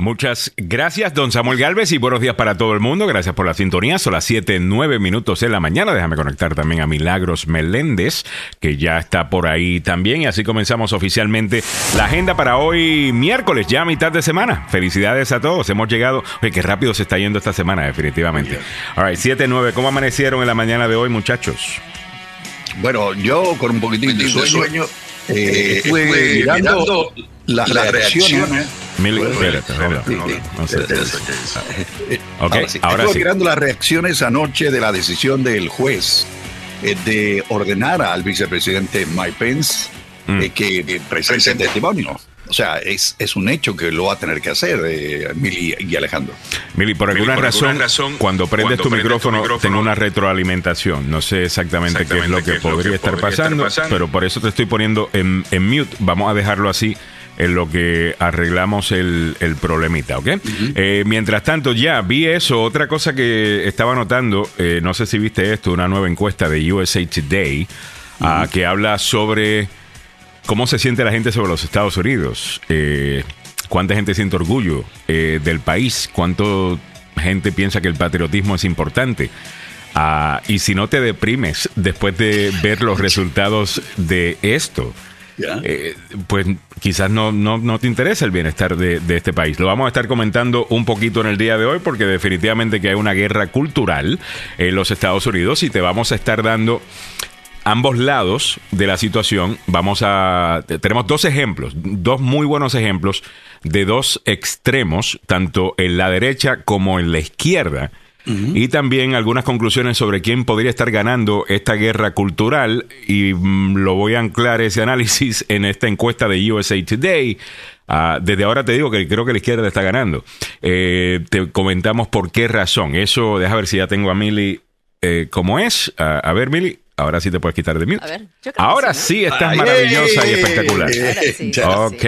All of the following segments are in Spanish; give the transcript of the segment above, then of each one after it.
Muchas gracias, don Samuel Galvez, y buenos días para todo el mundo. Gracias por la sintonía. Son las 7, 9 minutos de la mañana. Déjame conectar también a Milagros Meléndez, que ya está por ahí también. Y así comenzamos oficialmente la agenda para hoy, miércoles, ya a mitad de semana. Felicidades a todos. Hemos llegado. Oye, qué rápido se está yendo esta semana, definitivamente. All right, 7, 9. ¿Cómo amanecieron en la mañana de hoy, muchachos? Bueno, yo con un poquitín de sueño, eh, estuve mirando las reacciones. Ahora sí. mirando las reacciones anoche de la decisión del juez eh, de ordenar al vicepresidente Mike Pence mm. eh, que presente testimonio. O sea, es, es un hecho que lo va a tener que hacer eh, Mili y Alejandro. Mili, por, alguna, razón, cuando prendes tu, micrófono, tengo una retroalimentación. No sé exactamente, qué es lo que, podría, estar, pasando, pero por eso te estoy poniendo en, en mute. Vamos a dejarlo así en lo que arreglamos el, el problemita, ¿ok? Eh, mientras tanto, ya vi eso. Otra cosa que estaba notando, eh, no sé si viste esto, una nueva encuesta de USA Today ah, que habla sobre cómo se siente la gente sobre los Estados Unidos. Eh, cuánta gente siente orgullo del país, cuánto gente piensa que el patriotismo es importante. Ah, y si no te deprimes después de ver los resultados de esto, eh, pues quizás no, no, te interesa el bienestar de, este país. Lo vamos a estar comentando un poquito en el día de hoy porque definitivamente que hay una guerra cultural en los Estados Unidos y te vamos a estar dando ambos lados de la situación. Vamos a tenemos dos ejemplos, dos muy buenos ejemplos de dos extremos, tanto en la derecha como en la izquierda y también algunas conclusiones sobre quién podría estar ganando esta guerra cultural y mm, lo voy a anclar ese análisis en esta encuesta de USA Today. Ah, desde ahora te digo que creo que la izquierda está ganando. Eh, te comentamos por qué razón. Eso, deja ver si ya tengo a Mili eh, como es. Ah, a ver, Mili, ahora sí te puedes quitar de mí. ahora sí, estás maravillosa y espectacular. ok.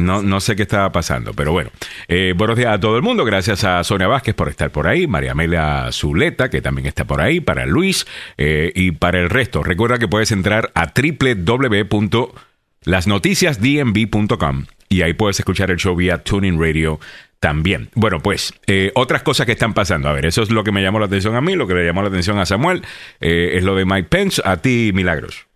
No, no sé qué estaba pasando, pero bueno. Eh, buenos días a todo el mundo. Gracias a Sonia Vázquez por estar por ahí, María Amelia Zuleta, que también está por ahí, para Luis eh, y para el resto. Recuerda que puedes entrar a www.lasnoticiasdmv.com y ahí puedes escuchar el show vía Tuning Radio también. Bueno, pues eh, otras cosas que están pasando. A ver, eso es lo que me llamó la atención a mí, lo que le llamó la atención a Samuel, es lo de Mike Pence. A ti, Milagros.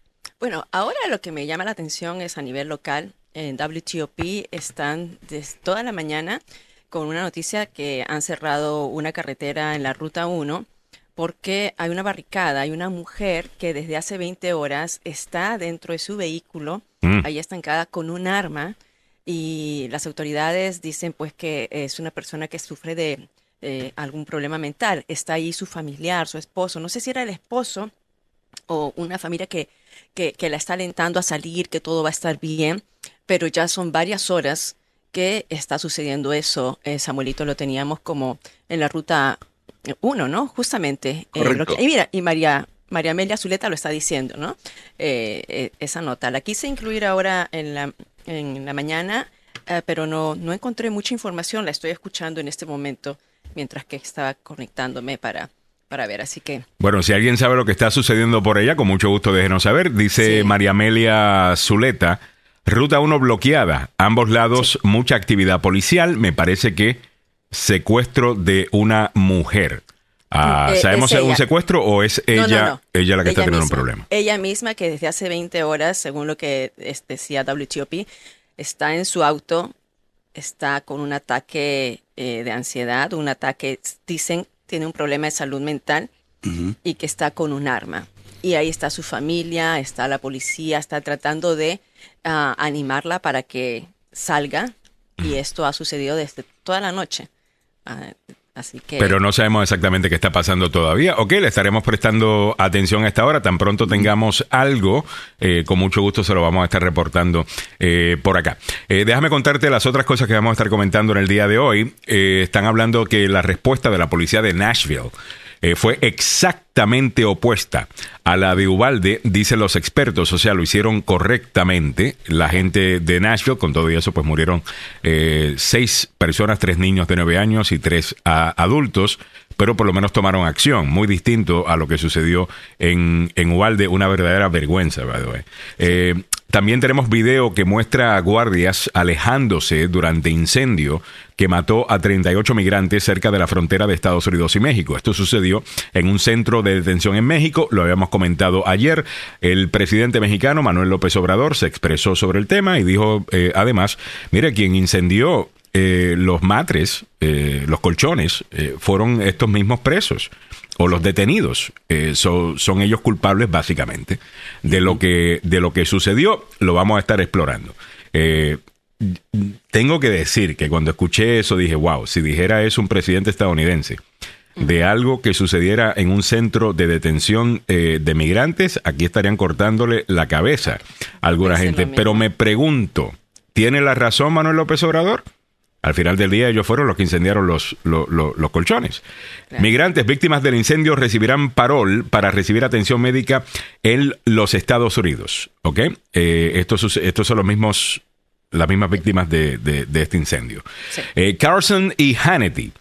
Bueno, ahora lo que me llama la atención es a nivel local en WTOP están desde toda la mañana con una noticia que han cerrado una carretera en la ruta 1 porque hay una barricada, hay una mujer que desde hace 20 horas está dentro de su vehículo, mm. ahí estancada con un arma y las autoridades dicen pues que es una persona que sufre de algún problema mental. Está ahí su familiar, su esposo, no sé si era el esposo o una familia que, que, que la está alentando a salir, que todo va a estar bien pero ya son varias horas que está sucediendo eso. Eh, Samuelito lo teníamos como en la ruta 1, ¿no? Justamente. Eh, y mira, y María, María Amelia Zuleta lo está diciendo, ¿no? Eh, esa nota. La quise incluir ahora en la, en la mañana, pero no, no encontré mucha información. La estoy escuchando en este momento mientras que estaba conectándome para, para ver, así que... Bueno, si alguien sabe lo que está sucediendo por ella, con mucho gusto déjenos saber. Dice María Amelia Zuleta, Ruta 1 bloqueada, ambos lados mucha actividad policial, me parece que secuestro de una mujer. Ah, eh, ¿Sabemos si es un secuestro o es ella, ella la que está teniendo un problema? Ella misma que desde hace 20 horas, según lo que decía WTOP, está en su auto, está con un ataque eh, de ansiedad, un ataque, dicen, tiene un problema de salud mental y que está con un arma. Y ahí está su familia, está la policía, está tratando de animarla para que salga y esto ha sucedido desde toda la noche. Ah, así que... Pero no sabemos exactamente qué está pasando todavía. Ok, le estaremos prestando atención a esta hora. Tan pronto tengamos algo, eh, con mucho gusto se lo vamos a estar reportando eh, por acá. Eh, déjame contarte las otras cosas que vamos a estar comentando en el día de hoy. están hablando que la respuesta de la policía de Nashville eh, fue exactamente opuesta a la de Ubalde, dicen los expertos, o sea, lo hicieron correctamente. La gente de Nashville, con todo eso, pues murieron eh, seis personas, tres niños de nueve años y tres adultos, pero por lo menos tomaron acción, muy distinto a lo que sucedió en, en Ubalde, una verdadera vergüenza, by the way. Eh, también tenemos video que muestra a guardias alejándose durante incendio que mató a 38 migrantes cerca de la frontera de Estados Unidos y México. Esto sucedió en un centro de detención en México, lo habíamos comentado ayer. El presidente mexicano Manuel López Obrador se expresó sobre el tema y dijo eh, además, mire, quien incendió eh, los matres, eh, los colchones, fueron estos mismos presos o los detenidos son, son ellos culpables básicamente de lo que de lo que sucedió lo vamos a estar explorando tengo que decir que cuando escuché eso dije, wow, si dijera eso un presidente estadounidense de algo que sucediera en un centro de detención eh, de migrantes, aquí estarían cortándole la cabeza a alguna gente. Pero me pregunto, ¿tiene la razón Manuel López Obrador? Al final del día ellos fueron los que incendiaron los, los, colchones. Migrantes víctimas del incendio recibirán parol para recibir atención médica en los Estados Unidos. ¿Ok? Eh, estos, estos son los mismos las mismas víctimas de, este incendio. Eh, Carlson y Hannity.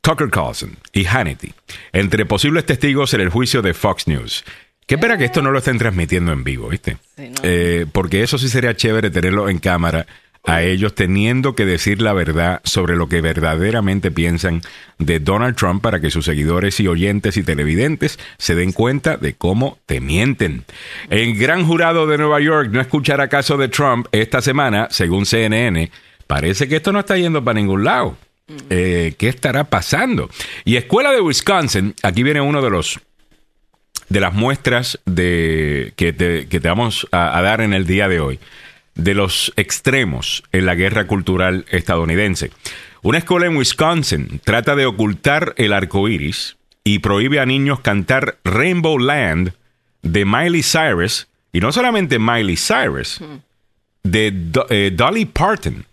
Tucker Carlson y Hannity, entre posibles testigos en el juicio de Fox News. Qué pena que esto no lo estén transmitiendo en vivo, ¿viste? Eh, porque eso sí sería chévere tenerlo en cámara a ellos teniendo que decir la verdad sobre lo que verdaderamente piensan de Donald Trump para que sus seguidores y oyentes y televidentes se den cuenta de cómo te mienten. El gran jurado de Nueva York no escuchará caso de Trump esta semana, según CNN. Parece que esto no está yendo para ningún lado. Eh, ¿Qué estará pasando? Y Escuela de Wisconsin, aquí viene uno de los de las muestras de, que, te, que te vamos a dar en el día de hoy de los extremos en la guerra cultural estadounidense. Una escuela en Wisconsin trata de ocultar el arco iris y prohíbe a niños cantar Rainbow Land de Miley Cyrus, y no solamente Miley Cyrus, de eh, Dolly Parton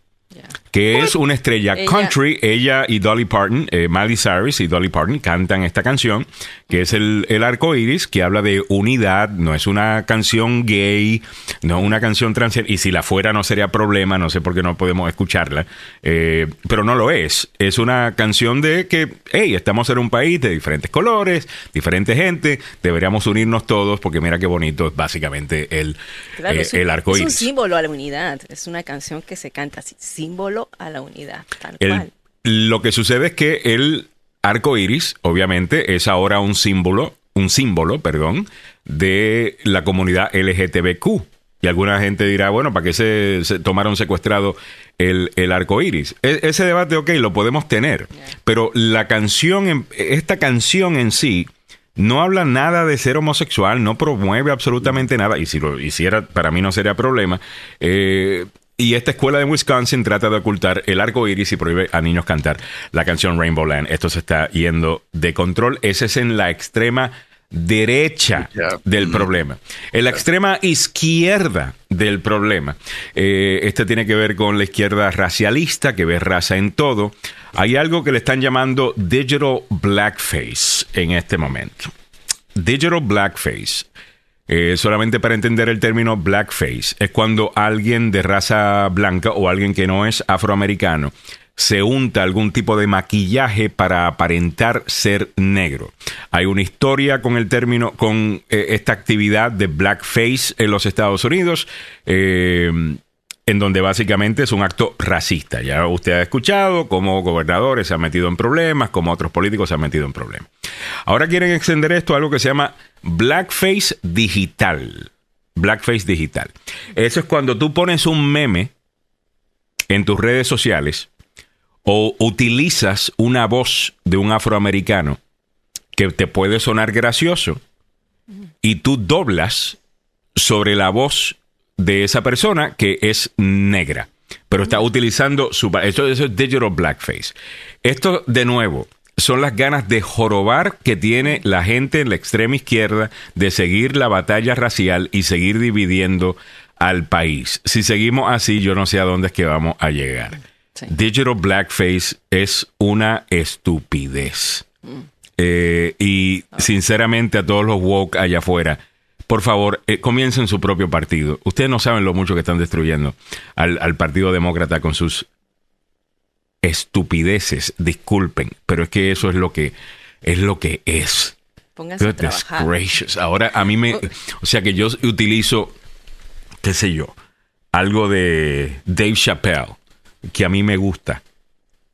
que es una estrella country. Ella y Dolly Parton, eh, Miley Cyrus y Dolly Parton cantan esta canción, que es el, el arco iris, que habla de unidad. No es una canción gay, no una canción trans. Y si la fuera, no sería problema. No sé por qué no podemos escucharla. Eh, pero no lo es. Es una canción de que, hey, estamos en un país de diferentes colores, diferente gente. Deberíamos unirnos todos, porque mira qué bonito es básicamente el, eh, el arco iris. Es un símbolo a la unidad. Es una canción que se canta así, símbolo a la unidad, tal cual. Lo que sucede es que el arco iris, obviamente, es ahora un símbolo, un símbolo, perdón, de la comunidad LGTBQ. Y alguna gente dirá, bueno, ¿para qué se, tomaron secuestrado el, el arco iris? E, ese debate, ok, lo podemos tener. Pero la canción, esta canción en sí, no habla nada de ser homosexual, no promueve absolutamente nada, y si lo hiciera, para mí no sería problema. Eh, y esta escuela de Wisconsin trata de ocultar el arco iris y prohíbe a niños cantar la canción Rainbow Land. Esto se está yendo de control. Ese es en la extrema derecha del problema. En la extrema izquierda del problema. Eh, este tiene que ver con la izquierda racialista, que ve raza en todo. Hay algo que le están llamando digital blackface en este momento. Digital blackface eh, solamente para entender el término blackface, es cuando alguien de raza blanca o alguien que no es afroamericano se unta algún tipo de maquillaje para aparentar ser negro. Hay una historia con el término, con eh, esta actividad de blackface en los Estados Unidos. Eh, en donde básicamente es un acto racista. Ya usted ha escuchado cómo gobernadores se han metido en problemas, cómo otros políticos se han metido en problemas. Ahora quieren extender esto a algo que se llama blackface digital. Blackface digital. Eso es cuando tú pones un meme en tus redes sociales o utilizas una voz de un afroamericano que te puede sonar gracioso y tú doblas sobre la voz de esa persona que es negra, pero está utilizando su... Eso, eso es digital blackface. Esto, de nuevo, son las ganas de jorobar que tiene la gente en la extrema izquierda de seguir la batalla racial y seguir dividiendo al país. Si seguimos así, yo no sé a dónde es que vamos a llegar. Digital blackface es una estupidez. Mm. Eh, y sinceramente a todos los woke allá afuera, por favor, eh, comiencen su propio partido. Ustedes no saben lo mucho que están destruyendo al, Partido Demócrata con sus estupideces. Disculpen, pero es que eso es lo que es lo que es. Pónganse a trabajar. Ahora a mí me, o sea que yo utilizo qué sé yo, algo de Dave Chappelle, que a mí me gusta,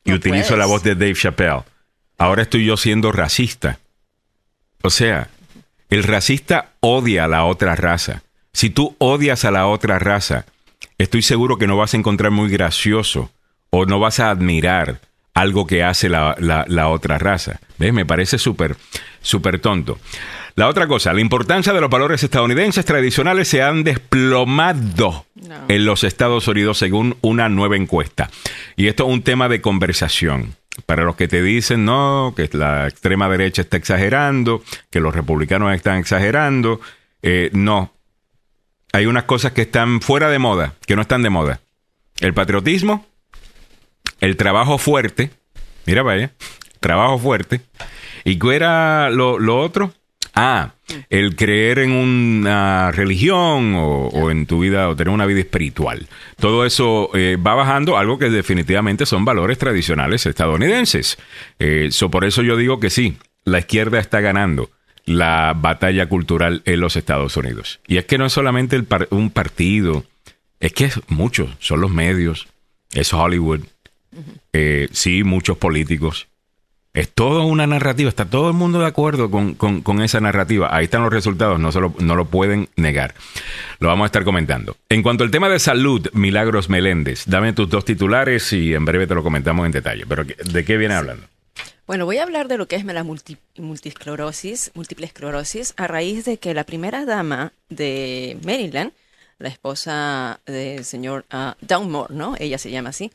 y utilizo la voz de Dave Chappelle, ahora estoy yo siendo racista. O sea, el racista odia a la otra raza. Si tú odias a la otra raza, estoy seguro que no vas a encontrar muy gracioso o no vas a admirar algo que hace la, la, otra raza. ¿Ves? Me parece súper, súper tonto. La otra cosa, la importancia de los valores estadounidenses tradicionales se han desplomado en los Estados Unidos según una nueva encuesta. Y esto es un tema de conversación. Para los que te dicen, no, que la extrema derecha está exagerando, que los republicanos están exagerando, eh, no. Hay unas cosas que están fuera de moda, que no están de moda. El patriotismo, el trabajo fuerte, mira vaya, trabajo fuerte. ¿Y qué era lo, lo otro? Ah, el creer en una religión o, en tu vida o tener una vida espiritual. Todo eso eh, va bajando, algo que definitivamente son valores tradicionales estadounidenses. Eh, por eso yo digo que sí, la izquierda está ganando la batalla cultural en los Estados Unidos. Y es que no es solamente un partido, es que es mucho, son los medios, es Hollywood, eh, sí, muchos políticos. Es toda una narrativa, está todo el mundo de acuerdo con, esa narrativa. Ahí están los resultados, no, lo, no lo pueden negar. Lo vamos a estar comentando. En cuanto al tema de salud, Milagros Meléndez, dame tus dos titulares y en breve te lo comentamos en detalle. Pero ¿de qué viene hablando? Bueno, voy a hablar de lo que es la multisclerosis, múltiple esclerosis, a raíz de que la primera dama de Maryland, la esposa del señor uh, Downmore, ¿no? Ella se llama así,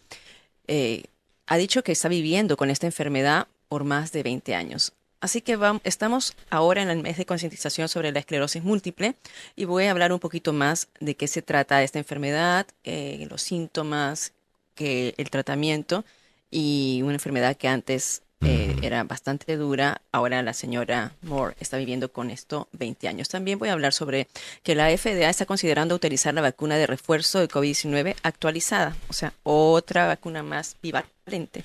eh, ha dicho que está viviendo con esta enfermedad por más de 20 años. Así que vamos, estamos ahora en el mes de concientización sobre la esclerosis múltiple y voy a hablar un poquito más de qué se trata esta enfermedad, eh, los síntomas, que el tratamiento y una enfermedad que antes eh, era bastante dura. Ahora la señora Moore está viviendo con esto 20 años. También voy a hablar sobre que la FDA está considerando utilizar la vacuna de refuerzo de COVID-19 actualizada, o sea, otra vacuna más bivalente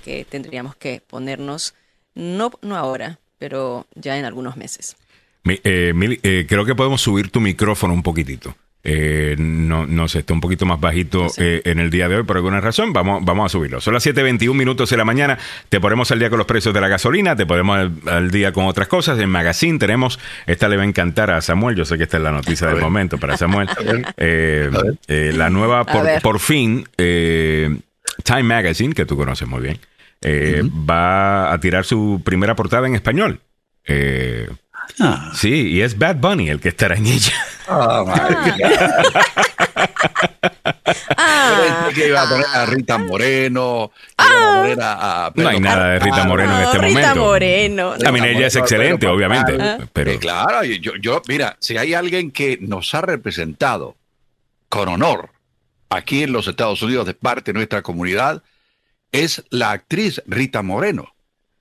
que tendríamos que ponernos, no, no ahora, pero ya en algunos meses. Eh, eh, creo que podemos subir tu micrófono un poquitito. Eh, no, no sé, está un poquito más bajito eh, en el día de hoy por alguna razón. Vamos, vamos a subirlo. Son las 7:21 minutos de la mañana. Te ponemos al día con los precios de la gasolina, te ponemos al, día con otras cosas. En Magazine tenemos, esta le va a encantar a Samuel. Yo sé que esta es la noticia del momento para Samuel. Eh, la nueva, por, fin, Time Magazine, que tú conoces muy bien, va a tirar su primera portada en español. Ah. Sí, y es Bad Bunny el que estará en ella. Oh, ah. que iba a poner a Rita Moreno. Ah. no hay nada de Rita Moreno en este Rita momento. Moreno. También ella es excelente, obviamente. Pero... Eh, claro, yo, yo, mira, si hay alguien que nos ha representado con honor aquí en los Estados Unidos de parte de nuestra comunidad, es la actriz Rita Moreno.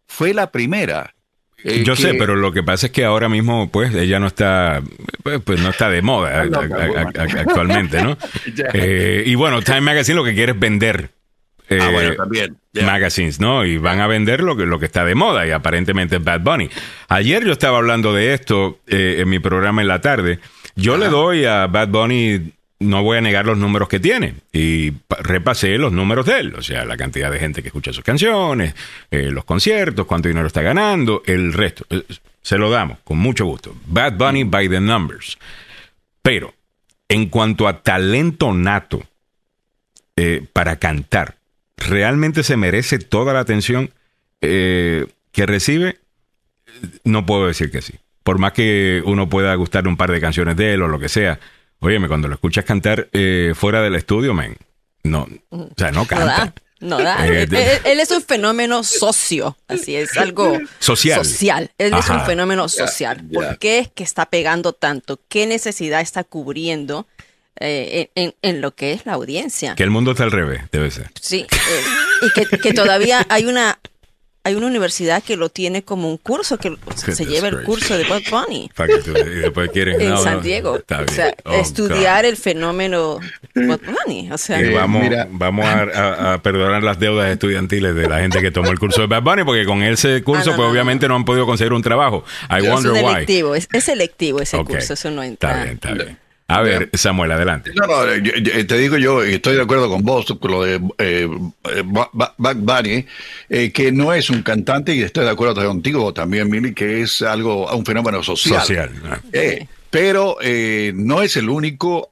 Fue la primera eh, Yo sé, pero lo que pasa es que ahora mismo, pues, ella no está, pues, pues no está de moda actualmente, ¿no? Eh, y bueno, Time Magazine lo que quiere es vender. Eh, ah, bueno, también. Magazines, ¿no? Y van a vender lo que, lo que está de moda y aparentemente es Bad Bunny. Ayer yo estaba hablando de esto en mi programa en la tarde. Yo le doy a Bad Bunny no voy a negar los números que tiene. Y repasé los números de él, o sea, la cantidad de gente que escucha sus canciones, eh, los conciertos, cuánto dinero está ganando, el resto. Eh, se lo damos, con mucho gusto. Bad Bunny by the numbers. Pero, en cuanto a talento nato eh, para cantar, ¿realmente se merece toda la atención que recibe? No puedo decir que sí. Por más que uno pueda gustar un par de canciones de él o lo que sea, Óyeme, cuando lo escuchas cantar eh, fuera del estudio, men, no, o sea, no canta. No da. Eh, él, es un fenómeno socio, así es, algo social. Social. Él es un fenómeno social. ¿Por qué es que está pegando tanto? ¿Qué necesidad está cubriendo eh, en, lo que es la audiencia? Que el mundo está al revés, debe ser. Sí, y que, que, todavía hay una hay una universidad que lo tiene como un curso, que se lleva el curso de Bob Bunny. en San Diego. o sea, oh, estudiar el fenómeno Bob Bunny. O sea, vamos, vamos a, perdonar las deudas estudiantiles de la gente que tomó el curso de Bob Bunny, porque con ese curso, ah, pues obviamente no han podido conseguir un trabajo. I wonder es selectivo, Es, selectivo ese curso, eso no entra. Está bien, está bien. A ver, Samuel, adelante. No, no, te digo yo, y estoy de acuerdo con vos, con lo de eh, Bad Bunny, eh, que no es un cantante, y estoy de acuerdo contigo también, Mili, que es algo, un fenómeno social. Social. Eh, pero eh, no es el único.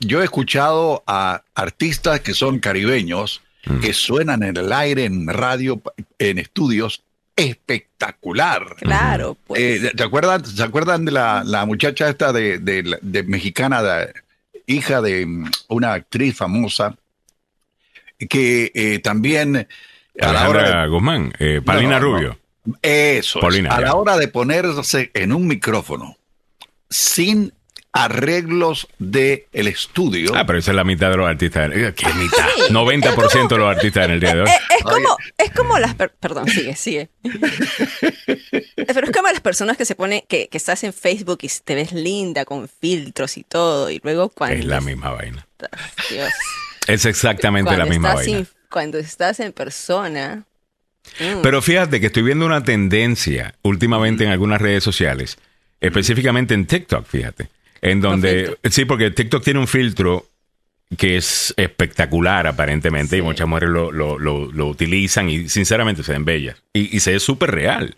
yo he escuchado a artistas que son caribeños, mm. que suenan en el aire, en radio, en estudios, espectacular. Claro, pues. Eh, ¿te acuerdan, ¿Se acuerdan de la, muchacha esta de, de, mexicana, hija de mm, una actriz famosa, que eh, también... A la hora de, Guzmán, eh, Paulina Rubio. Eso. a la hora de ponerse en un micrófono sin arreglos del el estudio. Ah, pero esa es la mitad de los artistas. ¿Qué mitad? 90% de los artistas en el día de hoy. Es, como, es como las... perdón, sigue, sigue. pero es como las personas que se ponen, que, que, estás en Facebook y te ves linda con filtros y todo, y luego cuando... Es la misma vaina. Dios. Es exactamente la misma vaina. cuando estás en persona... Mm. Pero fíjate que estoy viendo una tendencia últimamente en algunas redes sociales, específicamente en TikTok, fíjate en donde, sí, porque TikTok tiene un filtro que es espectacular aparentemente y muchas mujeres lo, lo, lo, utilizan y sinceramente se ven bellas y, se ve súper real.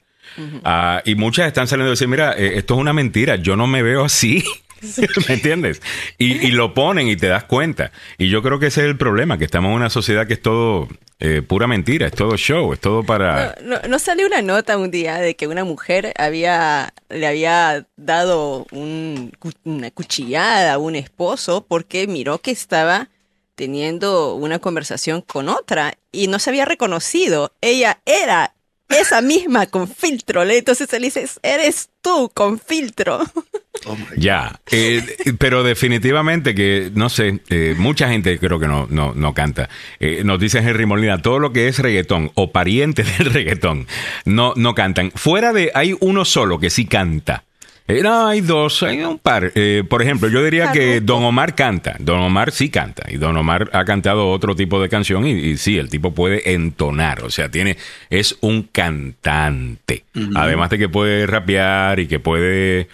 Ah, y muchas están saliendo a decir, mira, eh, esto es una mentira, yo no me veo así. ¿Me entiendes? Y, lo ponen y te das cuenta. Y yo creo que ese es el problema, que estamos en una sociedad que es todo eh, pura mentira, es todo show, es todo para... No, salió una nota un día de que una mujer había, le había dado una cuchillada a un esposo porque miró que estaba teniendo una conversación con otra y no se había reconocido. Ella era esa misma con filtro. Entonces él dice, eres tú con filtro. Oh ya, eh, pero definitivamente que, no sé, eh, mucha gente creo que no, no, no canta. Eh, nos dice Henry Molina, todo lo que es reggaetón o pariente del reggaetón no, no cantan. Fuera de, hay uno solo que sí canta. no, hay dos, hay un par. por ejemplo, yo diría que Don Omar canta. Don Omar sí canta. Y Don Omar ha cantado otro tipo de canción y, sí, el tipo puede entonar. O sea, tiene, es un cantante. Además de que puede rapear y que puede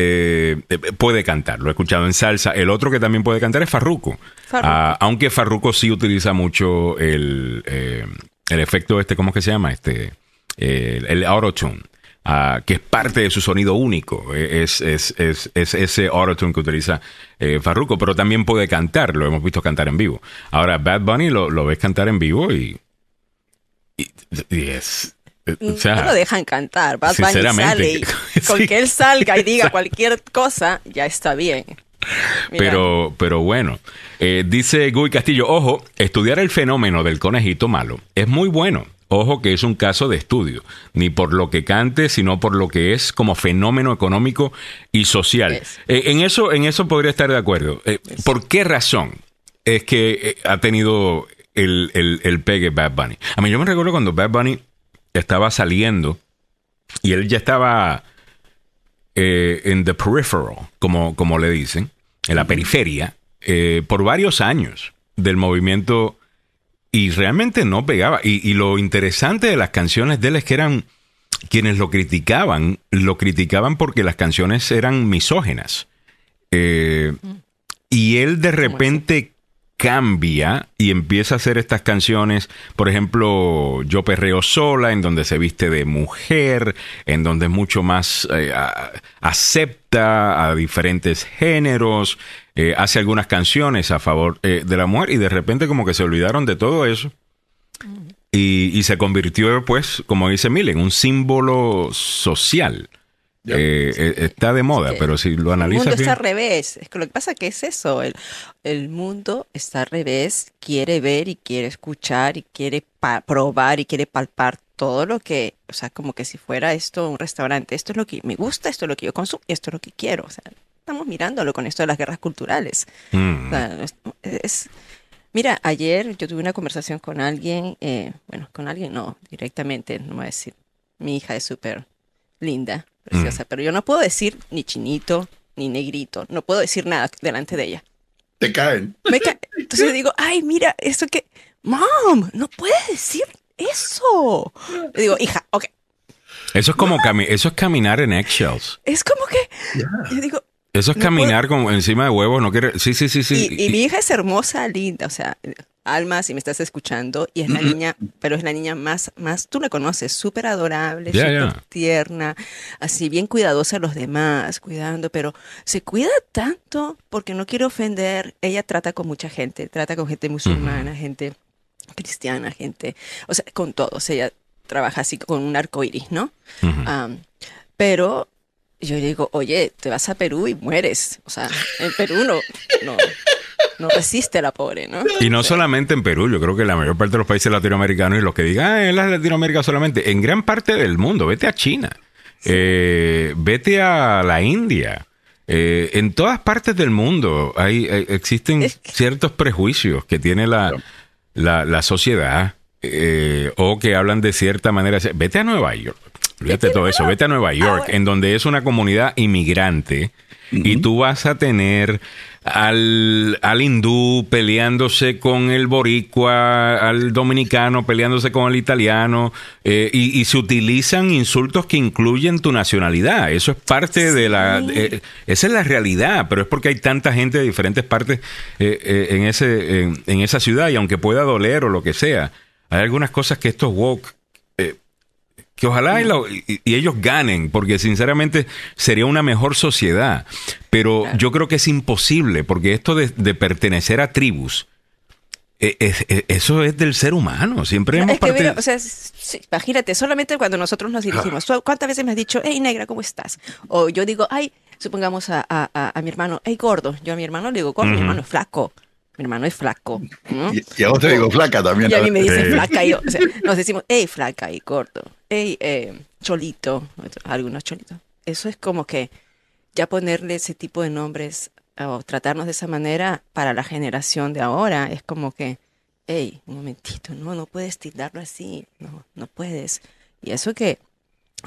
eh, puede cantar, lo he escuchado en salsa. El otro que también puede cantar es Farruko. Ah, aunque Farruko sí utiliza mucho el, eh, el efecto este, ¿cómo que se llama? Este, el, el autotune. Ah, que es parte de su sonido único, es, es, es, es ese autotune que utiliza eh, Farruko, pero también puede cantar, lo hemos visto cantar en vivo. Ahora, Bad Bunny lo, lo ves cantar en vivo y, y es, eh, no lo dejan cantar. Bad sale con que él salga y diga cualquier cosa, ya está bien. Pero, pero bueno, eh, dice Guy Castillo, ojo, estudiar el fenómeno del conejito malo es muy bueno. Ojo que es un caso de estudio, ni por lo que cante, sino por lo que es como fenómeno económico y social. Eh, en, eso, en eso podría estar de acuerdo. ¿Por qué razón es que ha tenido el, el, el pegue Bad Bunny? A mí yo me recuerdo cuando Bad Bunny estaba saliendo y él ya estaba eh, en the peripheral, como, como le dicen, en la periferia, eh, por varios años del movimiento y realmente no pegaba. Y, lo interesante de las canciones de él es que eran quienes lo criticaban, lo criticaban porque las canciones eran misógenas. Eh, y él de repente cambia y empieza a hacer estas canciones, por ejemplo, Yo Perreo Sola, en donde se viste de mujer, en donde es mucho más eh, acepta a diferentes géneros, eh, hace algunas canciones a favor eh, de la mujer y de repente como que se olvidaron de todo eso. Y, y se convirtió, pues, como dice Mil, en un símbolo social. Eh, eh, está de moda, pero si lo analizas. El mundo está al revés. Es que lo que pasa que es eso. El, el mundo está al revés. Quiere ver y quiere escuchar y quiere probar y quiere palpar todo lo que, o sea, como que si fuera esto un restaurante. Esto es lo que me gusta, esto es lo que yo consumo, esto es lo que quiero. O sea, estamos mirándolo con esto de las guerras culturales. Mm. es, mira, ayer yo tuve una conversación con alguien, eh, bueno, con alguien no, directamente, no voy a decir. Mi hija es súper linda preciosa, mm. pero yo no puedo decir ni chinito, ni negrito, no puedo decir nada delante de ella. Te caen. Entonces le digo, ay, mira, eso que, mom, no puedes decir eso. Le digo, hija, ok. Eso es como eso es caminar en eggshells. Es como que, yo digo, Eso es caminar como encima de huevos, no quiere. Sí, sí, sí, sí. Y, mi hija es hermosa, linda, o sea, Alma, si me estás escuchando, y es la niña, pero es la niña más, más, tú la conoces, súper adorable, súper tierna, así bien cuidadosa de los demás, cuidando, pero se cuida tanto porque no quiere ofender. Ella trata con mucha gente, trata con gente musulmana, gente cristiana, gente, o sea, con todos. Ella trabaja así con un arco iris, ¿no? pero yo digo, oye, te vas a Perú y mueres. O sea, en Perú no, no, resiste la pobre, ¿no? Y no solamente en Perú, yo creo que la mayor parte de los países latinoamericanos y los que digan, ah, es la Latinoamérica solamente, en gran parte del mundo, vete a China, eh, vete a la India. Eh, en todas partes del mundo hay, eh, existen ciertos prejuicios que tiene la, la, sociedad o que hablan de cierta manera. Vete a Nueva York. Fíjate todo eso. Vete a Nueva York, en donde es una comunidad inmigrante, y tú vas a tener al, al, hindú peleándose con el boricua, al dominicano peleándose con el italiano, eh, y, se utilizan insultos que incluyen tu nacionalidad. Eso es parte de la... Eh, esa es la realidad, pero es porque hay tanta gente de diferentes partes eh, en, ese, en, esa ciudad, y aunque pueda doler o lo que sea, hay algunas cosas que estos woke que ojalá y, ellos ganen, porque sinceramente sería una mejor sociedad. Pero yo creo que es imposible, porque esto de, pertenecer a tribus, e, e, eso es del ser humano. Siempre hemos es o sea, imagínate, solamente cuando nosotros nos dirigimos. ¿Cuántas veces me has dicho, hey, negra, ¿cómo estás? O yo digo, ay, supongamos a, a, mi hermano, hey, gordo. Yo a mi hermano le digo, gordo, mi hermano es flaco mi hermano es flaco. Y, a vos te digo flaca también. Y a mí me dicen flaca. Y o sea, nos decimos, hey, flaca y corto. Hey, eh, cholito. Algunos cholitos. Eso es como que ya ponerle ese tipo de nombres o tratarnos de esa manera para la generación de ahora es como que, hey, un momentito, no, no puedes tildarlo así. No, no puedes. Y eso que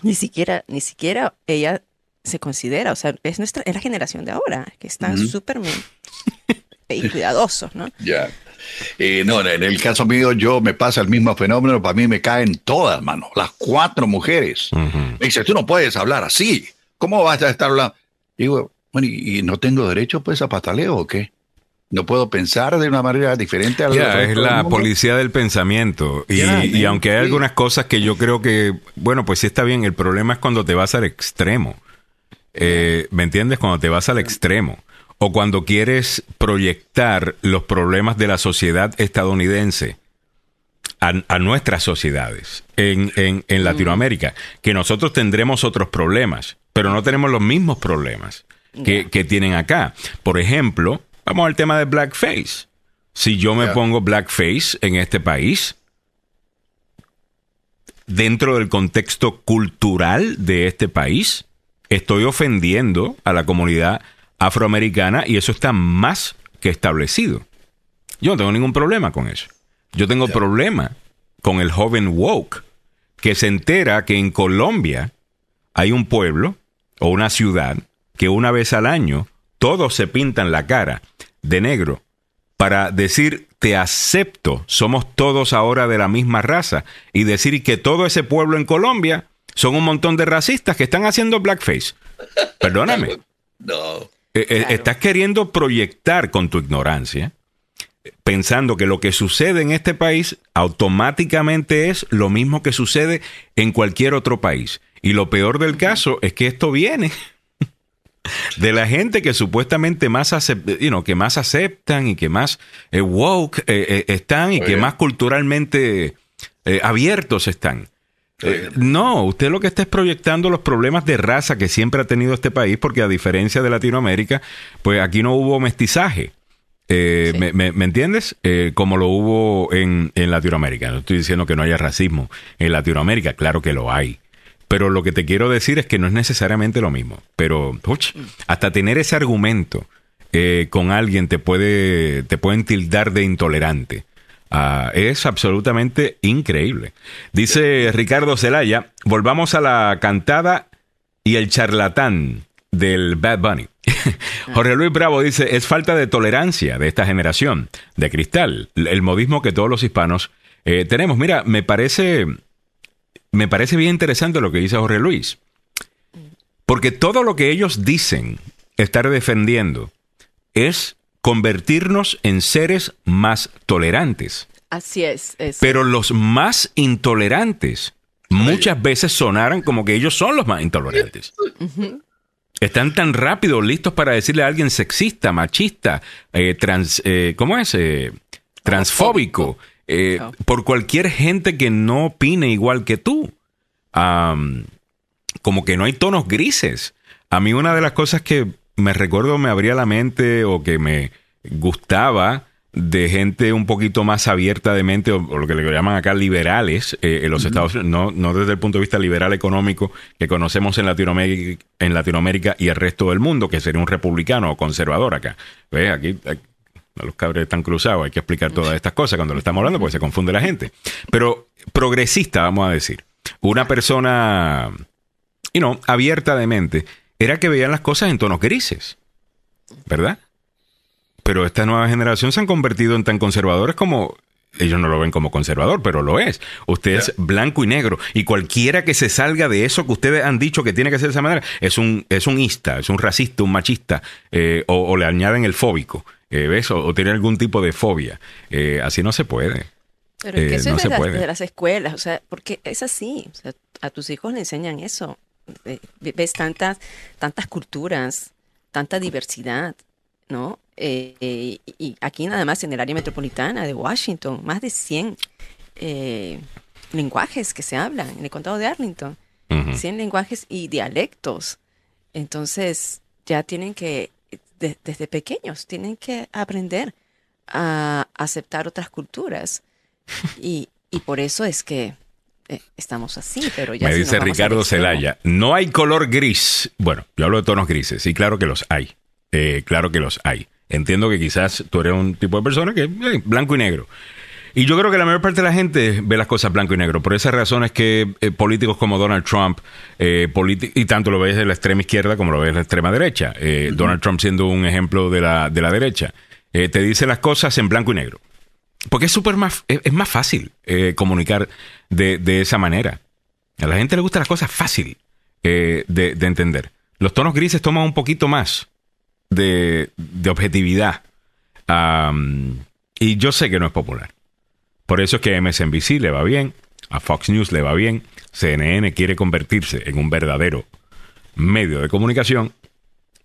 ni siquiera, ni siquiera ella se considera, o sea, es nuestra, es la generación de ahora, que están súper cuidadosos, ¿no? Ya. Eh, no, en el caso mío, yo me pasa el mismo fenómeno, para mí me caen todas, mano, las cuatro mujeres. Me dice, tú no puedes hablar así, ¿cómo vas a estar hablando? digo, bueno, ¿y, no tengo derecho pues a pataleo o qué? No puedo pensar de una manera diferente a la Es la policía del pensamiento. Y, aunque hay algunas cosas que yo creo que, bueno, pues sí está bien, el problema es cuando te vas al extremo. Eh, ¿Me entiendes? Cuando te vas al extremo o cuando quieres proyectar los problemas de la sociedad estadounidense a, nuestras sociedades en, en, Latinoamérica, que nosotros tendremos otros problemas, pero no tenemos los mismos problemas que, tienen acá. Por ejemplo, vamos al tema de blackface. Si yo me pongo blackface en este país, dentro del contexto cultural de este país, estoy ofendiendo a la comunidad afroamericana y eso está más que establecido. Yo no tengo ningún problema con eso. Yo tengo problema con el joven woke que se entera que en Colombia hay un pueblo o una ciudad que una vez al año todos se pintan la cara de negro para decir te acepto, somos todos ahora de la misma raza y decir que todo ese pueblo en Colombia son un montón de racistas que están haciendo blackface. Perdóname. No. Eh, eh, estás queriendo proyectar con tu ignorancia, pensando que lo que sucede en este país automáticamente es lo mismo que sucede en cualquier otro país. Y lo peor del caso es que esto viene de la gente que supuestamente más, que más aceptan y que más eh, woke están y que más culturalmente abiertos están. Eh, no, usted lo que está es proyectando los problemas de raza que siempre ha tenido este país, porque a diferencia de Latinoamérica, pues aquí no hubo mestizaje. Eh, me, entiendes? Eh, como lo hubo en, Latinoamérica. No estoy diciendo que no haya racismo en Latinoamérica, claro que lo hay. Pero lo que te quiero decir es que no es necesariamente lo mismo. Pero hasta tener ese argumento con alguien te puede te pueden tildar de intolerante. Ah, es absolutamente increíble. Dice Ricardo Zelaya, volvamos a la cantada y el charlatán del Bad Bunny. Jorge Luis Bravo dice, es falta de tolerancia de esta generación de cristal, el modismo que todos los hispanos eh, tenemos. Mira, me parece, me parece bien interesante lo que dice Jorge Luis, porque todo lo que ellos dicen estar defendiendo es convertirnos en seres más tolerantes. Así es. Pero los más intolerantes muchas veces sonaran como que ellos son los más intolerantes. Están tan rápido listos para decirle a alguien sexista, machista, eh, trans, eh, ¿cómo es? Eh, transfóbico, por cualquier gente que no opine igual que tú. como que no hay tonos grises. A mí una de las cosas que me recuerdo me abría la mente o que me gustaba de gente un poquito más abierta de mente, o, lo que le llaman acá liberales eh, en los Estados Unidos, no, no desde el punto de vista liberal económico que conocemos en Latinoamérica, en Latinoamérica y el resto del mundo, que sería un republicano o conservador acá. ¿Ves? Aquí, los cabres están cruzados, hay que explicar todas estas cosas cuando lo estamos hablando porque se confunde la gente. Pero progresista, vamos a decir, una persona, y no, abierta de mente, era que veían las cosas en tonos grises, ¿verdad? Pero esta nueva generación se han convertido en tan conservadores como ellos no lo ven como conservador, pero lo es. Usted es blanco y negro. Y cualquiera que se salga de eso que ustedes han dicho que tiene que ser de esa manera, es un, es un ista, es un racista, un machista, eh, o, le añaden el fóbico, eh, ¿ves? O, tiene algún tipo de fobia. Eh, así no se puede. Pero es que eso es de, las, de, las, escuelas, o sea, porque es así. O sea, a tus hijos le enseñan eso. Ves tantas, tantas culturas, tanta diversidad, ¿no? Eh, y aquí nada más en el área metropolitana de Washington, más de 100 eh, lenguajes que se hablan en el condado de Arlington, 100 lenguajes y dialectos. Entonces ya tienen que, desde pequeños, tienen que aprender a aceptar otras culturas. Y, y por eso es que eh, estamos así, pero ya... Me dice Ricardo Celaya, no hay color gris. Bueno, yo hablo de tonos grises, y claro que los hay. claro que los hay. Entiendo que quizás tú eres un tipo de persona que es eh, blanco y negro. Y yo creo que la mayor parte de la gente ve las cosas blanco y negro. Por esa razón es que eh, políticos como Donald Trump, eh, y tanto lo ves de la extrema izquierda como lo ves de la extrema derecha, Donald Trump siendo un ejemplo de la, de la derecha, te dice las cosas en blanco y negro. Porque es súper más, es, más fácil comunicar de, de, esa manera. A la gente le gustan las cosas fácil de, de entender. Los tonos grises toman un poquito más de, objetividad. y yo sé que no es popular. Por eso es que a MSNBC le va bien, a Fox News le va bien, CNN quiere convertirse en un verdadero medio de comunicación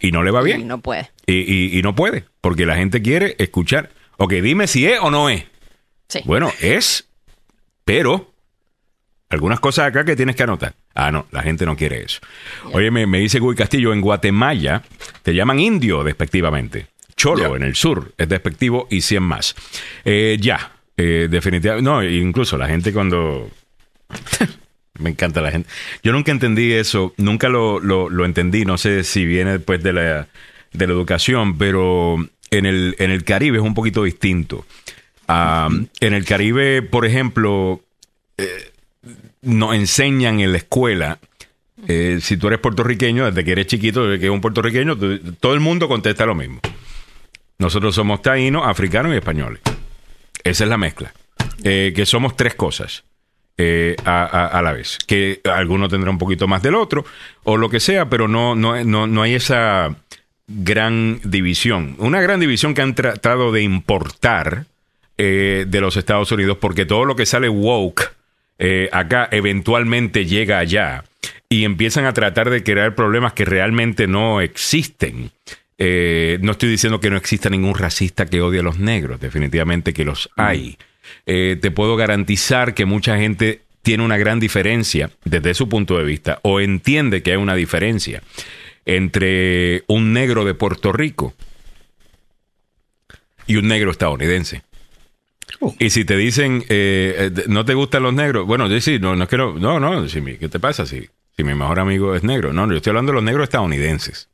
y no le va bien. Y no puede. Y, no puede, porque la gente quiere escuchar. Ok, dime si es o no es. Bueno, es, pero algunas cosas acá que tienes que anotar. Ah, no, la gente no quiere eso. Oye, me, dice Guy Castillo, en Guatemala te llaman indio despectivamente. Cholo en el sur es despectivo y 100 más. Eh, ya, eh, definitivamente. No, incluso la gente cuando... me encanta la gente. Yo nunca entendí eso, nunca lo, lo, entendí, no sé si viene después de la, de la educación, pero en el, en el Caribe es un poquito distinto. Ah, en el Caribe, por ejemplo, eh, nos enseñan en la escuela, eh, si tú eres puertorriqueño, desde que eres chiquito, desde que eres un puertorriqueño, todo el mundo contesta lo mismo. Nosotros somos taínos, africanos y españoles. Esa es la mezcla. Eh, que somos tres cosas eh, a, la vez. Que alguno tendrá un poquito más del otro, o lo que sea, pero no, no, no, no hay esa gran división. Una gran división que han tratado de importar de los Estados Unidos, porque todo lo que sale woke eh, acá eventualmente llega allá y empiezan a tratar de crear problemas que realmente no existen. Eh, no estoy diciendo que no exista ningún racista que odie a los negros, definitivamente que los hay. Eh, te puedo garantizar que mucha gente tiene una gran diferencia desde su punto de vista o entiende que hay una diferencia entre un negro de Puerto Rico y un negro estadounidense. Oh. Y si te dicen, eh, eh, no te gustan los negros, bueno, yo sí, no, no quiero, no, no, ¿qué te pasa si, si mi mejor amigo es negro? No, yo estoy hablando de los negros estadounidenses.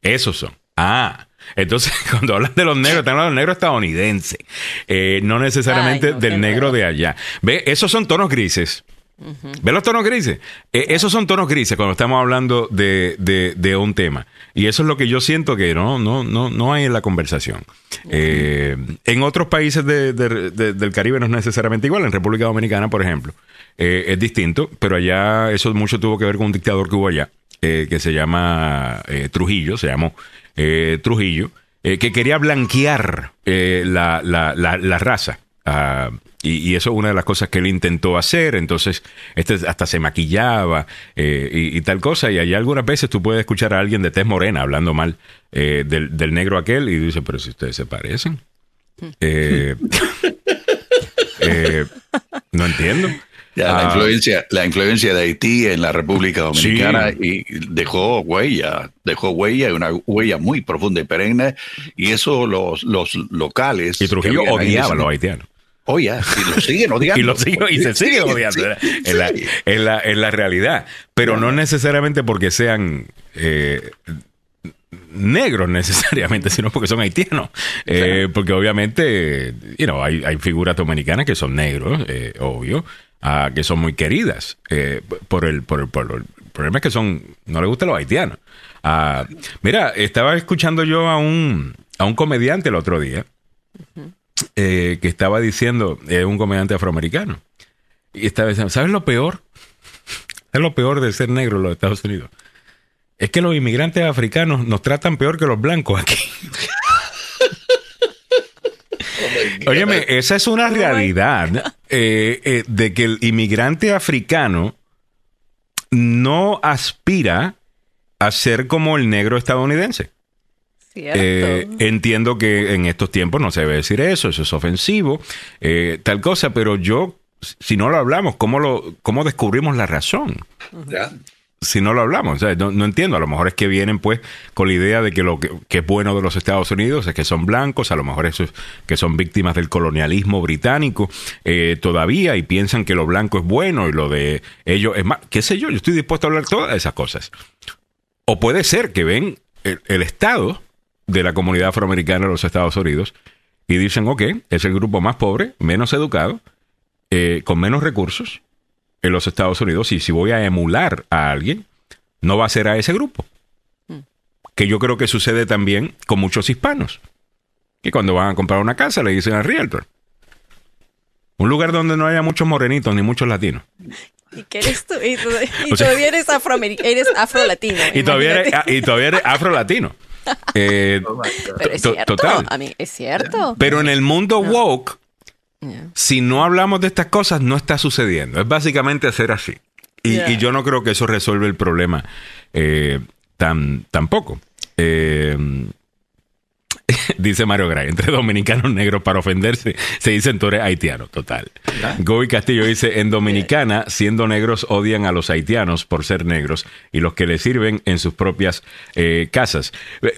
Esos son. Ah, entonces cuando hablan de los negros, están hablando de los negros estadounidenses, eh, no necesariamente del negro de allá. Ve, esos son tonos grises. ¿Ve los tonos grises? esos son tonos grises cuando estamos hablando de, de, un tema. Y eso es lo que yo siento que no, no, no, no hay en la conversación. Eh, en otros países del Caribe no es necesariamente igual. En República Dominicana, por ejemplo, eh, es distinto, pero allá eso mucho tuvo que ver con un dictador que hubo allá. que se llama Trujillo, se llamó Trujillo, que quería blanquear la, la, la, raza. Ah, y, eso es una de las cosas que él intentó hacer. Entonces, este hasta se maquillaba y, tal cosa. Y hay algunas veces tú puedes escuchar a alguien de tez morena hablando mal del, del, negro aquel y dice, pero si ustedes se parecen. Eh, eh, no entiendo. la, ah. influencia, la influencia de Haití en la República Dominicana y dejó huella, dejó huella, una huella muy profunda y perenne, y eso los, los locales. Y Trujillo odiaba a los haitianos. Oh, y lo siguen odiando. y, lo y se sigue odiando en, la, en, la, en, la, realidad. Pero no necesariamente porque sean eh, negros necesariamente, sino porque son haitianos. Eh, porque obviamente, you know, hay, hay, figuras dominicanas que son negros, eh, obvio, ah, que son muy queridas eh, por, el, por, el, por, el problema es que son, no le gustan los haitianos. Ah, mira, estaba escuchando yo a un, a un comediante el otro día que estaba diciendo, es un comediante afroamericano, y estaba diciendo, ¿sabes lo peor? Es lo peor de ser negro en los Estados Unidos es que los inmigrantes africanos nos tratan peor que los blancos aquí. Oh Óyeme, esa es una oh realidad eh, eh, de que el inmigrante africano no aspira a ser como el negro estadounidense. Eh, entiendo que en estos tiempos no se debe decir eso, eso es ofensivo, tal cosa, pero yo, si no lo hablamos, ¿cómo, lo, cómo descubrimos la razón? si no lo hablamos. no, entiendo. A lo mejor es que vienen pues con la idea de que lo que, es bueno de los Estados Unidos es que son blancos, a lo mejor eso es que son víctimas del colonialismo británico eh, todavía y piensan que lo blanco es bueno y lo de ellos es más. ¿Qué sé yo? Yo estoy dispuesto a hablar todas esas cosas. O puede ser que ven el, Estado de la comunidad afroamericana de los Estados Unidos y dicen, ok, es el grupo más pobre, menos educado, eh, con menos recursos en los Estados Unidos y si voy a emular a alguien, no va a ser a ese grupo. Mm. Que yo creo que sucede también con muchos hispanos. Que cuando van a comprar una casa le dicen al realtor. Un lugar donde no haya muchos morenitos ni muchos latinos. ¿Y qué eres tú? Y, todavía eres, eres afro-latino. Y todavía eres, y todavía eres afro-latino. Eh, Pero es cierto. Total. A mí, es cierto. Pero en el mundo woke, si no hablamos de estas cosas, no está sucediendo. Es básicamente hacer así. Y, yo no creo que eso resuelve el problema eh, tan, tampoco. Eh, dice Mario Gray, entre dominicanos negros para ofenderse, se dicen tú eres haitiano, total. Goy Castillo dice, en Dominicana, siendo negros, odian a los haitianos por ser negros y los que les sirven en sus propias eh, casas.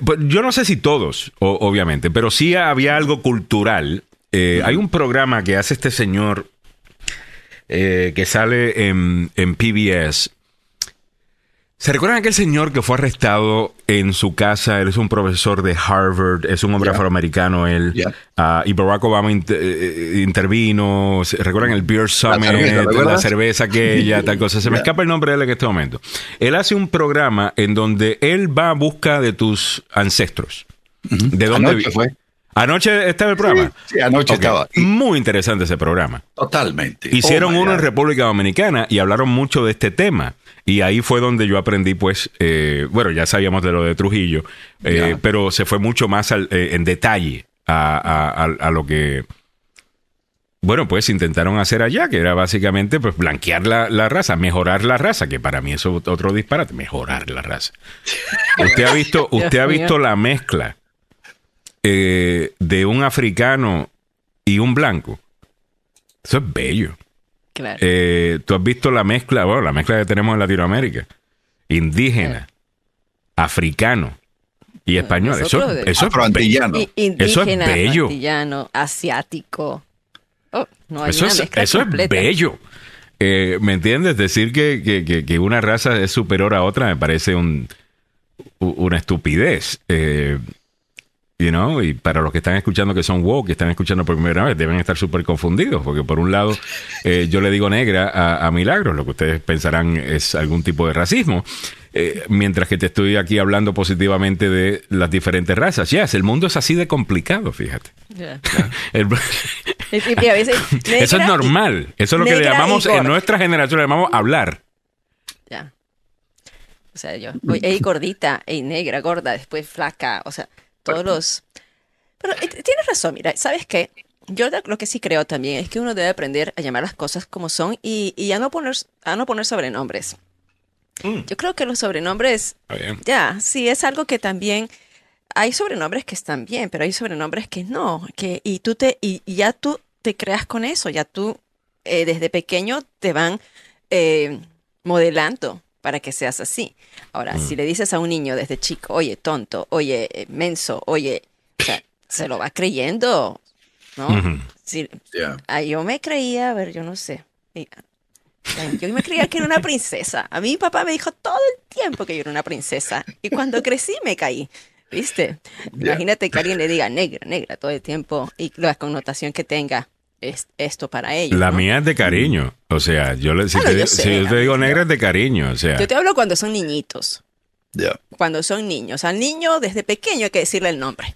Pues, yo no sé si todos, obviamente, pero sí había algo cultural eh, hay un programa que hace este señor eh, que sale en, PBS. ¿Se recuerdan aquel señor que fue arrestado en su casa? Él es un profesor de Harvard, es un hombre afroamericano él. Ah, y Barack Obama eh, intervino. ¿Recuerdan el Beer Summit? La cerveza, aquella, tal cosa. Se me escapa el nombre de él en este momento. Él hace un programa en donde él va a busca de tus ancestros. ¿De dónde fue? ¿Anoche estaba el programa? Sí, anoche estaba. Muy interesante ese programa. Totalmente. Hicieron oh uno en República Dominicana y hablaron mucho de este tema. Y ahí fue donde yo aprendí, pues, eh, bueno, ya sabíamos de lo de Trujillo, eh, pero se fue mucho más eh, en detalle a, lo que, bueno, pues intentaron hacer allá, que era básicamente pues blanquear la, raza, mejorar la raza, que para mí eso es otro disparate, mejorar la raza. Usted ha visto, usted ha visto la mezcla eh, de un africano y un blanco. Eso es bello. Claro. Eh, Tú has visto la mezcla, bueno, la mezcla que tenemos en Latinoamérica. Indígena, africano y español. eso, eso, es bello. eso es bello. asiático. Oh, eso es, eso es bello. Eh, ¿Me entiendes? Decir que, que, una raza es superior a otra me parece un, una estupidez. Eh, You know, y para los que están escuchando que son woke, que están escuchando por primera vez, deben estar súper confundidos, porque por un lado eh, yo le digo negra a, Milagros, lo que ustedes pensarán es algún tipo de racismo, eh, mientras que te estoy aquí hablando positivamente de las diferentes razas. Yes, el mundo es así de complicado, fíjate. eso es normal, eso es lo que le llamamos, en nuestra generación le llamamos hablar. O sea, yo, oye, gordita, ey, negra, gorda, después flaca, o sea, todos los... Pero eh, tienes razón, mira, ¿sabes qué? Yo lo que sí creo también es que uno debe aprender a llamar las cosas como son y, y a, no poner, a no poner sobrenombres. Mm. Yo creo que los sobrenombres, ya, sí, es algo que también hay sobrenombres que están bien, pero hay sobrenombres que no, que y tú te y, ya tú te creas con eso, ya tú eh, desde pequeño te van eh, modelando para que seas así. Ahora, mm. si le dices a un niño desde chico, oye, tonto, oye, eh, menso, oye, o sea, se lo va creyendo, ¿no? yo me creía, a ver, yo no sé. Yo me creía que era una princesa. A mí mi papá me dijo todo el tiempo que yo era una princesa. Y cuando crecí me caí. ¿Viste? Imagínate que alguien le diga negra, negra todo el tiempo y la connotación que tenga es esto para ellos. La mía es de cariño. O sea, yo le, si, te, yo te digo negra es de cariño. O sea. Yo te hablo cuando son niñitos. Cuando son niños. Al niño desde pequeño hay que decirle el nombre.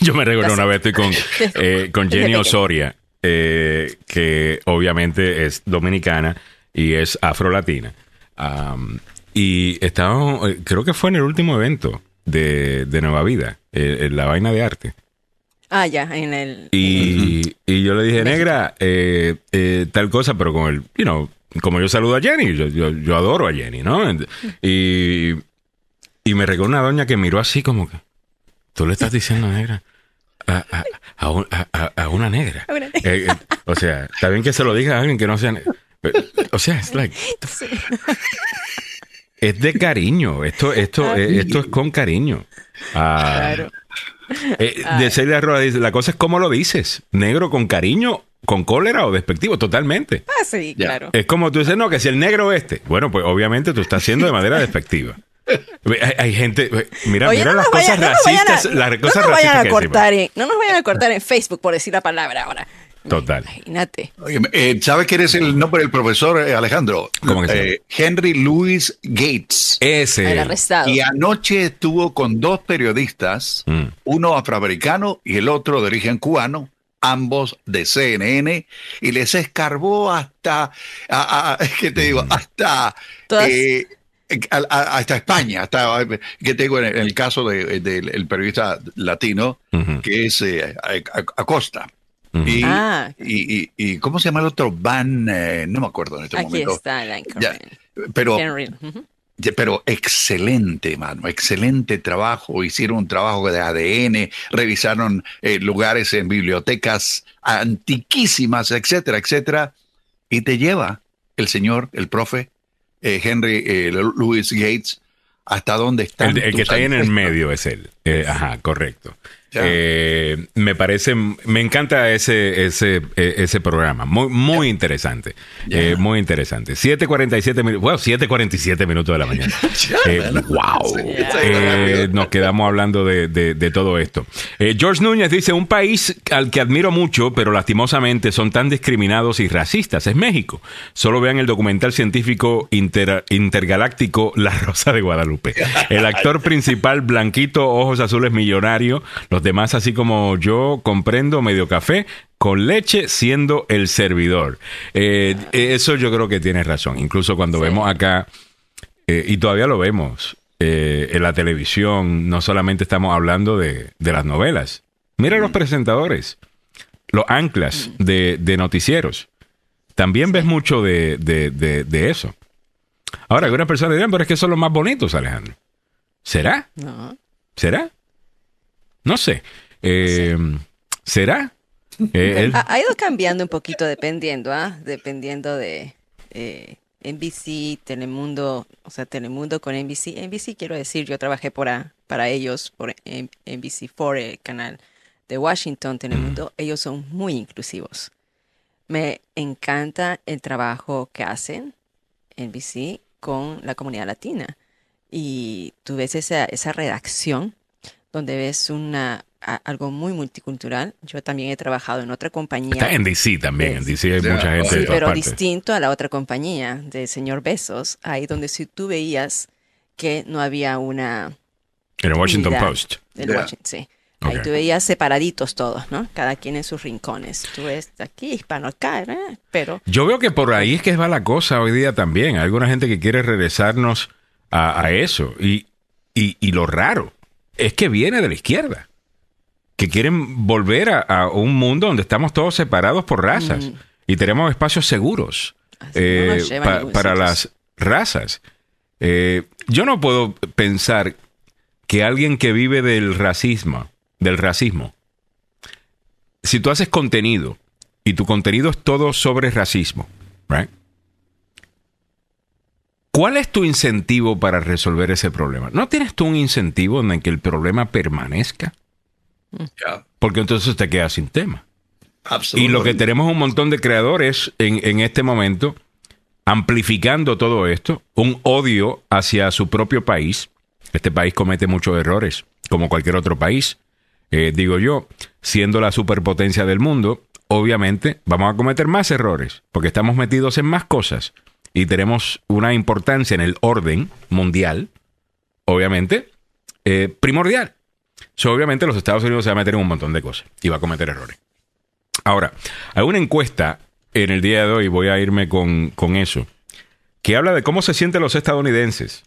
Yo me recuerdo una vez estoy con, eh, con Jenny Osoria, eh, que obviamente es dominicana y es afro-latina. y estábamos, eh, creo que fue en el último evento de, de Nueva Vida, en la vaina de arte. Ah, ya, en el... Y, y yo le dije, negra, eh, eh, tal cosa, pero con el, you know, como yo saludo a Jenny, yo, yo, adoro a Jenny, ¿no? Y, y me recuerdo una doña que miró así como que, tú le estás diciendo negra a, a, a, a una negra. Eh, o sea, está bien que se lo diga a alguien que no sea... O sea, es like... Es de cariño, esto, esto, esto es con cariño. Ah, claro. Eh, de Celia Roa dice, la cosa es cómo lo dices, negro con cariño, con cólera o despectivo, totalmente. Ah, sí, claro. Es como tú dices, no, que si el negro este, bueno, pues obviamente tú estás haciendo de manera despectiva. Hay, gente, mira, mira las cosas racistas, las cosas racistas a cortar no nos vayan a cortar en Facebook por decir la palabra ahora. Total. Imagínate. Eh, ¿Sabes quién es el nombre del profesor, eh, Alejandro? ¿Cómo eh, Henry Louis Gates. Ese. El arrestado. Y anoche estuvo con dos periodistas, mm. uno afroamericano y el otro de origen cubano, ambos de CNN, y les escarbó hasta, ¿qué te digo? Mm. Hasta... hasta España, hasta que tengo en el caso del periodista latino, que es Acosta. Ah. y, y, ¿cómo se llama el otro? Van, eh, no me acuerdo en este Aquí momento. está pero, pero excelente, mano, excelente trabajo. Hicieron un trabajo de ADN, revisaron eh, lugares en bibliotecas antiquísimas, etcétera, etcétera. Y te lleva el señor, el profe eh, Henry Louis Gates, hasta donde está. El, el que está ahí en el medio es él. ajá, correcto. Eh, me parece, me encanta ese, ese, e, ese programa. Muy, muy interesante. Eh, muy interesante. 7.47 minutos. Bueno, 7.47 minutos de la mañana. wow. Eh, nos quedamos hablando de, de, todo esto. George Núñez dice: Un país al que admiro mucho, pero lastimosamente son tan discriminados y racistas, es México. Solo vean el documental científico intergaláctico La Rosa de Guadalupe. El actor principal, blanquito, ojos azules millonario, los demás, así como yo, comprendo medio café con leche siendo el servidor. Eh, eso yo creo que tienes razón. Incluso cuando vemos acá, eh, y todavía lo vemos eh, en la televisión, no solamente estamos hablando de, las novelas. Mira los presentadores, los anclas de, noticieros. También ves mucho de, de eso. Ahora, algunas personas dirán, pero es que son los más bonitos, Alejandro. ¿Será? No. ¿Será? No sé. Eh, ¿Será? Eh, ha, ido cambiando un poquito dependiendo, ¿ah? Dependiendo de eh, NBC, Telemundo, o sea, Telemundo con NBC. NBC quiero decir, yo trabajé para, para ellos, por NBC4, el canal de Washington, Telemundo. Mm. Ellos son muy inclusivos. Me encanta el trabajo que hacen NBC con la comunidad latina. Y tú ves esa, esa redacción donde ves una algo muy multicultural. Yo también he trabajado en otra compañía. Está en DC también, en DC hay mucha gente. Sí, pero distinto a la otra compañía de señor Besos, ahí donde si tú veías que no había una... En el Washington Post. sí. Ahí tú veías separaditos todos, ¿no? Cada quien en sus rincones. Tú ves aquí, hispano acá, ¿eh? pero... Yo veo que por ahí es que va la cosa hoy día también. Hay alguna gente que quiere regresarnos a, eso. Y, y, lo raro es que viene de la izquierda, que quieren volver a, un mundo donde estamos todos separados por razas mm. y tenemos espacios seguros eh, para las razas. Eh, yo no puedo pensar que alguien que vive del racismo, del racismo, si tú haces contenido y tu contenido es todo sobre racismo, right? ¿Cuál es tu incentivo para resolver ese problema? ¿No tienes tú un incentivo en el que el problema permanezca? Porque entonces te quedas sin tema. Y lo que tenemos un montón de creadores en, en este momento amplificando todo esto, un odio hacia su propio país. Este país comete muchos errores, como cualquier otro país. Eh, digo yo, siendo la superpotencia del mundo, obviamente vamos a cometer más errores, porque estamos metidos en más cosas y tenemos una importancia en el orden mundial, obviamente, eh, primordial. obviamente los Estados Unidos se va a meter en un montón de cosas y va a cometer errores. Ahora, hay una encuesta en el día de hoy, voy a irme con, eso, que habla de cómo se sienten los estadounidenses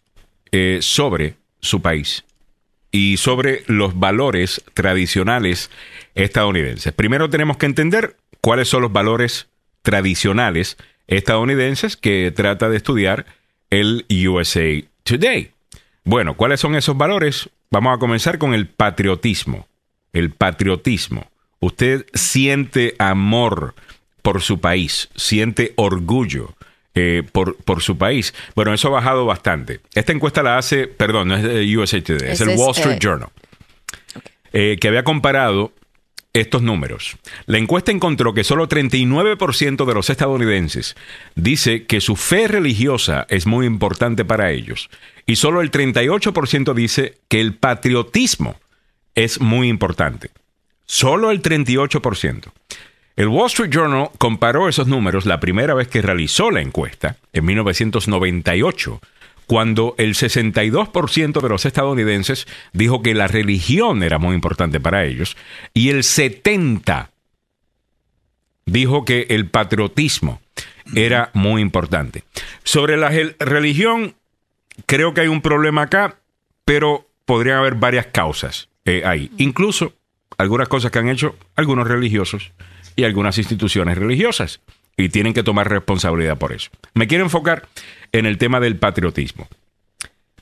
eh, sobre su país y sobre los valores tradicionales estadounidenses. Primero tenemos que entender cuáles son los valores tradicionales estadounidenses que trata de estudiar el USA Today. Bueno, ¿cuáles son esos valores? Vamos a comenzar con el patriotismo. El patriotismo. Usted siente amor por su país, siente orgullo eh, por, por, su país. Bueno, eso ha bajado bastante. Esta encuesta la hace, perdón, no es de USA Today, es, el Wall Street eh, Journal, eh, que había comparado estos números. La encuesta encontró que solo 39% de los estadounidenses dice que su fe religiosa es muy importante para ellos y solo el 38% dice que el patriotismo es muy importante. Solo el 38%. El Wall Street Journal comparó esos números la primera vez que realizó la encuesta, en 1998, cuando el 62% de los estadounidenses dijo que la religión era muy importante para ellos y el 70% dijo que el patriotismo era muy importante. Sobre la religión, creo que hay un problema acá, pero podría haber varias causas eh, ahí. Incluso algunas cosas que han hecho algunos religiosos y algunas instituciones religiosas. Y tienen que tomar responsabilidad por eso. Me quiero enfocar en el tema del patriotismo.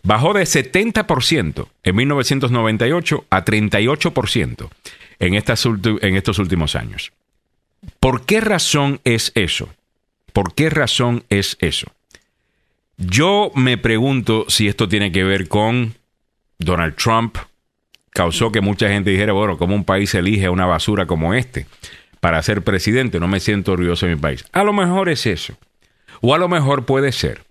Bajó de 70% en 1998 a 38% en, estas en estos últimos años. ¿Por qué razón es eso? ¿Por qué razón es eso? Yo me pregunto si esto tiene que ver con Donald Trump. Causó que mucha gente dijera, bueno, ¿cómo un país elige una basura como este? para ser presidente, no me siento orgulloso de mi país. A lo mejor es eso. O a lo mejor puede ser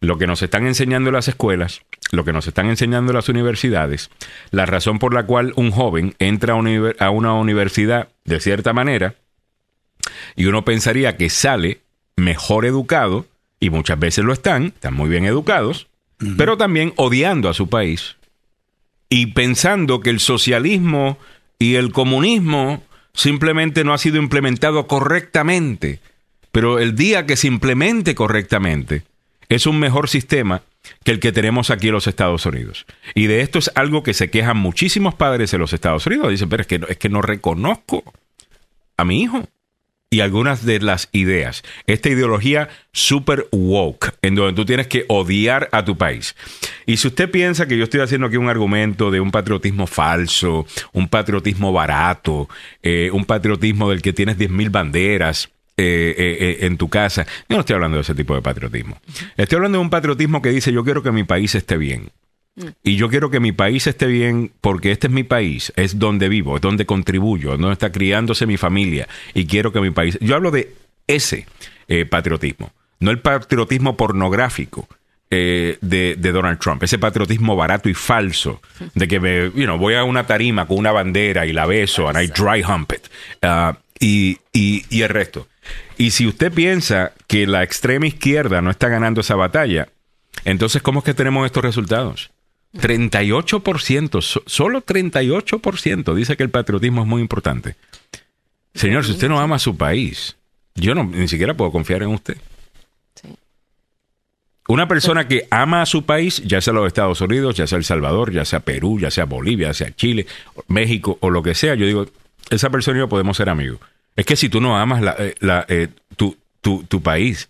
lo que nos están enseñando las escuelas, lo que nos están enseñando las universidades, la razón por la cual un joven entra a, una universidad de cierta manera y uno pensaría que sale mejor educado, y muchas veces lo están, están muy bien educados, pero también odiando a su país y pensando que el socialismo y el comunismo simplemente no ha sido implementado correctamente. Pero el día que se implemente correctamente, es un mejor sistema que el que tenemos aquí en los Estados Unidos. Y de esto es algo que se quejan muchísimos padres en los Estados Unidos. Dicen, pero es que, es que no reconozco a mi hijo y algunas de las ideas. Esta ideología super woke, en donde tú tienes que odiar a tu país. Y si usted piensa que yo estoy haciendo aquí un argumento de un patriotismo falso, un patriotismo barato, eh, un patriotismo del que tienes 10.000 banderas, eh, eh, en tu casa. Yo no estoy hablando de ese tipo de patriotismo. Estoy hablando de un patriotismo que dice yo quiero que mi país esté bien. Mm. Y yo quiero que mi país esté bien porque este es mi país, es donde vivo, es donde contribuyo, es donde está criándose mi familia. Y quiero que mi país... Yo hablo de ese eh, patriotismo, no el patriotismo pornográfico. Eh, de, Donald Trump, ese patriotismo barato y falso, de que me, you know, voy a una tarima con una bandera y la beso, and I dry hump it, uh, y, y, y el resto. Y si usted piensa que la extrema izquierda no está ganando esa batalla, entonces, ¿cómo es que tenemos estos resultados? 38%, solo 38% dice que el patriotismo es muy importante. Señor, si usted no ama a su país, yo no, ni siquiera puedo confiar en usted. Una persona que ama a su país, ya sea los Estados Unidos, ya sea El Salvador, ya sea Perú, ya sea Bolivia, ya sea Chile, México o lo que sea, yo digo, esa persona y yo podemos ser amigos. Es que si tú no amas la, eh, eh, tu, tu, tu, país,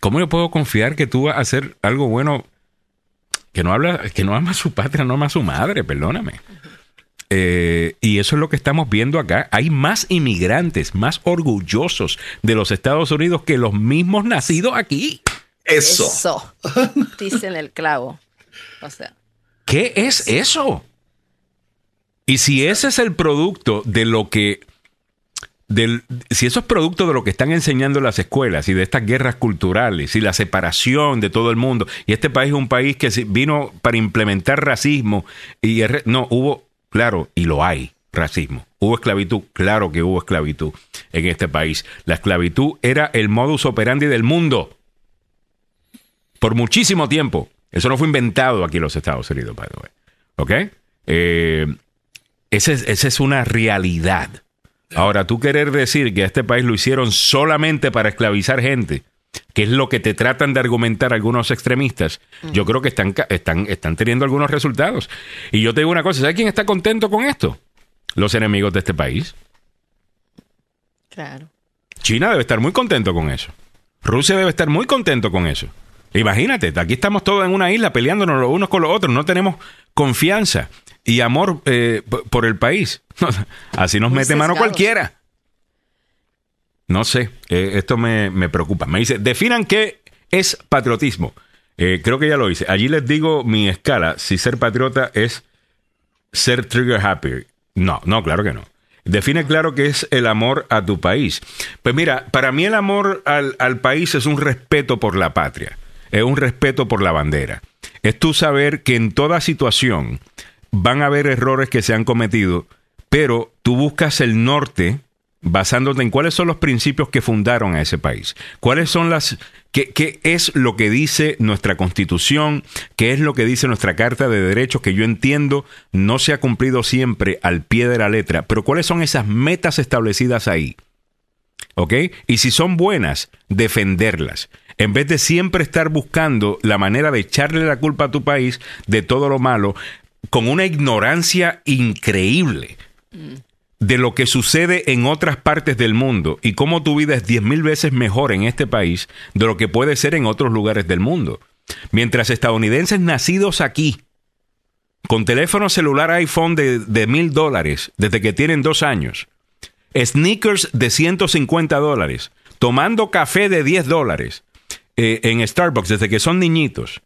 ¿cómo yo puedo confiar que tú vas a hacer algo bueno que no habla, que no ama a su patria, no ama a su madre, perdóname? Eh, y eso es lo que estamos viendo acá. Hay más inmigrantes, más orgullosos de los Estados Unidos que los mismos nacidos aquí. Eso. Eso. Dicen el clavo. O sea. ¿Qué es eso? Y si ese es el producto de lo que si eso es producto de lo que están enseñando las escuelas y de estas guerras culturales y la separación de todo el mundo, y este país es un país que vino para implementar racismo, y no, hubo Claro, y lo hay, racismo. ¿Hubo esclavitud? Claro que hubo esclavitud en este país. La esclavitud era el modus operandi del mundo. Por muchísimo tiempo. Eso no fue inventado aquí en los Estados Unidos, by the way. ¿Ok? Eh, esa es una realidad. Ahora, tú querer decir que a este país lo hicieron solamente para esclavizar gente, que es lo que te tratan de argumentar algunos extremistas, yo creo que están, están, están teniendo algunos resultados. Y yo te digo una cosa, ¿sabes quién está contento con esto? Los enemigos de este país. Claro. China debe estar muy contento con eso. Rusia debe estar muy contento con eso. Imagínate, aquí estamos todos en una isla peleándonos los unos con los otros, no tenemos confianza y amor eh, por el país. Así nos mete mano cualquiera. No sé, eh, esto me, preocupa. Me dice, definan qué es patriotismo. Eh, creo que ya lo hice. Allí les digo mi escala. Si ser patriota es ser trigger happy. No, no, claro que no. Define claro qué es el amor a tu país. Pues mira, para mí el amor al, al país es un respeto por la patria, es un respeto por la bandera. Es tú saber que en toda situación van a haber errores que se han cometido, pero tú buscas el norte basándote en cuáles son los principios que fundaron a ese país, cuáles son las, qué, qué, es lo que dice nuestra constitución, qué es lo que dice nuestra carta de derechos, que yo entiendo no se ha cumplido siempre al pie de la letra, pero cuáles son esas metas establecidas ahí. ¿Ok? Y si son buenas, defenderlas. En vez de siempre estar buscando la manera de echarle la culpa a tu país de todo lo malo, con una ignorancia increíble. De lo que sucede en otras partes del mundo y cómo tu vida es diez mil veces mejor en este país de lo que puede ser en otros lugares del mundo. Mientras estadounidenses nacidos aquí, con teléfono celular iPhone de mil dólares desde que tienen dos años, sneakers de 150 dólares, tomando café de 10 dólares eh, en Starbucks desde que son niñitos,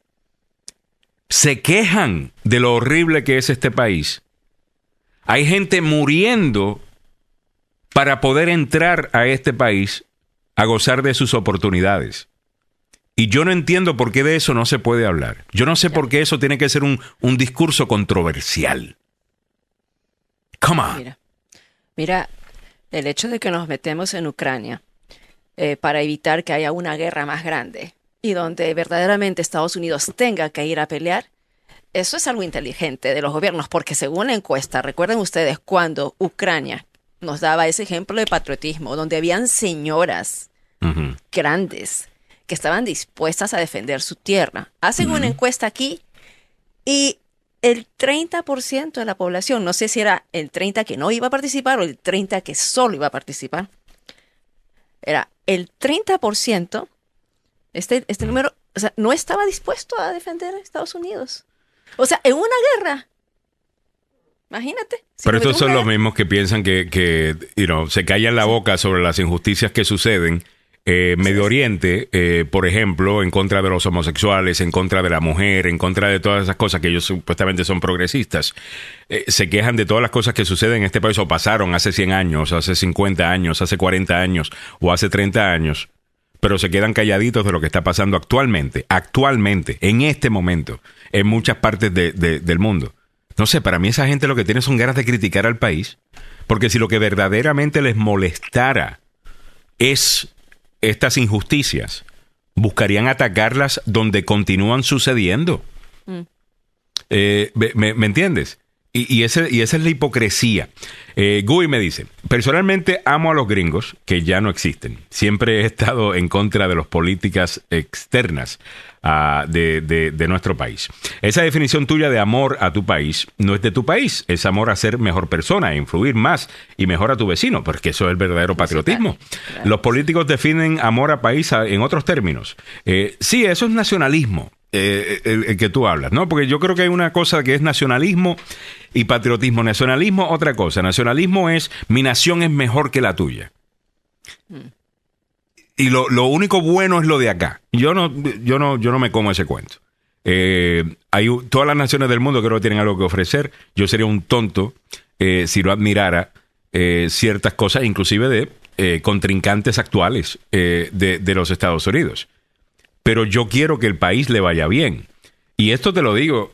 se quejan de lo horrible que es este país hay gente muriendo para poder entrar a este país a gozar de sus oportunidades. Y yo no entiendo por qué de eso no se puede hablar. Yo no sé por qué eso tiene que ser un, discurso controversial. Come mira, el hecho de que nos metemos en Ucrania eh, para evitar que haya una guerra más grande y donde verdaderamente Estados Unidos tenga que ir a pelear, eso es algo inteligente de los gobiernos, porque según la encuesta, recuerden ustedes cuando Ucrania nos daba ese ejemplo de patriotismo, donde habían señoras grandes que estaban dispuestas a defender su tierra. Hacen una encuesta aquí y el 30% de la población, no sé si era el 30% que no iba a participar o el 30% que solo iba a participar, era el 30%, este, este número, o sea, no estaba dispuesto a defender a Estados Unidos. O sea, en una guerra. Imagínate. Pero estos son los mismos que piensan que, que se callan la boca sobre las injusticias que suceden. Eh, Medio Oriente, eh, por ejemplo, en contra de los homosexuales, en contra de la mujer, en contra de todas esas cosas que ellos supuestamente son progresistas, eh, se quejan de todas las cosas que suceden en este país o pasaron hace 100 años, hace 50 años, hace 40 años o hace 30 años, pero se quedan calladitos de lo que está pasando actualmente, actualmente, en este momento en muchas partes del mundo. No sé, para mí esa gente lo que tiene son ganas de criticar al país, porque si lo que verdaderamente les molestara es estas injusticias, buscarían atacarlas donde continúan sucediendo. Mm. Eh, me, entiendes? Y, ese, y esa es la hipocresía. Eh, Gui me dice, personalmente amo a los gringos que ya no existen. Siempre he estado en contra de las políticas externas ah, de, de, nuestro país. Esa definición tuya de amor a tu país no es de tu país, es amor a ser mejor persona, a influir más y mejor a tu vecino, porque eso es el verdadero patriotismo. Los políticos definen amor a país en otros términos. Eh, sí, eso es nacionalismo. Eh, el, que tú hablas, ¿no? Porque yo creo que hay una cosa que es nacionalismo y patriotismo. Nacionalismo, otra cosa. Nacionalismo es mi nación es mejor que la tuya. Y lo, único bueno es lo de acá. Yo no, yo no, yo no me como ese cuento. Eh, hay todas las naciones del mundo creo que tienen algo que ofrecer. Yo sería un tonto eh, si no admirara ciertas cosas, inclusive de contrincantes actuales de, de los Estados Unidos pero yo quiero que el país le vaya bien. Y esto te lo digo,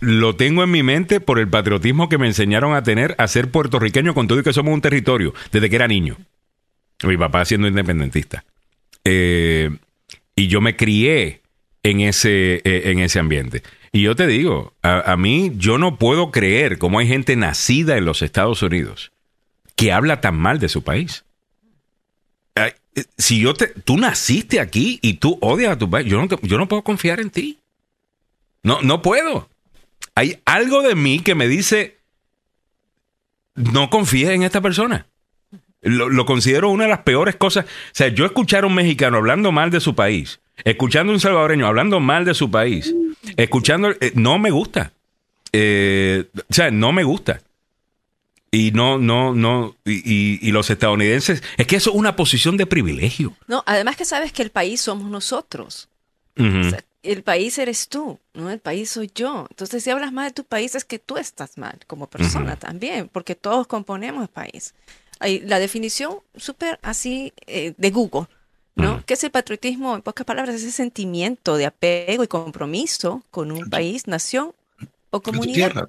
lo tengo en mi mente por el patriotismo que me enseñaron a tener a ser puertorriqueño con todo y que somos un territorio desde que era niño. Mi papá siendo independentista. Eh, y yo me crié en ese, eh, en ese ambiente. Y yo te digo, a, mí yo no puedo creer cómo hay gente nacida en los Estados Unidos que habla tan mal de su país. Si yo te, tú naciste aquí y tú odias a tu país, yo no, yo no puedo confiar en ti. No, no puedo. Hay algo de mí que me dice, no confíes en esta persona. Lo, considero una de las peores cosas. O sea, yo escuchar a un mexicano hablando mal de su país, escuchando a un salvadoreño hablando mal de su país, escuchando, eh, no me gusta. Eh, o sea, no me gusta y no, no, no, y, y, los estadounidenses, es que eso es una posición de privilegio. No, además que sabes que el país somos nosotros. el país eres tú, ¿no? El país soy yo. Entonces, si hablas mal de tu país, es que tú estás mal como persona también, porque todos componemos el país. Hay la definición súper así eh, de Google, ¿no? ¿Qué es el patriotismo? En pocas palabras, es ese sentimiento de apego y compromiso con un país, nación o comunidad.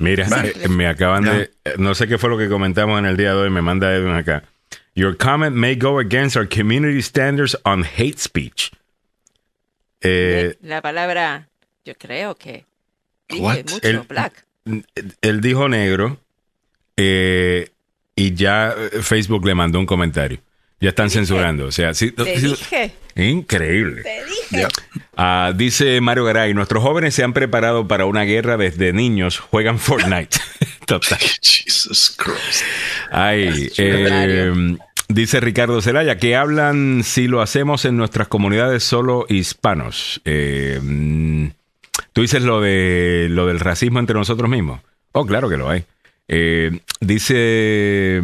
Mira, eh, me acaban de. Eh, no sé qué fue lo que comentamos en el día de hoy. Me manda Edwin acá. Your comment may go against our community standards on hate speech. Eh, la palabra, yo creo que. Dije mucho, black. Él dijo negro. y ya Facebook le mandó un comentario. Ya están censurando. O sea, sí. Te dije. Increíble. Te dije. Ah, dice Mario Garay, nuestros jóvenes se han preparado para una guerra desde niños, juegan Fortnite. Total. Jesus Christ. Ay, eh, dice Ricardo Zelaya, que hablan si lo hacemos en nuestras comunidades solo hispanos. Eh, Tú dices lo de lo del racismo entre nosotros mismos. Oh, claro que lo hay. Eh, dice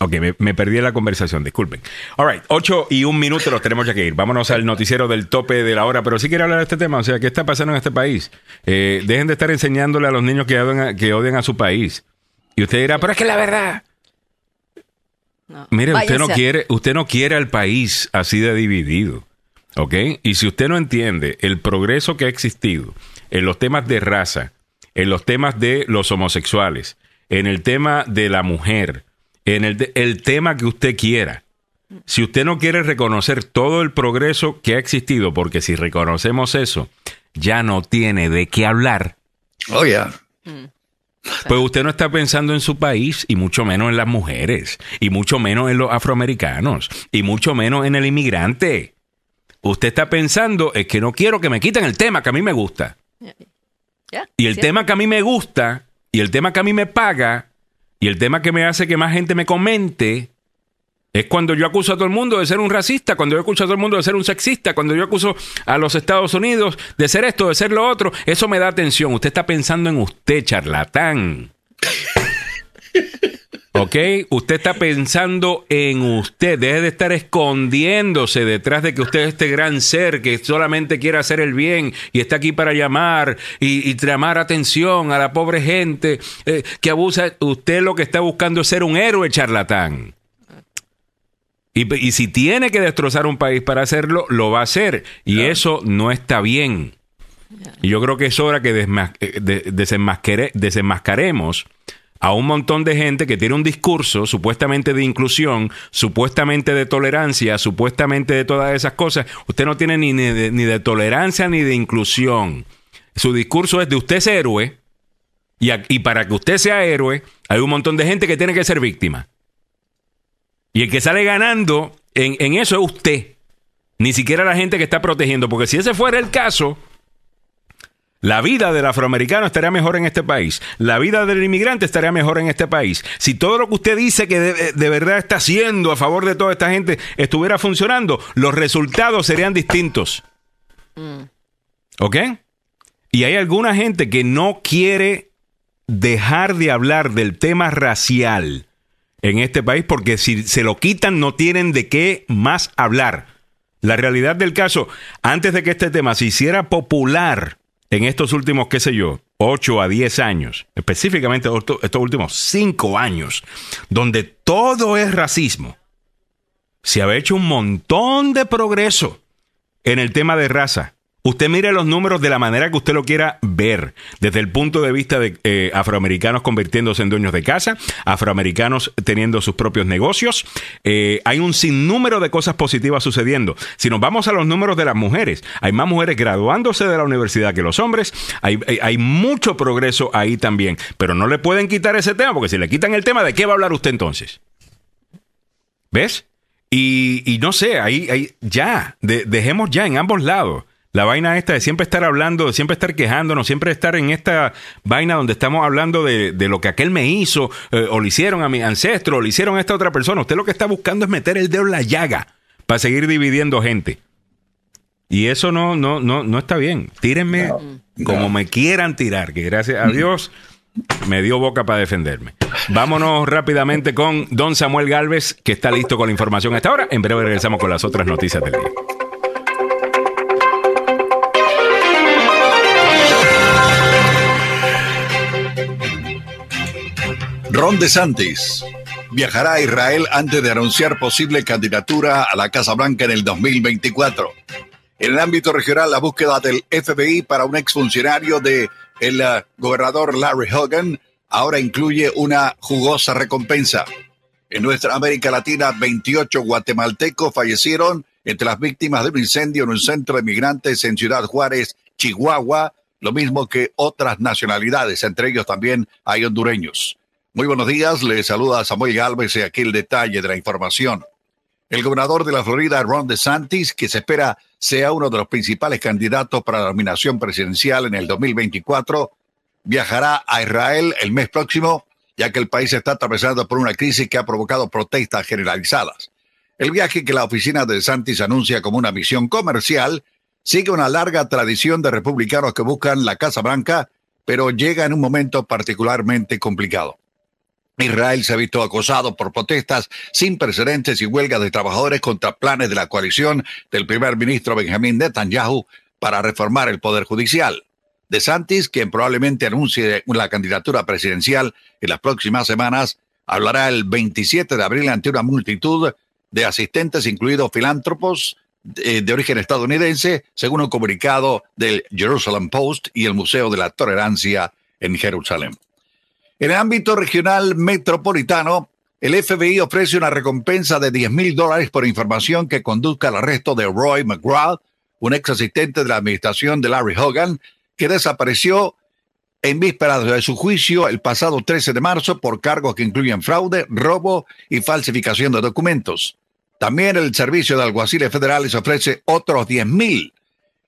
Ok, me, perdí la conversación, disculpen. All right, ocho y un minuto los tenemos ya que ir. Vámonos al noticiero del tope de la hora, pero sí quiero hablar de este tema. O sea, ¿qué está pasando en este país? Eh, dejen de estar enseñándole a los niños que odian a, que odian a su país. Y usted dirá, pero es que la verdad. Mire, usted no, quiere, usted no quiere al país así de dividido. ¿Ok? Y si usted no entiende el progreso que ha existido en los temas de raza, en los temas de los homosexuales, en el tema de la mujer, en el, el tema que usted quiera. Si usted no quiere reconocer todo el progreso que ha existido, porque si reconocemos eso, ya no tiene de qué hablar. Oh, ya. Pues usted no está pensando en su país y mucho menos en las mujeres, y mucho menos en los afroamericanos, y mucho menos en el inmigrante. Usted está pensando es que no quiero que me quiten el tema que a mí me gusta. y el tema que a mí me gusta, y el tema que a mí me paga, y el tema que me hace que más gente me comente es cuando yo acuso a todo el mundo de ser un racista, cuando yo acuso a todo el mundo de ser un sexista, cuando yo acuso a los Estados Unidos de ser esto, de ser lo otro. Eso me da atención. Usted está pensando en usted, charlatán. ¿Ok? Usted está pensando en usted. Deje de estar escondiéndose detrás de que usted es este gran ser que solamente quiere hacer el bien y está aquí para llamar y, y llamar atención a la pobre gente eh, que abusa. Usted lo que está buscando es ser un héroe charlatán. Y, y, si tiene que destrozar un país para hacerlo, lo va a hacer. Y eso no está bien. Y yo creo que es hora que eh, desenmascaremos a un montón de gente que tiene un discurso supuestamente de inclusión, supuestamente de tolerancia, supuestamente de todas esas cosas. Usted no tiene ni de, ni de tolerancia ni de inclusión. Su discurso es de usted es héroe y, y para que usted sea héroe hay un montón de gente que tiene que ser víctima. Y el que sale ganando en, en eso es usted. Ni siquiera la gente que está protegiendo. Porque si ese fuera el caso, la vida del afroamericano estaría mejor en este país. La vida del inmigrante estaría mejor en este país. Si todo lo que usted dice que de, verdad está haciendo a favor de toda esta gente estuviera funcionando, los resultados serían distintos. ¿Ok? Y hay alguna gente que no quiere dejar de hablar del tema racial en este país porque si se lo quitan no tienen de qué más hablar. La realidad del caso, antes de que este tema se hiciera popular, en estos últimos, qué sé yo, 8 a 10 años, específicamente estos últimos 5 años, donde todo es racismo, se ha hecho un montón de progreso en el tema de raza. Usted mire los números de la manera que usted lo quiera ver, desde el punto de vista de eh, afroamericanos convirtiéndose en dueños de casa, afroamericanos teniendo sus propios negocios. Eh, hay un sinnúmero de cosas positivas sucediendo. Si nos vamos a los números de las mujeres, hay más mujeres graduándose de la universidad que los hombres. Hay, hay mucho progreso ahí también, pero no le pueden quitar ese tema, porque si le quitan el tema, ¿de qué va a hablar usted entonces? ¿Ves? Y, no sé, ahí, ahí ya, dejemos ya en ambos lados la vaina esta de siempre estar hablando, de siempre estar quejándonos, siempre estar en esta vaina donde estamos hablando de, lo que aquel me hizo, eh, o le hicieron a mi ancestro, o le hicieron a esta otra persona. Usted lo que está buscando es meter el dedo en la llaga para seguir dividiendo gente. Y eso no, no, no, no está bien. Tírenme como me quieran tirar, que gracias a Dios me dio boca para defenderme. Vámonos rápidamente con Don Samuel Galvez, que está listo con la información hasta ahora. En breve regresamos con las otras noticias del día. Ron DeSantis viajará a Israel antes de anunciar posible candidatura a la Casa Blanca en el 2024. En el ámbito regional, la búsqueda del FBI para un exfuncionario de el uh, gobernador Larry Hogan ahora incluye una jugosa recompensa. En nuestra América Latina, 28 guatemaltecos fallecieron entre las víctimas de un incendio en un centro de migrantes en Ciudad Juárez, Chihuahua, lo mismo que otras nacionalidades, entre ellos también hay hondureños. Muy buenos días, le saluda Samuel Galvez y aquí el detalle de la información. El gobernador de la Florida, Ron DeSantis, que se espera sea uno de los principales candidatos para la nominación presidencial en el 2024, viajará a Israel el mes próximo, ya que el país está atravesando por una crisis que ha provocado protestas generalizadas. El viaje que la oficina de DeSantis anuncia como una misión comercial sigue una larga tradición de republicanos que buscan la Casa Blanca, pero llega en un momento particularmente complicado. Israel se ha visto acosado por protestas sin precedentes y huelgas de trabajadores contra planes de la coalición del primer ministro Benjamín Netanyahu para reformar el Poder Judicial. De Santis, quien probablemente anuncie la candidatura presidencial en las próximas semanas, hablará el 27 de abril ante una multitud de asistentes, incluidos filántropos de, de origen estadounidense, según un comunicado del Jerusalem Post y el Museo de la Tolerancia en Jerusalén. En el ámbito regional metropolitano, el FBI ofrece una recompensa de 10 mil dólares por información que conduzca al arresto de Roy McGraw, un ex asistente de la administración de Larry Hogan, que desapareció en vísperas de su juicio el pasado 13 de marzo por cargos que incluyen fraude, robo y falsificación de documentos. También el Servicio de Alguaciles Federales ofrece otros 10 mil.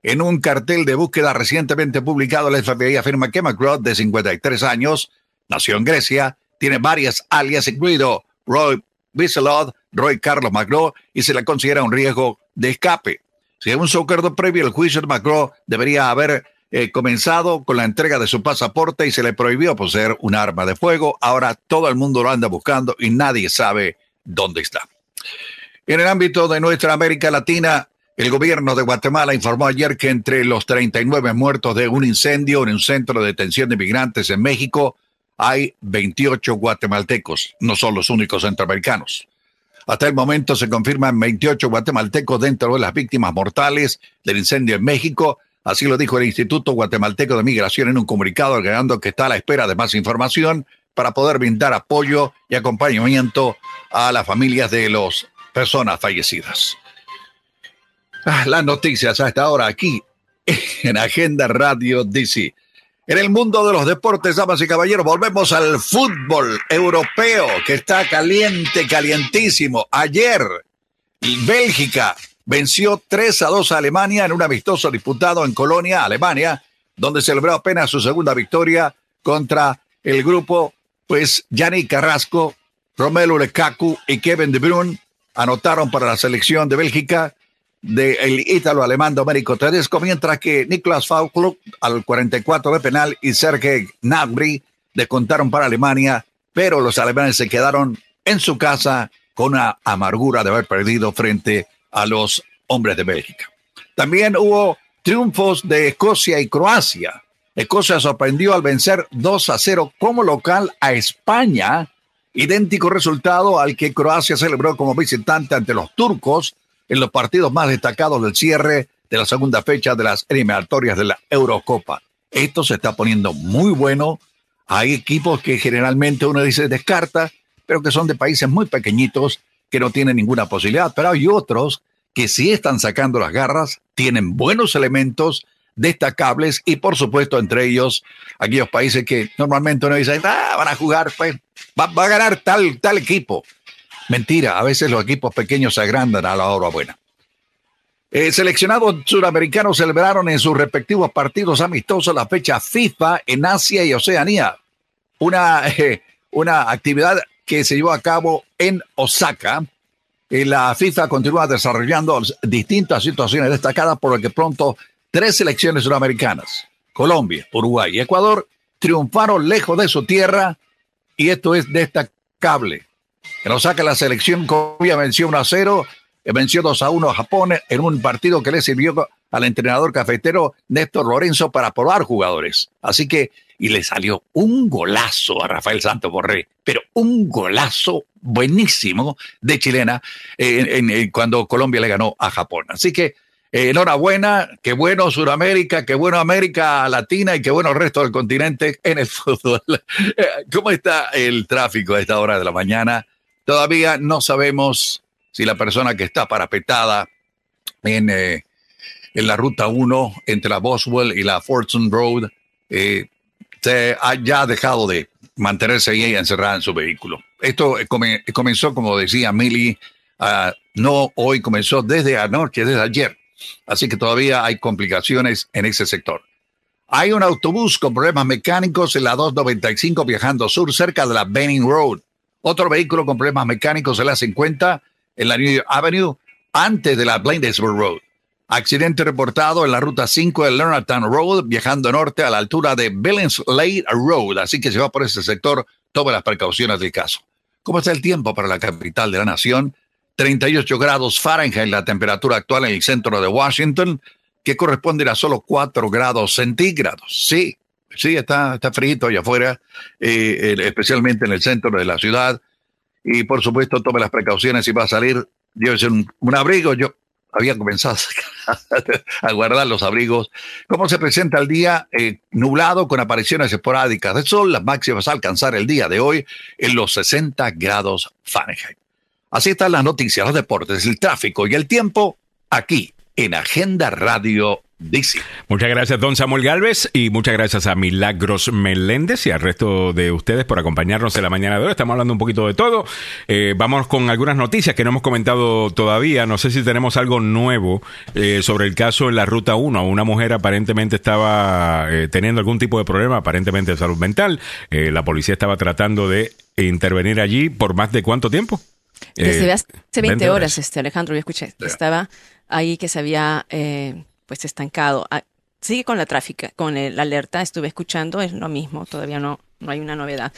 En un cartel de búsqueda recientemente publicado, el FBI afirma que McGraw, de 53 años, Nació en Grecia, tiene varias alias, incluido Roy Wieselod, Roy Carlos McGraw, y se le considera un riesgo de escape. Según su acuerdo previo, el juicio de McGraw debería haber eh, comenzado con la entrega de su pasaporte y se le prohibió poseer un arma de fuego. Ahora todo el mundo lo anda buscando y nadie sabe dónde está. En el ámbito de nuestra América Latina, el gobierno de Guatemala informó ayer que entre los 39 muertos de un incendio en un centro de detención de migrantes en México, hay 28 guatemaltecos, no son los únicos centroamericanos. Hasta el momento se confirman 28 guatemaltecos dentro de las víctimas mortales del incendio en México. Así lo dijo el Instituto Guatemalteco de Migración en un comunicado, agregando que está a la espera de más información para poder brindar apoyo y acompañamiento a las familias de las personas fallecidas. Ah, las noticias hasta ahora aquí en Agenda Radio DC. En el mundo de los deportes, damas y caballeros, volvemos al fútbol europeo que está caliente, calientísimo. Ayer, Bélgica venció 3 a 2 a Alemania en un amistoso disputado en Colonia, Alemania, donde celebró apenas su segunda victoria contra el grupo, pues Yannick Carrasco, Romelu Lukaku y Kevin De Bruyne anotaron para la selección de Bélgica del ítalo-alemán Domenico Tedesco, mientras que Niklas Faulklub al 44 de penal y Sergei Gnabry descontaron para Alemania, pero los alemanes se quedaron en su casa con una amargura de haber perdido frente a los hombres de Bélgica. También hubo triunfos de Escocia y Croacia. Escocia sorprendió al vencer 2 a 0 como local a España, idéntico resultado al que Croacia celebró como visitante ante los turcos en los partidos más destacados del cierre de la segunda fecha de las eliminatorias de la Eurocopa. Esto se está poniendo muy bueno. Hay equipos que generalmente uno dice descarta, pero que son de países muy pequeñitos que no tienen ninguna posibilidad. Pero hay otros que sí están sacando las garras, tienen buenos elementos destacables y por supuesto entre ellos aquellos países que normalmente uno dice, ah, van a jugar, pues va, va a ganar tal, tal equipo. Mentira, a veces los equipos pequeños se agrandan a la hora buena. Eh, seleccionados suramericanos celebraron en sus respectivos partidos amistosos la fecha FIFA en Asia y Oceanía, una, eh, una actividad que se llevó a cabo en Osaka. Eh, la FIFA continúa desarrollando distintas situaciones destacadas por lo que pronto tres selecciones suramericanas, Colombia, Uruguay y Ecuador, triunfaron lejos de su tierra y esto es destacable que nos saca la selección. Colombia venció 1 a 0, eh, venció 2 a 1 a Japón en un partido que le sirvió al entrenador cafetero Néstor Lorenzo para probar jugadores. Así que, y le salió un golazo a Rafael Santos Borré, pero un golazo buenísimo de chilena en, cuando Colombia le ganó a Japón. Así que, eh, enhorabuena, qué bueno Sudamérica, qué bueno América Latina y qué bueno el resto del continente en el fútbol. ¿Cómo está el tráfico a esta hora de la mañana? Todavía no sabemos si la persona que está parapetada en, eh, en la ruta 1 entre la Boswell y la Fortune Road eh, se ha ya dejado de mantenerse ahí encerrada en su vehículo. Esto comenzó, como decía Millie, uh, no hoy, comenzó desde anoche, desde ayer. Así que todavía hay complicaciones en ese sector. Hay un autobús con problemas mecánicos en la 295 viajando sur cerca de la Benning Road. Otro vehículo con problemas mecánicos le hace cuenta en la New Avenue antes de la Bladensburg Road. Accidente reportado en la ruta 5 de Leonardtown Road, viajando norte a la altura de Lake Road. Así que se va por ese sector, tome las precauciones del caso. ¿Cómo está el tiempo para la capital de la nación? 38 grados Fahrenheit la temperatura actual en el centro de Washington, que corresponde a solo 4 grados centígrados. Sí, Sí, está, está frito allá afuera, eh, especialmente en el centro de la ciudad. Y por supuesto, tome las precauciones si va a salir. Llévese un, un abrigo. Yo había comenzado a guardar los abrigos. ¿Cómo se presenta el día? Eh, nublado con apariciones esporádicas de sol. Las máximas a alcanzar el día de hoy en los 60 grados Fahrenheit. Así están las noticias, los deportes, el tráfico y el tiempo aquí en Agenda Radio Muchas gracias, don Samuel Galvez, y muchas gracias a Milagros Meléndez y al resto de ustedes por acompañarnos en la mañana de hoy. Estamos hablando un poquito de todo. Eh, vamos con algunas noticias que no hemos comentado todavía. No sé si tenemos algo nuevo eh, sobre el caso en la Ruta 1. Una mujer aparentemente estaba eh, teniendo algún tipo de problema, aparentemente de salud mental. la policía estaba tratando de intervenir allí por más de cuánto tiempo. Desde hace 20, horas, este Alejandro, yo escuché. Estaba ahí que se había pues estancado. Ah, sigue con la tráfica, con la alerta, estuve escuchando, es lo mismo, todavía no, no hay una novedad.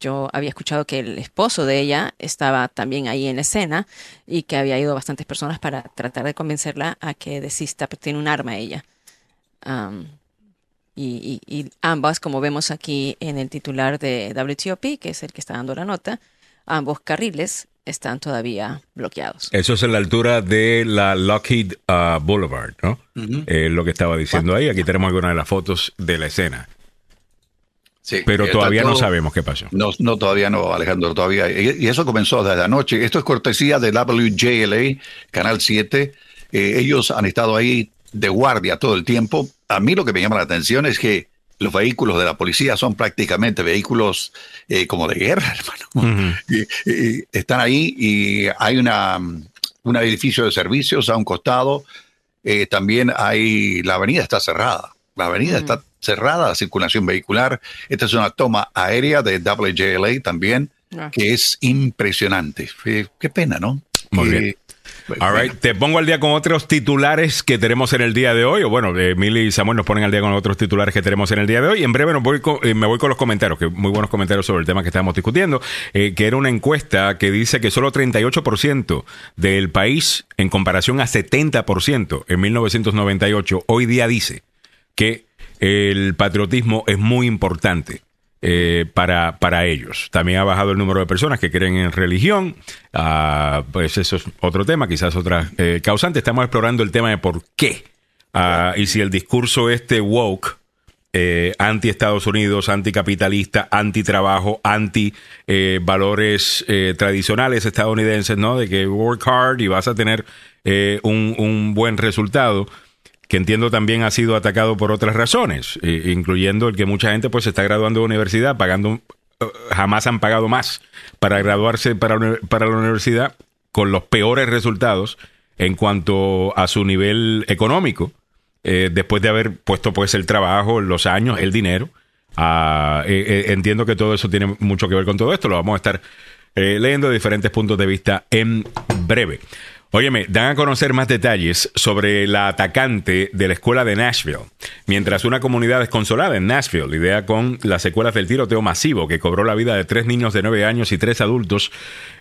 Yo había escuchado que el esposo de ella estaba también ahí en escena y que había ido bastantes personas para tratar de convencerla a que desista, pero tiene un arma ella. y, y, ambas, como vemos aquí en el titular de WTOP, que es el que está dando la nota, ambos carriles están todavía bloqueados. Eso es en la altura de la Lockheed uh, Boulevard, ¿no? lo que estaba diciendo ahí. Aquí tenemos algunas de las fotos de la escena. Sí, Pero todavía no sabemos qué pasó. No, no, todavía no, Alejandro, todavía. Y, eso comenzó desde anoche. Esto es cortesía de WJLA, Canal 7. Eh, ellos han estado ahí de guardia todo el tiempo. A mí lo que me llama la atención es que los vehículos de la policía son prácticamente vehículos eh, como de guerra, hermano. y, están ahí y hay una, un edificio de servicios a un costado. Eh, también hay, la avenida está cerrada. La avenida está cerrada a circulación vehicular. Esta es una toma aérea de WJLA también, ah. que es impresionante. qué pena, ¿no? Muy bien. All right. Te pongo al día con otros titulares que tenemos en el día de hoy. O bueno, Emily y Samuel nos ponen al día con otros titulares que tenemos en el día de hoy. En breve voy eh, me voy con los comentarios, que muy buenos comentarios sobre el tema que estábamos discutiendo, eh, que era una encuesta que dice que solo 38% del país, en comparación a 70% en 1998, hoy día dice que el patriotismo es muy importante eh, para, para ellos. También ha bajado el número de personas que creen en religión. Ah, pues eso es otro tema, quizás otra eh, causante. Estamos explorando el tema de por qué. Ah, y si el discurso este woke, eh, anti Estados Unidos, anticapitalista, anti trabajo, anti valores tradicionales estadounidenses, ¿no? De que work hard y vas a tener un, un buen resultado que entiendo también ha sido atacado por otras razones, incluyendo el que mucha gente pues está graduando de universidad pagando, eh, jamás han pagado más para graduarse para, la universidad con los peores resultados en cuanto a su nivel económico, eh, después de haber puesto pues el trabajo, los años, el dinero. Ah, eh, entiendo que todo eso tiene mucho que ver con todo esto, lo vamos a estar leyendo de diferentes puntos de vista en breve. Óyeme, dan a conocer más detalles sobre la atacante de la escuela de Nashville, mientras una comunidad desconsolada en Nashville lidia con las secuelas del tiroteo masivo que cobró la vida de tres niños de nueve años y tres adultos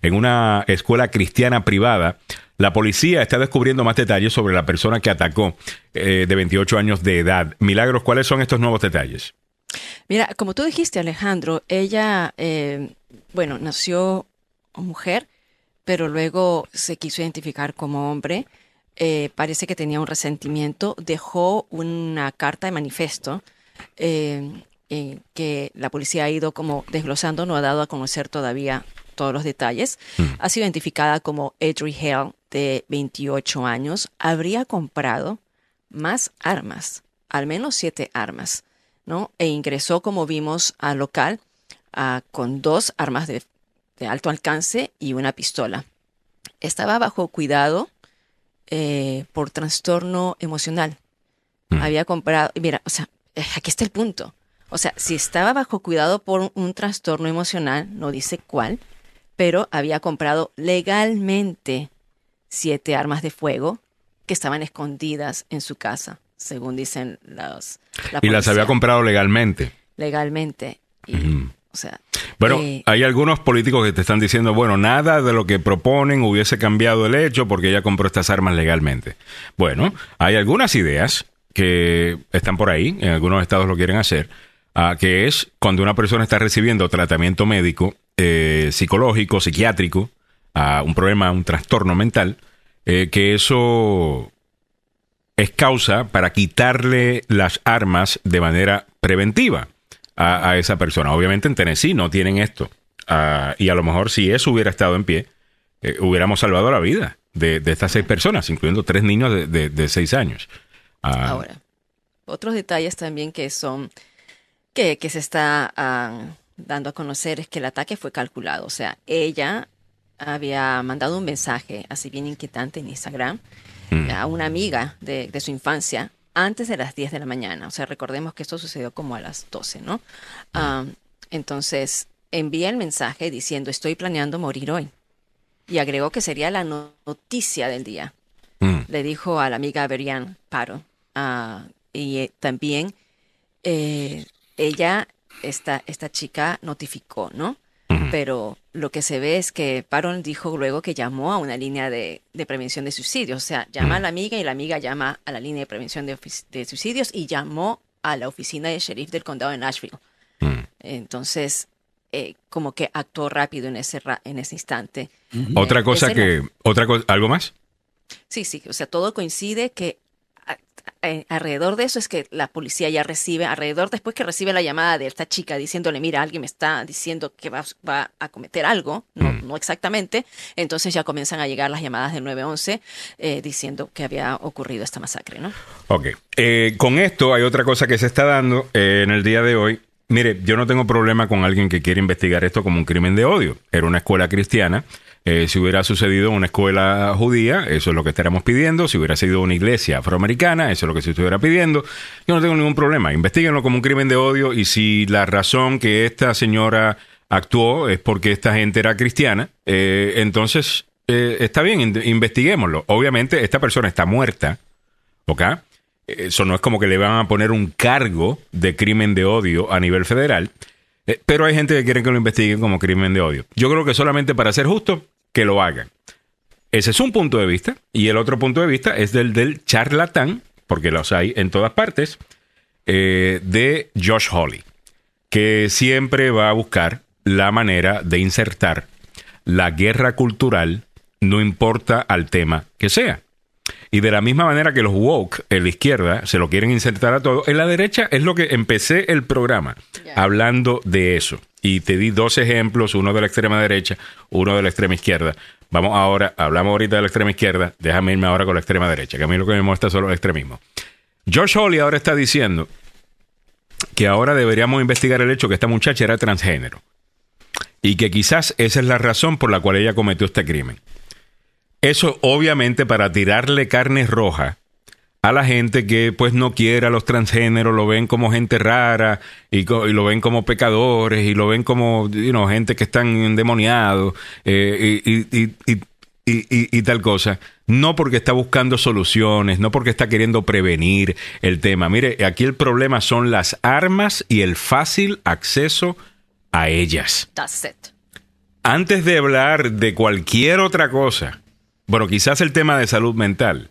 en una escuela cristiana privada. La policía está descubriendo más detalles sobre la persona que atacó eh, de 28 años de edad. Milagros, ¿cuáles son estos nuevos detalles? Mira, como tú dijiste, Alejandro, ella, eh, bueno, nació mujer pero luego se quiso identificar como hombre. Eh, parece que tenía un resentimiento, dejó una carta de manifiesto eh, que la policía ha ido como desglosando, no ha dado a conocer todavía todos los detalles. Mm. Ha sido identificada como Adri Hale, de 28 años. Habría comprado más armas, al menos siete armas, ¿no? E ingresó, como vimos, al local ah, con dos armas de de alto alcance y una pistola. Estaba bajo cuidado eh, por trastorno emocional. Mm. Había comprado, mira, o sea, eh, aquí está el punto. O sea, si estaba bajo cuidado por un, trastorno emocional, no dice cuál, pero había comprado legalmente siete armas de fuego que estaban escondidas en su casa, según dicen los... y las había comprado legalmente. Legalmente. Y, O sea, bueno, eh, hay algunos políticos que te están diciendo, bueno, nada de lo que proponen hubiese cambiado el hecho porque ella compró estas armas legalmente. Bueno, hay algunas ideas que están por ahí, en algunos estados lo quieren hacer, uh, que es cuando una persona está recibiendo tratamiento médico, eh, psicológico, psiquiátrico, a un problema, un trastorno mental, eh, que eso es causa para quitarle las armas de manera preventiva a, esa persona. Obviamente en Tennessee no tienen esto. Ah, y a lo mejor si eso hubiera estado en pie, eh, hubiéramos salvado la vida de, estas seis personas, incluyendo tres niños de, seis años. Ah, Ahora, otros detalles también que son, que, se está ah, dando a conocer es que el ataque fue calculado. O sea, ella había mandado un mensaje así bien inquietante en Instagram mm. a una amiga de, de su infancia antes de las 10 de la mañana. O sea, recordemos que esto sucedió como a las 12, ¿no? entonces, envía el mensaje diciendo, estoy planeando morir hoy. Y agregó que sería la noticia del día. Mm. Le dijo a la amiga Berian Paro. Ah, y eh, también eh, ella, esta, esta chica, notificó, ¿no? Pero lo que se ve es que Paron dijo luego que llamó a una línea de, prevención de suicidios. O sea, llama a la amiga y la amiga llama a la línea de prevención de, suicidios y llamó a la oficina del sheriff del condado de Nashville. Entonces, eh, como que actuó rápido en ese, en ese instante. Otra cosa que, otra cosa, ¿algo más? Sí, sí, o sea, todo coincide que eh, alrededor de eso es que la policía ya recibe, alrededor después que recibe la llamada de esta chica diciéndole, mira, alguien me está diciendo que va, a cometer algo, no, mm. no, exactamente, entonces ya comienzan a llegar las llamadas del 911 eh, diciendo que había ocurrido esta masacre, ¿no? Ok. Eh, con esto hay otra cosa que se está dando en el día de hoy. Mire, yo no tengo problema con alguien que quiere investigar esto como un crimen de odio. Era una escuela cristiana eh, si hubiera sucedido en una escuela judía, eso es lo que estaríamos pidiendo. Si hubiera sido una iglesia afroamericana, eso es lo que se estuviera pidiendo. Yo no tengo ningún problema. Investíguenlo como un crimen de odio y si la razón que esta señora actuó es porque esta gente era cristiana, eh, entonces eh, está bien, investiguémoslo. Obviamente esta persona está muerta, ¿ok? Eso no es como que le van a poner un cargo de crimen de odio a nivel federal. pero hay gente que quiere que lo investiguen como crimen de odio. Yo creo que solamente para ser justo, que lo hagan. Ese es un punto de vista. Y el otro punto de vista es del del charlatán, porque los hay en todas partes, eh, de Josh Hawley, que siempre va a buscar la manera de insertar la guerra cultural, no importa al tema que sea. Y de la misma manera que los woke en la izquierda se lo quieren insertar a todo, en la derecha es lo que empecé el programa hablando de eso. Y te di dos ejemplos, uno de la extrema derecha, uno de la extrema izquierda. Vamos ahora, hablamos ahorita de la extrema izquierda, déjame irme ahora con la extrema derecha, que a mí lo que me muestra solo el extremismo. George Hawley ahora está diciendo que ahora deberíamos investigar el hecho que esta muchacha era transgénero. Y que quizás esa es la razón por la cual ella cometió este crimen. Eso obviamente para tirarle carne roja a la gente que pues no quiere a los transgéneros, lo ven como gente rara y, lo ven como pecadores y lo ven como gente que están endemoniados eh, y, tal cosa. No porque está buscando soluciones, no porque está queriendo prevenir el tema. Mire, aquí el problema son las armas y el fácil acceso a ellas. Antes de hablar de cualquier otra cosa, bueno, quizás el tema de salud mental.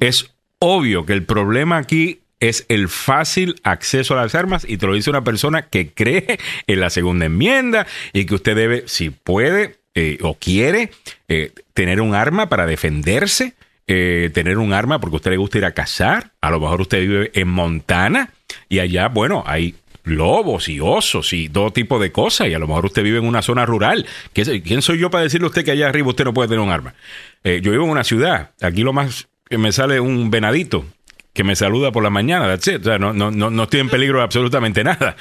Es obvio que el problema aquí es el fácil acceso a las armas y te lo dice una persona que cree en la segunda enmienda y que usted debe, si puede eh, o quiere, eh, tener un arma para defenderse, eh, tener un arma porque a usted le gusta ir a cazar, a lo mejor usted vive en Montana y allá, bueno, hay lobos y osos y todo tipo de cosas. Y a lo mejor usted vive en una zona rural. ¿Quién soy yo para decirle a usted que allá arriba usted no puede tener un arma? Eh, yo vivo en una ciudad. Aquí lo más que me sale un venadito que me saluda por la mañana. O sea, no, no, no, estoy en peligro de absolutamente nada.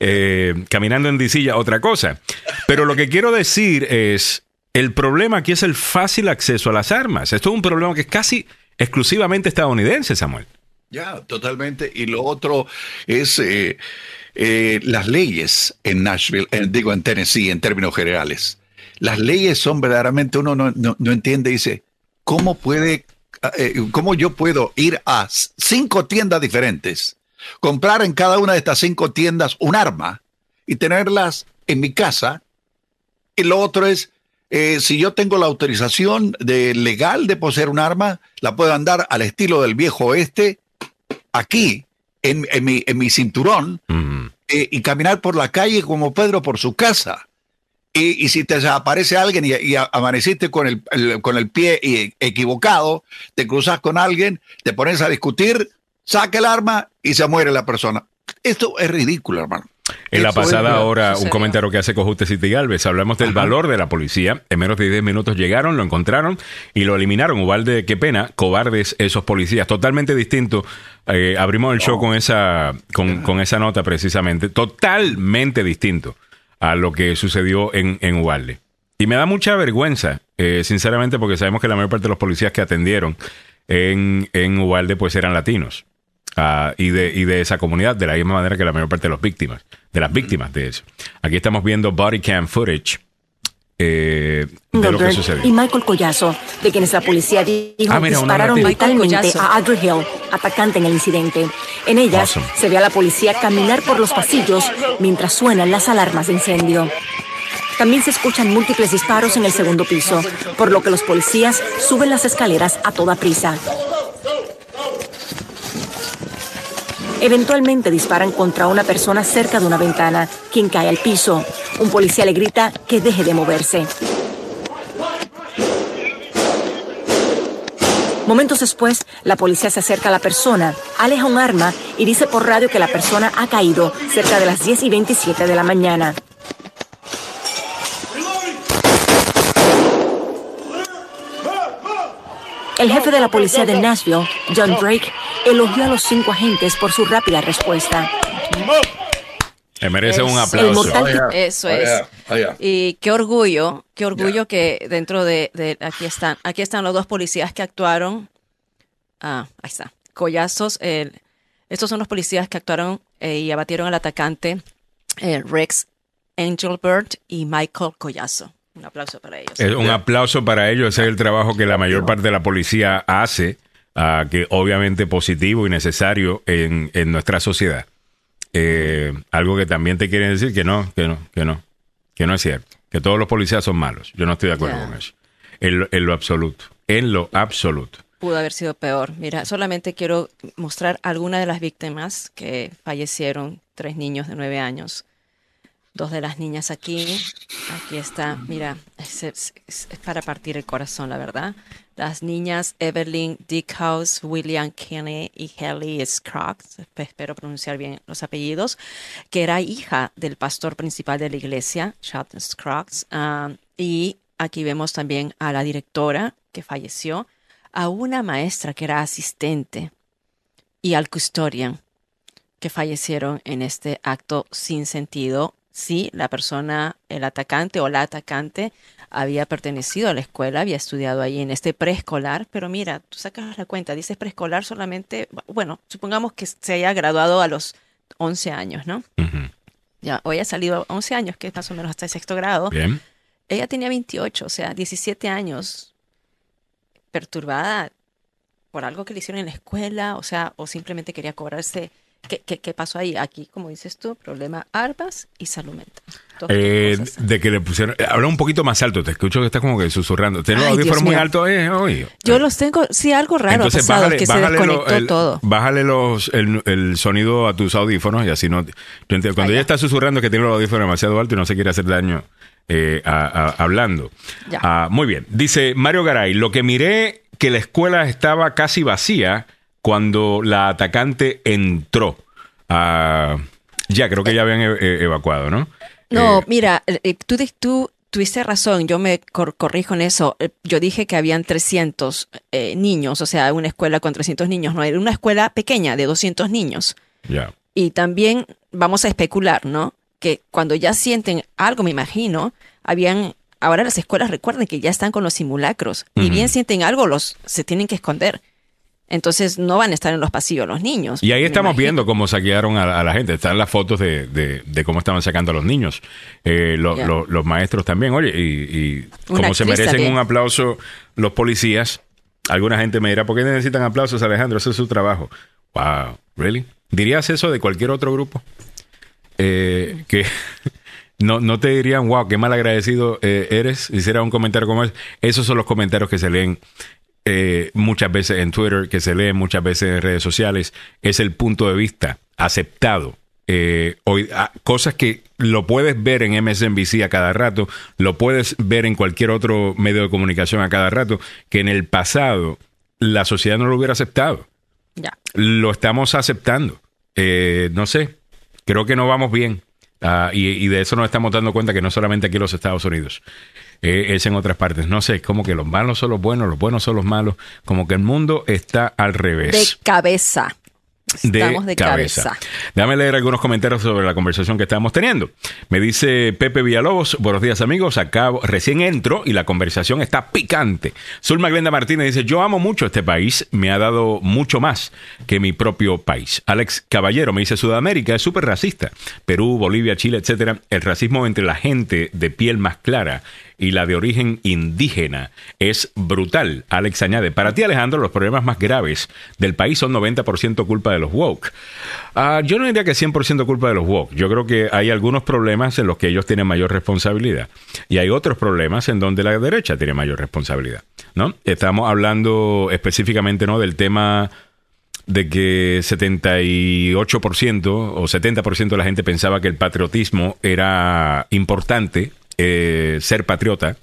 Eh, caminando en disilla, otra cosa. Pero lo que quiero decir es, el problema aquí es el fácil acceso a las armas. Esto es un problema que es casi exclusivamente estadounidense, Samuel. Ya, totalmente. Y lo otro es eh, las leyes en Nashville, digo en Tennessee, en términos generales. Las leyes son verdaderamente, uno no, no, entiende, dice, ¿cómo puede, eh, cómo yo puedo ir a cinco tiendas diferentes, comprar en cada una de estas cinco tiendas un arma y tenerlas en mi casa? Y lo otro es, eh, si yo tengo la autorización de, legal de poseer un arma, la puedo andar al estilo del viejo oeste, aquí, en, mi, en mi, cinturón, eh, y caminar por la calle como Pedro por su casa. Y, y si te aparece alguien y, amaneciste con el, con el pie equivocado, te cruzas con alguien, te pones a discutir, saca el arma y se muere la persona. Esto es ridículo, hermano. En la pasada hora, un comentario que hace Cojuste City Galvez. Hablamos del valor de la policía. En menos de 10 minutos llegaron, lo encontraron y lo eliminaron. Ubalde, qué pena, cobardes esos policías. Totalmente distinto. Eh, abrimos el show con esa, con, esa nota precisamente. Totalmente distinto a lo que sucedió en, en Ubalde. Y me da mucha vergüenza, eh, sinceramente, porque sabemos que la mayor parte de los policías que atendieron en, en Ubalde pues eran latinos. Ah, y, de, y de esa comunidad, de la misma manera que la mayor parte de las víctimas, de las víctimas de eso. Aquí estamos viendo body cam footage. Eh, de lo que sucedió. Y Michael Collazo, de quienes la policía dijo ah, dispararon vitalmente a Audrey Hill, atacante en el incidente. En ellas se ve a la policía caminar por los pasillos mientras suenan las alarmas de incendio. También se escuchan múltiples disparos en el segundo piso, por lo que los policías suben las escaleras a toda prisa. Eventualmente disparan contra una persona cerca de una ventana, quien cae al piso. Un policía le grita que deje de moverse. Momentos después, la policía se acerca a la persona, aleja un arma y dice por radio que la persona ha caído cerca de las 10 y 27 de la mañana. El jefe de la policía de Nashville, John Drake, elogió a los cinco agentes por su rápida respuesta. Me merece un aplauso. Eso es. Y qué orgullo, qué orgullo que dentro de, aquí están, aquí están los dos policías que actuaron. Ah, ahí está. Collazos. estos son los policías que actuaron eh, y abatieron al atacante eh, Rex Angelbert y Michael Collazo. Un aplauso para ellos. un aplauso para ellos. Ese es el trabajo que la mayor parte de la policía hace, ah, que obviamente positivo y necesario en, en nuestra sociedad. Eh, algo que también te quieren decir que no, que no, que no, que no es cierto, que todos los policías son malos. Yo no estoy de acuerdo con eso. En lo, absoluto, en lo absoluto. Pudo haber sido peor. Mira, solamente quiero mostrar algunas de las víctimas que fallecieron, tres niños de nueve años. Dos de las niñas aquí, aquí está, mira, es para partir el corazón, la verdad las niñas Evelyn Dickhouse, William Kenny y Kelly Scruggs, espero pronunciar bien los apellidos, que era hija del pastor principal de la iglesia, Charles Scruggs. Ah, y aquí vemos también a la directora que falleció, a una maestra que era asistente y al custodian que fallecieron en este acto sin sentido. Sí, la persona, el atacante o la atacante había pertenecido a la escuela, había estudiado ahí en este preescolar, pero mira, tú sacas la cuenta, dices preescolar solamente, bueno, supongamos que se haya graduado a los 11 años, ¿no? Ya, hoy ha salido a 11 años, que es más o menos hasta el sexto grado. Bien. Ella tenía 28, o sea, 17 años, perturbada por algo que le hicieron en la escuela, o sea, o simplemente quería cobrarse ¿Qué, pasó ahí? Aquí, como dices tú, problema arbas y salud mental. Eh, de que le pusieron. Habla un poquito más alto, te escucho que estás como que susurrando. ¿Tienes los audífonos muy altos eh, hoy? Yo los tengo, sí, algo raro Entonces, pasado, que se desconectó todo. Bájale los, el, sonido a tus audífonos y así no. cuando ella está susurrando que tiene los audífonos demasiado altos y no se quiere hacer daño eh, hablando. Ah, muy bien. Dice Mario Garay: Lo que miré que la escuela estaba casi vacía cuando la atacante entró. ya, creo que ya habían e-, e-, evacuado, ¿no? No, eh, mira, eh, tú, tú tuviste razón, yo me corrijo en eso. Eh, yo dije que habían 300 niños, o sea, una escuela con 300 niños, no, era una escuela pequeña de 200 niños. Ya. Y también vamos a especular, ¿no? Que cuando ya sienten algo, me imagino, habían ahora las escuelas recuerden que ya están con los simulacros. Y bien sienten algo, los se tienen que esconder. Entonces no van a estar en los pasillos los niños. Y ahí estamos viendo cómo saquearon a, la gente. Están las fotos de, cómo estaban sacando a los niños. Eh, los maestros también. Oye, y, como se merecen un aplauso los policías, alguna gente me dirá, ¿por qué necesitan aplausos, Alejandro? Ese es su trabajo. Wow, ¿really? ¿Dirías eso de cualquier otro grupo? Eh, que no, no te dirían, wow, qué mal agradecido eh, eres. Hiciera un comentario como ese. Esos son los comentarios que se leen eh, muchas veces en Twitter, que se lee muchas veces en redes sociales, es el punto de vista aceptado. Eh, hoy, ah, cosas que lo puedes ver en MSNBC a cada rato, lo puedes ver en cualquier otro medio de comunicación a cada rato, que en el pasado la sociedad no lo hubiera aceptado. Ya. Lo estamos aceptando. Eh, no sé, creo que no vamos bien. Ah, y, y, de eso nos estamos dando cuenta que no solamente aquí en los Estados Unidos. Eh, es en otras partes. No sé, como que los malos son los buenos, los buenos son los malos, como que el mundo está al revés. De cabeza. Estamos de, cabeza. Déjame leer algunos comentarios sobre la conversación que estamos teniendo. Me dice Pepe Villalobos, buenos días amigos, acabo, recién entro y la conversación está picante. Zulma Glenda Martínez dice, yo amo mucho este país, me ha dado mucho más que mi propio país. Alex Caballero me dice, Sudamérica es súper racista. Perú, Bolivia, Chile, etcétera. El racismo entre la gente de piel más clara y la de origen indígena es brutal. Alex añade, para ti Alejandro, los problemas más graves del país son 90% culpa de los woke. Ah, yo no diría que 100% culpa de los woke. Yo creo que hay algunos problemas en los que ellos tienen mayor responsabilidad y hay otros problemas en donde la derecha tiene mayor responsabilidad. ¿no? Estamos hablando específicamente ¿no? del tema de que 78% o 70% de la gente pensaba que el patriotismo era importante eh, ser patriota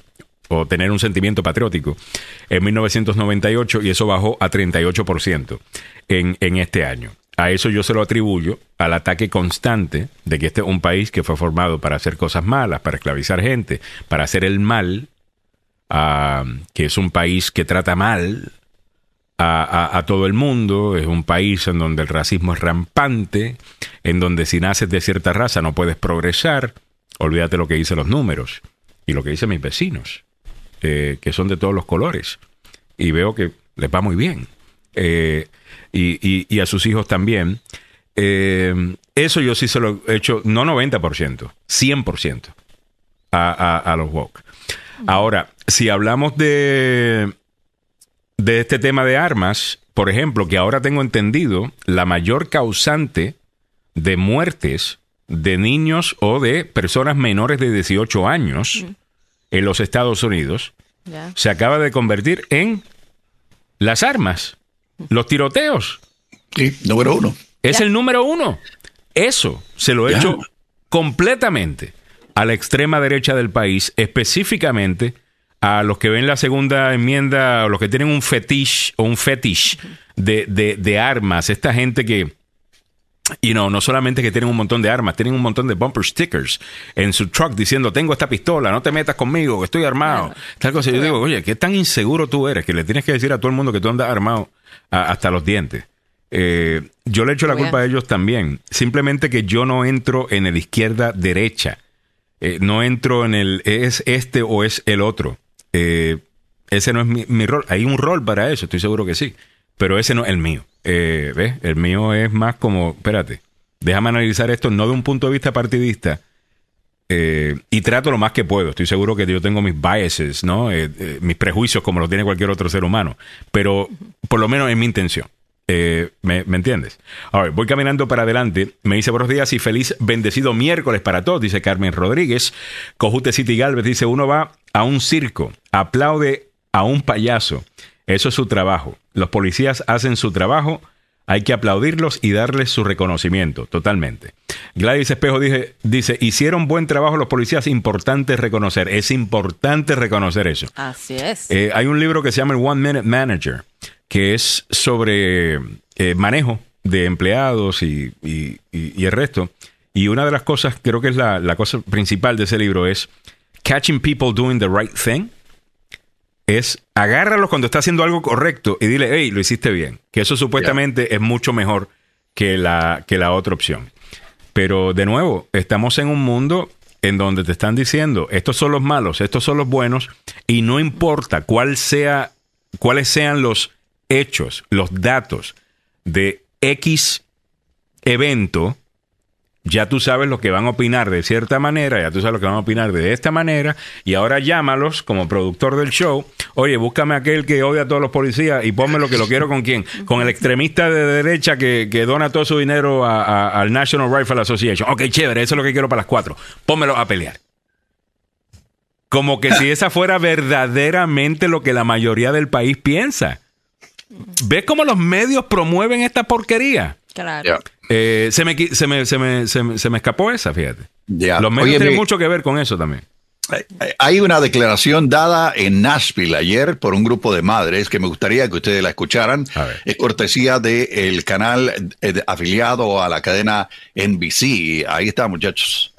o tener un sentimiento patriótico en 1998 y eso bajó a 38% en, en este año. A eso yo se lo atribuyo al ataque constante de que este es un país que fue formado para hacer cosas malas, para esclavizar gente, para hacer el mal, que es un país que trata mal a, todo el mundo, es un país en donde el racismo es rampante, en donde si naces de cierta raza no puedes progresar, olvídate lo que dicen los números y lo que dicen mis vecinos, eh, que son de todos los colores, y veo que les va muy bien, eh, y, a sus hijos también. Eh, eso yo sí se lo he hecho, no 90%, 100% a, a, a los woke. Ahora, si hablamos de de este tema de armas, por ejemplo, que ahora tengo entendido, la mayor causante de muertes de niños o de personas menores de 18 años en los Estados Unidos se acaba de convertir en las armas, los tiroteos. Sí, número uno. Es el número uno. Eso se lo he hecho completamente a la extrema derecha del país, específicamente a los que ven la segunda enmienda, o los que tienen un fetiche o un fetish de, de, armas, esta gente que, y no, no solamente que tienen un montón de armas, tienen un montón de bumper stickers en su truck diciendo, tengo esta pistola, no te metas conmigo, que estoy armado. Tal cosa. Yo digo, oye, qué tan inseguro tú eres que le tienes que decir a todo el mundo que tú andas armado hasta los dientes. Eh, yo le echo la culpa a ellos también. Simplemente que yo no entro en el izquierda-derecha. Eh, no entro en el es este o es el otro. Eh, ese no es mi, rol. Hay un rol para eso, estoy seguro que sí. Pero ese no es el mío. Eh, ¿Ves? El mío es más como, espérate, déjame analizar esto no de un punto de vista partidista. Eh, y trato lo más que puedo. Estoy seguro que yo tengo mis biases, ¿no? mis prejuicios como los tiene cualquier otro ser humano. Pero por lo menos es mi intención. ¿me, ¿me, entiendes? Ahora, voy caminando para adelante. Me dice buenos días y feliz bendecido miércoles para todos, dice Carmen Rodríguez. Cojute City Galvez dice, uno va a un circo, aplaude a un payaso. Eso es su trabajo. Los policías hacen su trabajo, hay que aplaudirlos y darles su reconocimiento, totalmente. Gladys Espejo dice, dice, hicieron buen trabajo los policías, importante reconocer, es importante reconocer eso. Así es. Eh, hay un libro que se llama el One Minute Manager, que es sobre eh, manejo de empleados y, el resto. Y una de las cosas, creo que es la, la cosa principal de ese libro, es catching people doing the right thing es agárralo cuando está haciendo algo correcto y dile, hey, lo hiciste bien. Que eso supuestamente es mucho mejor que la, que la otra opción. Pero de nuevo, estamos en un mundo en donde te están diciendo, estos son los malos, estos son los buenos, y no importa cuál sea, cuáles sean los hechos, los datos de X evento, ya tú sabes lo que van a opinar de cierta manera, ya tú sabes lo que van a opinar de esta manera, y ahora llámalos como productor del show. Oye, búscame aquel que odia a todos los policías y ponme lo que lo quiero con quién. Con el extremista de derecha que, dona todo su dinero al National Rifle Association. Ok, chévere, eso es lo que quiero para las cuatro. Pónmelo a pelear. Como que si esa fuera verdaderamente lo que la mayoría del país piensa. ¿Ves cómo los medios promueven esta porquería? Claro. Eh, se, me, se, me, se, me, se, me, escapó esa, fíjate. Los medios tienen mucho que ver con eso también. Hay una declaración dada en Nashville ayer por un grupo de madres que me gustaría que ustedes la escucharan. Es cortesía del canal eh, afiliado a la cadena NBC. Ahí está, muchachos.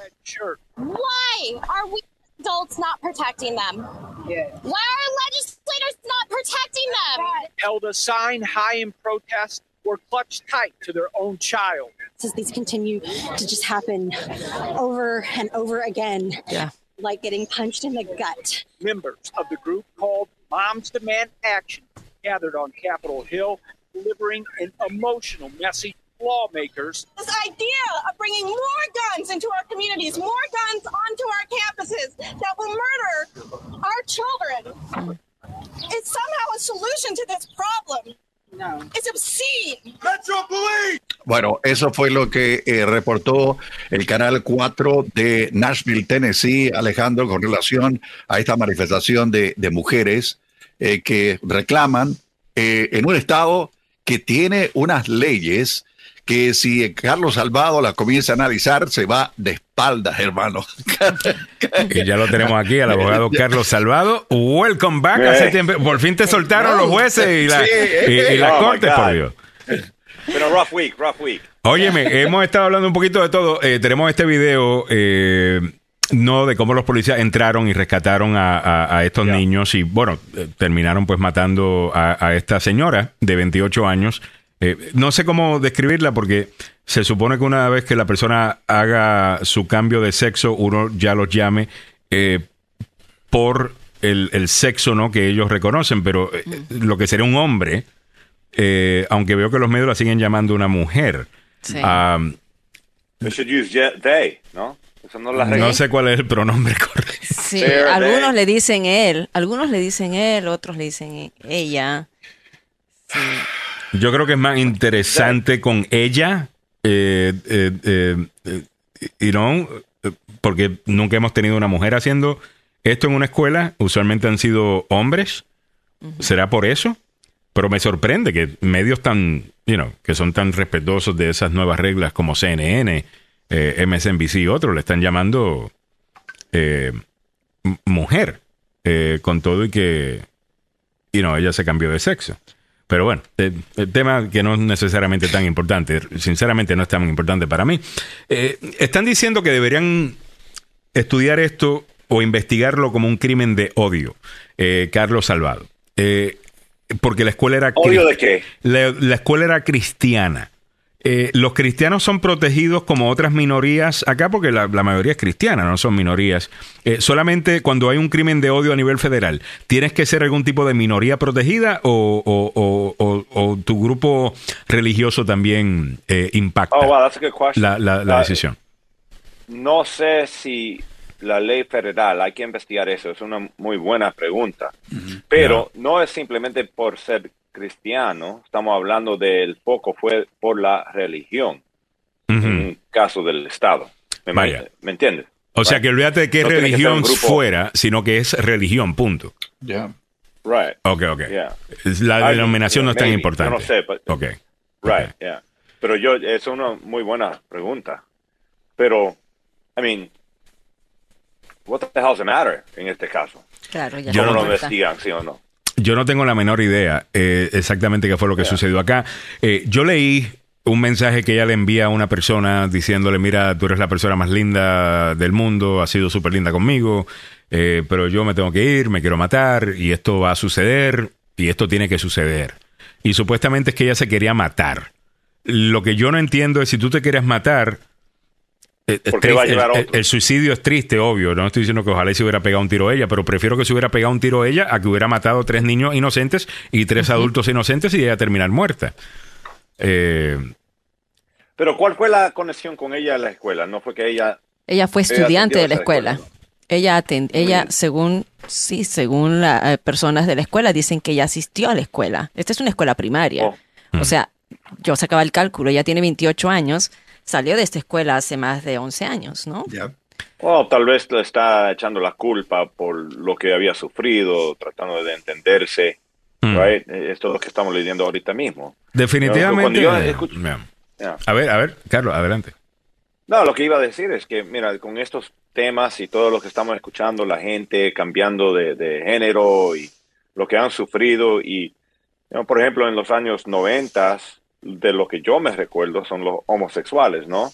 Why are we adults not protecting them? Why are legislators not protecting them? Held a sign high in protest were clutched tight to their own child. As these continue to just happen over and over again. Yeah. Like getting punched in the gut. Members of the group called Moms Demand Action gathered on Capitol Hill, delivering an emotional message lawmakers. This idea of bringing more guns into our communities, more guns onto our campuses that will murder our children, is somehow a solution to this problem. Bueno, eso fue lo que eh, reportó el canal 4 de Nashville, Tennessee, Alejandro, con relación a esta manifestación de, mujeres eh, que reclaman eh, en un estado que tiene unas leyes que si Carlos Salvado la comienza a analizar, se va de espaldas, hermano. y ya lo tenemos aquí, al abogado Carlos Salvado. Welcome back. Hace Por fin te soltaron los jueces y la, y, la oh corte, por Dios. Pero rough week, rough week. Óyeme, hemos estado hablando un poquito de todo. Eh, tenemos este video. Eh, no, de cómo los policías entraron y rescataron a, estos niños y, bueno, eh, terminaron pues matando a, esta señora de 28 años. Eh, no sé cómo describirla porque se supone que una vez que la persona haga su cambio de sexo, uno ya los llame eh, por el, sexo ¿no? que ellos reconocen, pero mm. lo que sería un hombre, aunque veo que los medios la siguen llamando una mujer. Sí. Um, should use they, ¿no? no, sé cuál es el pronombre correcto. Sí, algunos le dicen él, algunos le dicen él, otros le dicen ella. Yo creo que es más interesante con ella, eh, eh, eh, porque nunca hemos tenido una mujer haciendo esto en una escuela. Usualmente han sido hombres. ¿Será por eso? Pero me sorprende que medios tan, you know, que son tan respetuosos de esas nuevas reglas como CNN, eh, MSNBC y otros le están llamando eh, mujer, eh, con todo y que, y no, ella se cambió de sexo. Pero bueno, el, tema que no es necesariamente tan importante, sinceramente no es tan importante para mí. están diciendo que deberían estudiar esto o investigarlo como un crimen de odio, Carlos Salvado. porque la escuela era... ¿Odio de qué? la escuela era cristiana. Eh, los cristianos son protegidos como otras minorías acá porque la, mayoría es cristiana, no son minorías. Eh, solamente cuando hay un crimen de odio a nivel federal, ¿tienes que ser algún tipo de minoría protegida o, tu grupo religioso también eh, impacta oh, la, uh, decisión? No sé si la ley federal, hay que investigar eso, es una muy buena pregunta, pero no es simplemente por ser cristiano, estamos hablando del foco fue por la religión, en caso del Estado. ¿Me, ¿me entiendes? O sea, que olvídate de qué religión fuera, sino que es religión, punto. Ya. Right. Ok, ok. La denominación no es tan importante. no sé, pero... ok. Right, yeah. Pero yo, es una muy buena pregunta. Pero, I mean, what the hell's the matter en este caso? Claro, ya. ¿Cómo lo investigan, sí o no? Yo no tengo la menor idea eh, exactamente qué fue lo que sucedió acá. Eh, yo leí un mensaje que ella le envía a una persona diciéndole, mira, tú eres la persona más linda del mundo, has sido súper linda conmigo, eh, pero yo me tengo que ir, me quiero matar y esto va a suceder y esto tiene que suceder. Y supuestamente es que ella se quería matar. Lo que yo no entiendo es si tú te quieres matar, eh, el, suicidio es triste, obvio. No estoy diciendo que ojalá se hubiera pegado un tiro a ella, pero prefiero que se hubiera pegado un tiro a ella a que hubiera matado tres niños inocentes y tres adultos inocentes y ella terminar muerta. Eh, pero ¿cuál fue la conexión con ella en la escuela? No fue que ella... Ella fue estudiante de la escuela. Ella, ella según, sí, según las eh, personas de la escuela, dicen que ella asistió a la escuela. Esta es una escuela primaria. Oh. O sea, yo sacaba el cálculo, ella tiene 28 años salió de esta escuela hace más de 11 años, ¿no? Ya. O tal vez le está echando la culpa por lo que había sufrido, tratando de entenderse. Mm. Esto es lo que estamos leyendo ahorita mismo. Definitivamente. A ver, a ver, Carlos, adelante. No, lo que iba a decir es que, mira, con estos temas y todo lo que estamos escuchando, la gente cambiando de, género y lo que han sufrido y, por ejemplo, en los años noventas, de lo que yo me recuerdo son los homosexuales, ¿no?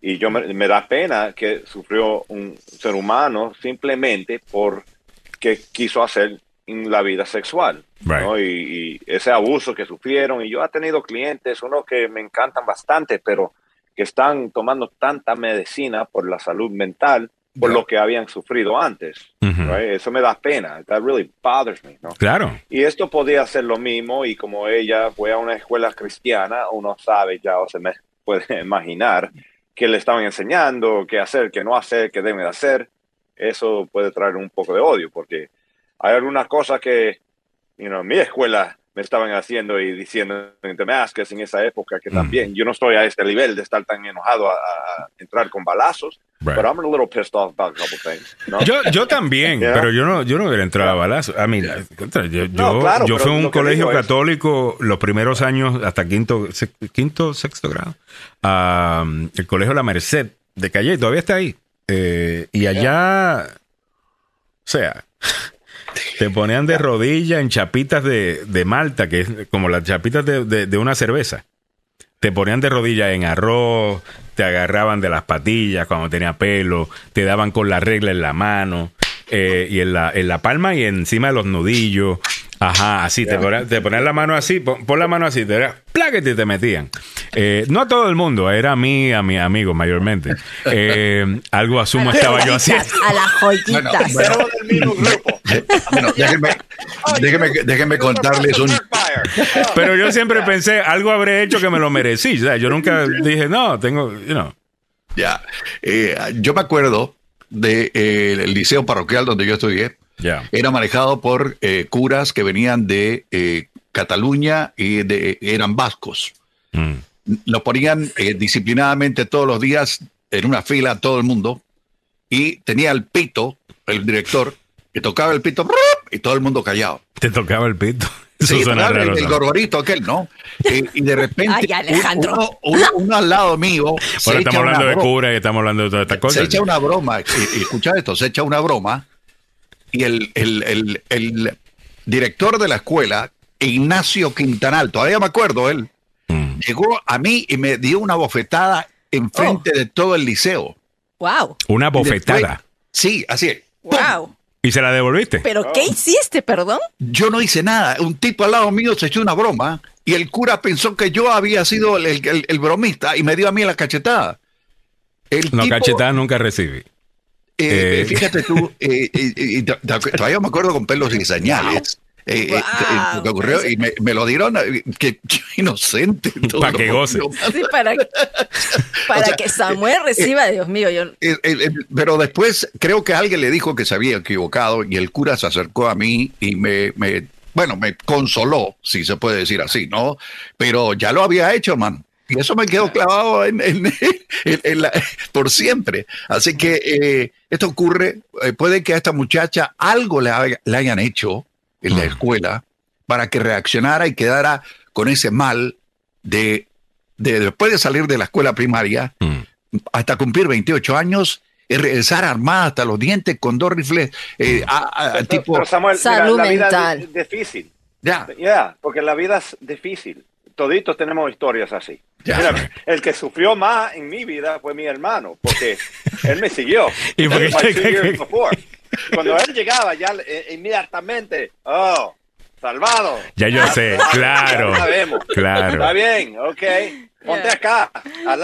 Y yo me, da pena que sufrió un ser humano simplemente porque quiso hacer en la vida sexual, ¿no? Y, ese abuso que sufrieron. Y yo he tenido clientes, unos que me encantan bastante, pero que están tomando tanta medicina por la salud mental por lo que habían sufrido antes. Eso me da pena. That really bothers me. ¿no? Claro. Y esto podía ser lo mismo y como ella fue a una escuela cristiana, uno sabe ya o se me puede imaginar que le estaban enseñando qué hacer, qué no hacer, qué debe hacer. Eso puede traer un poco de odio porque hay algunas cosas que, you know, mi escuela me estaban haciendo y diciendo en Damascus en esa época que mm. también yo no estoy a este nivel de estar tan enojado a, entrar con balazos, pero I'm a little pissed off about a couple things. Yo, yo también, pero yo no, yo no hubiera entrado a balazos. I mean, yo, yo, fui a un colegio católico los primeros años hasta quinto, quinto sexto grado. el colegio La Merced de Calle, todavía está ahí. Eh, y allá, o sea, te ponían de rodilla en chapitas de, de malta, que es como las chapitas de, de, una cerveza. Te ponían de rodilla en arroz, te agarraban de las patillas cuando tenía pelo, te daban con la regla en la mano eh, y en la, en la palma y encima de los nudillos. Ajá, así, te, ponían, la mano así, pon, la mano así, te pláquete y te metían. Eh, no a todo el mundo, era a mí, a mi amigo mayormente. Eh, algo asumo estaba yo haciendo. A las joyitas. Bueno, déjenme, déjenme, contarles un... Pero yo siempre pensé, algo habré hecho que me lo merecí. yo nunca dije, no, tengo, you know. Ya, eh, yo me acuerdo del de, liceo parroquial donde yo estudié era manejado por eh, curas que venían de eh, Cataluña y de, eran vascos. Mm. Lo ponían eh, disciplinadamente todos los días en una fila todo el mundo y tenía el pito, el director, que tocaba el pito y todo el mundo callado. ¿Te tocaba el pito? sí, el, gorgorito aquel, ¿no? y de repente, Uno, al lado mío. Bueno, estamos hablando de cura y estamos hablando de todas estas cosas. Se echa una broma, y, escucha esto, se echa una broma y el, el, el, director de la escuela, Ignacio Quintanal, todavía me acuerdo él, mm. llegó a mí y me dio una bofetada enfrente oh. de todo el liceo. Wow. Una bofetada. sí, así es. Wow. ¿Y se la devolviste? ¿Pero qué hiciste, perdón? Yo no hice nada. Un tipo al lado mío se echó una broma y el cura pensó que yo había sido el, bromista y me dio a mí la cachetada. El no, cachetada nunca recibí. Eh, eh, fíjate tú, eh, todavía me acuerdo con pelos y señales. Lo que ocurrió y me, lo dieron que inocente para que goce. para, que Samuel reciba Dios mío yo pero después creo que alguien le dijo que se había equivocado y el cura se acercó a mí y me, me bueno me consoló si se puede decir así no pero ya lo había hecho man y eso me quedó clavado en, por siempre. Así que eh, esto ocurre, eh, puede que a esta muchacha algo le, hayan hecho en la mm. escuela para que reaccionara y quedara con ese mal de, después de salir de la escuela primaria mm. hasta cumplir 28 años y regresar armada hasta los dientes con dos rifles eh, a, tipo salud la vida Es difícil. Ya. Ya, porque la vida es difícil toditos tenemos historias así. el que sufrió más en mi vida fue mi hermano, porque él me siguió. ¿Y Cuando él llegaba, ya eh, inmediatamente, oh, salvado. Ya yo sé, claro. Claro. Está bien, ok. Ponte acá. no,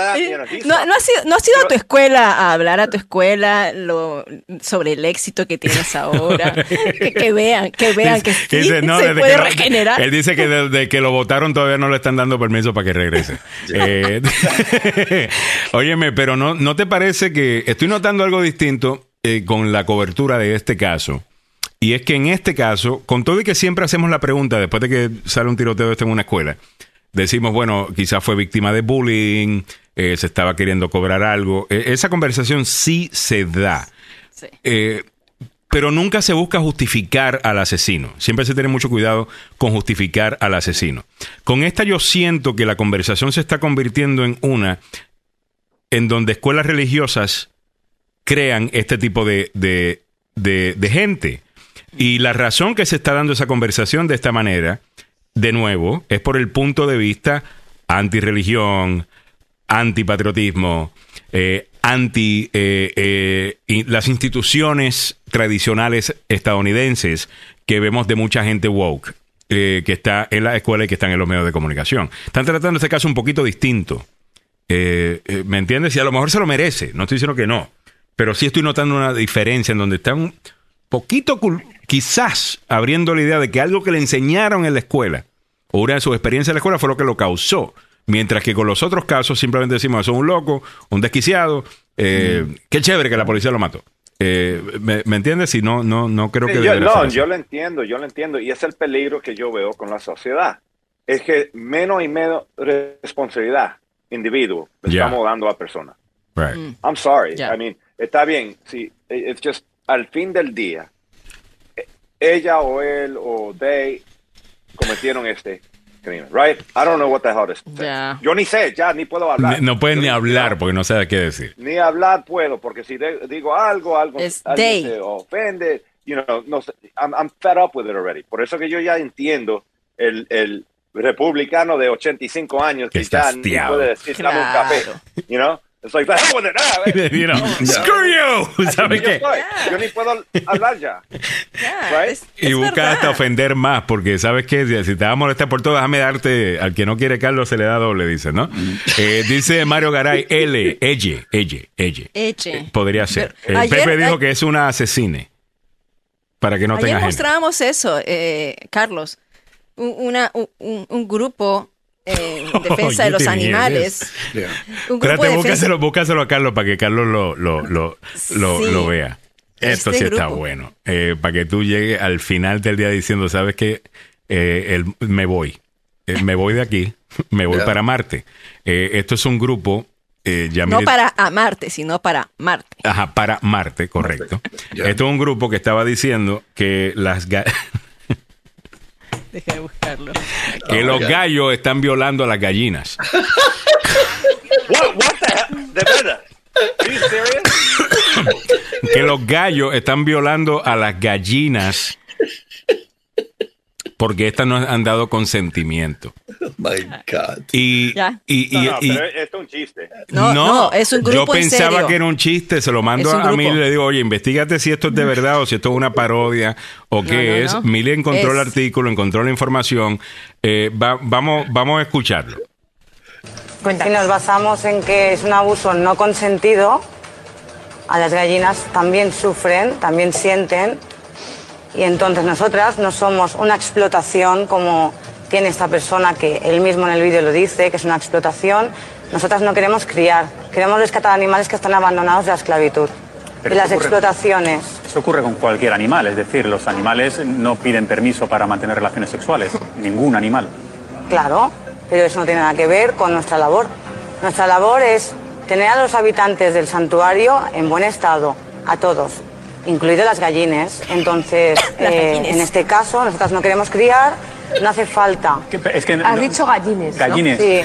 no, has ido, no has ido a tu escuela a hablar a tu escuela lo, sobre el éxito que tienes ahora. que, vean, que vean que sí, se puede regenerar. Él dice que desde que lo votaron todavía no le están dando permiso para que regrese. eh, óyeme, pero no, ¿no te parece que estoy notando algo distinto eh, con la cobertura de este caso? Y es que en este caso, con todo y que siempre hacemos la pregunta después de que sale un tiroteo de esto en una escuela, decimos, bueno, quizás fue víctima de bullying, eh, se estaba queriendo cobrar algo. E, esa conversación sí se da. Eh, pero nunca se busca justificar al asesino. Siempre se tiene mucho cuidado con justificar al asesino. Con esta yo siento que la conversación se está convirtiendo en una en donde escuelas religiosas crean este tipo de, de, de gente. Y la razón que se está dando esa conversación de esta manera de nuevo, es por el punto de vista antirreligión, antipatriotismo, eh, anti eh, eh, las instituciones tradicionales estadounidenses que vemos de mucha gente woke que está en la escuela y que están en los medios de comunicación. Están tratando este caso un poquito distinto. ¿Me entiendes? Y a lo mejor se lo merece, no estoy diciendo que no, pero sí estoy notando una diferencia en donde están un poquito quizás abriendo la idea de que algo que le enseñaron en la escuela o una de sus experiencias en la escuela fue lo que lo causó. Mientras que con los otros casos simplemente decimos, eso es un loco, un desquiciado, eh, qué chévere que la policía lo mató. Eh, ¿me, entiendes? Si no, no, no creo que... yo, no, yo lo entiendo, yo lo entiendo. Y es el peligro que yo veo con la sociedad. Es que menos y menos responsabilidad individuo estamos dando a persona. Right. Mm. I'm sorry. I mean, está bien. Sí, it's just al fin del día, ella o él o they cometieron este crimen, right? I don't know what the hell is. Yo ni sé, ya ni puedo hablar. No, pueden ni hablar porque no sé qué decir. Ni hablar puedo porque si digo algo, algo se ofende, you know, no sé, I'm, I'm, fed up with it already. Por eso que yo ya entiendo el, el republicano de 85 años que, ya ni puede decir dame un café, you know? It's like, the hell with it, ah, you know, screw you. ¿Sabes qué? Yo ni puedo hablar ya. right? y busca hasta ofender más, porque ¿sabes qué? Si te va a molestar por todo, déjame darte, al que no quiere Carlos se le da doble, dice, ¿no? eh, dice Mario Garay, L, ella, ella, ella. Eche. Podría ser. El Pepe dijo que es una asesine. Para que no tenga gente. mostrábamos eso, eh, Carlos. una, un, un grupo en defensa de los animales. Espérate, búscaselo, a Carlos para que Carlos lo, lo, lo, lo, vea. Esto este sí está bueno. Eh, para que tú llegues al final del día diciendo, ¿sabes qué? Eh, me voy. Eh, me voy de aquí. Me voy para Marte. esto es un grupo no para amarte, sino para Marte. Ajá, para Marte, correcto. Esto es un grupo que estaba diciendo que las Deja de buscarlo. Que los gallos están violando a las gallinas. what, what the ¿De verdad? que los gallos están violando a las gallinas porque estas no han dado consentimiento. Oh my God. Y, y, no, no, pero esto es un chiste. No, no, es un grupo Yo pensaba que era un chiste, se lo mando a mí y le digo, oye, investigate si esto es de verdad o si esto es una parodia o qué es. Mili encontró el artículo, encontró la información. Eh, vamos, vamos a escucharlo. Si nos basamos en que es un abuso no consentido, a las gallinas también sufren, también sienten y entonces nosotras no somos una explotación como tiene esta persona que él mismo en el vídeo lo dice, que es una explotación. Nosotras no queremos criar, queremos rescatar animales que están abandonados de la esclavitud. y las explotaciones. Eso ocurre con cualquier animal, es decir, los animales no piden permiso para mantener relaciones sexuales, ningún animal. Claro, pero eso no tiene nada que ver con nuestra labor. Nuestra labor es tener a los habitantes del santuario en buen estado, a todos, incluido las gallines. Entonces, eh, en este caso, nosotros no queremos criar, no hace falta. Es que, Has dicho gallines. Gallines. Sí.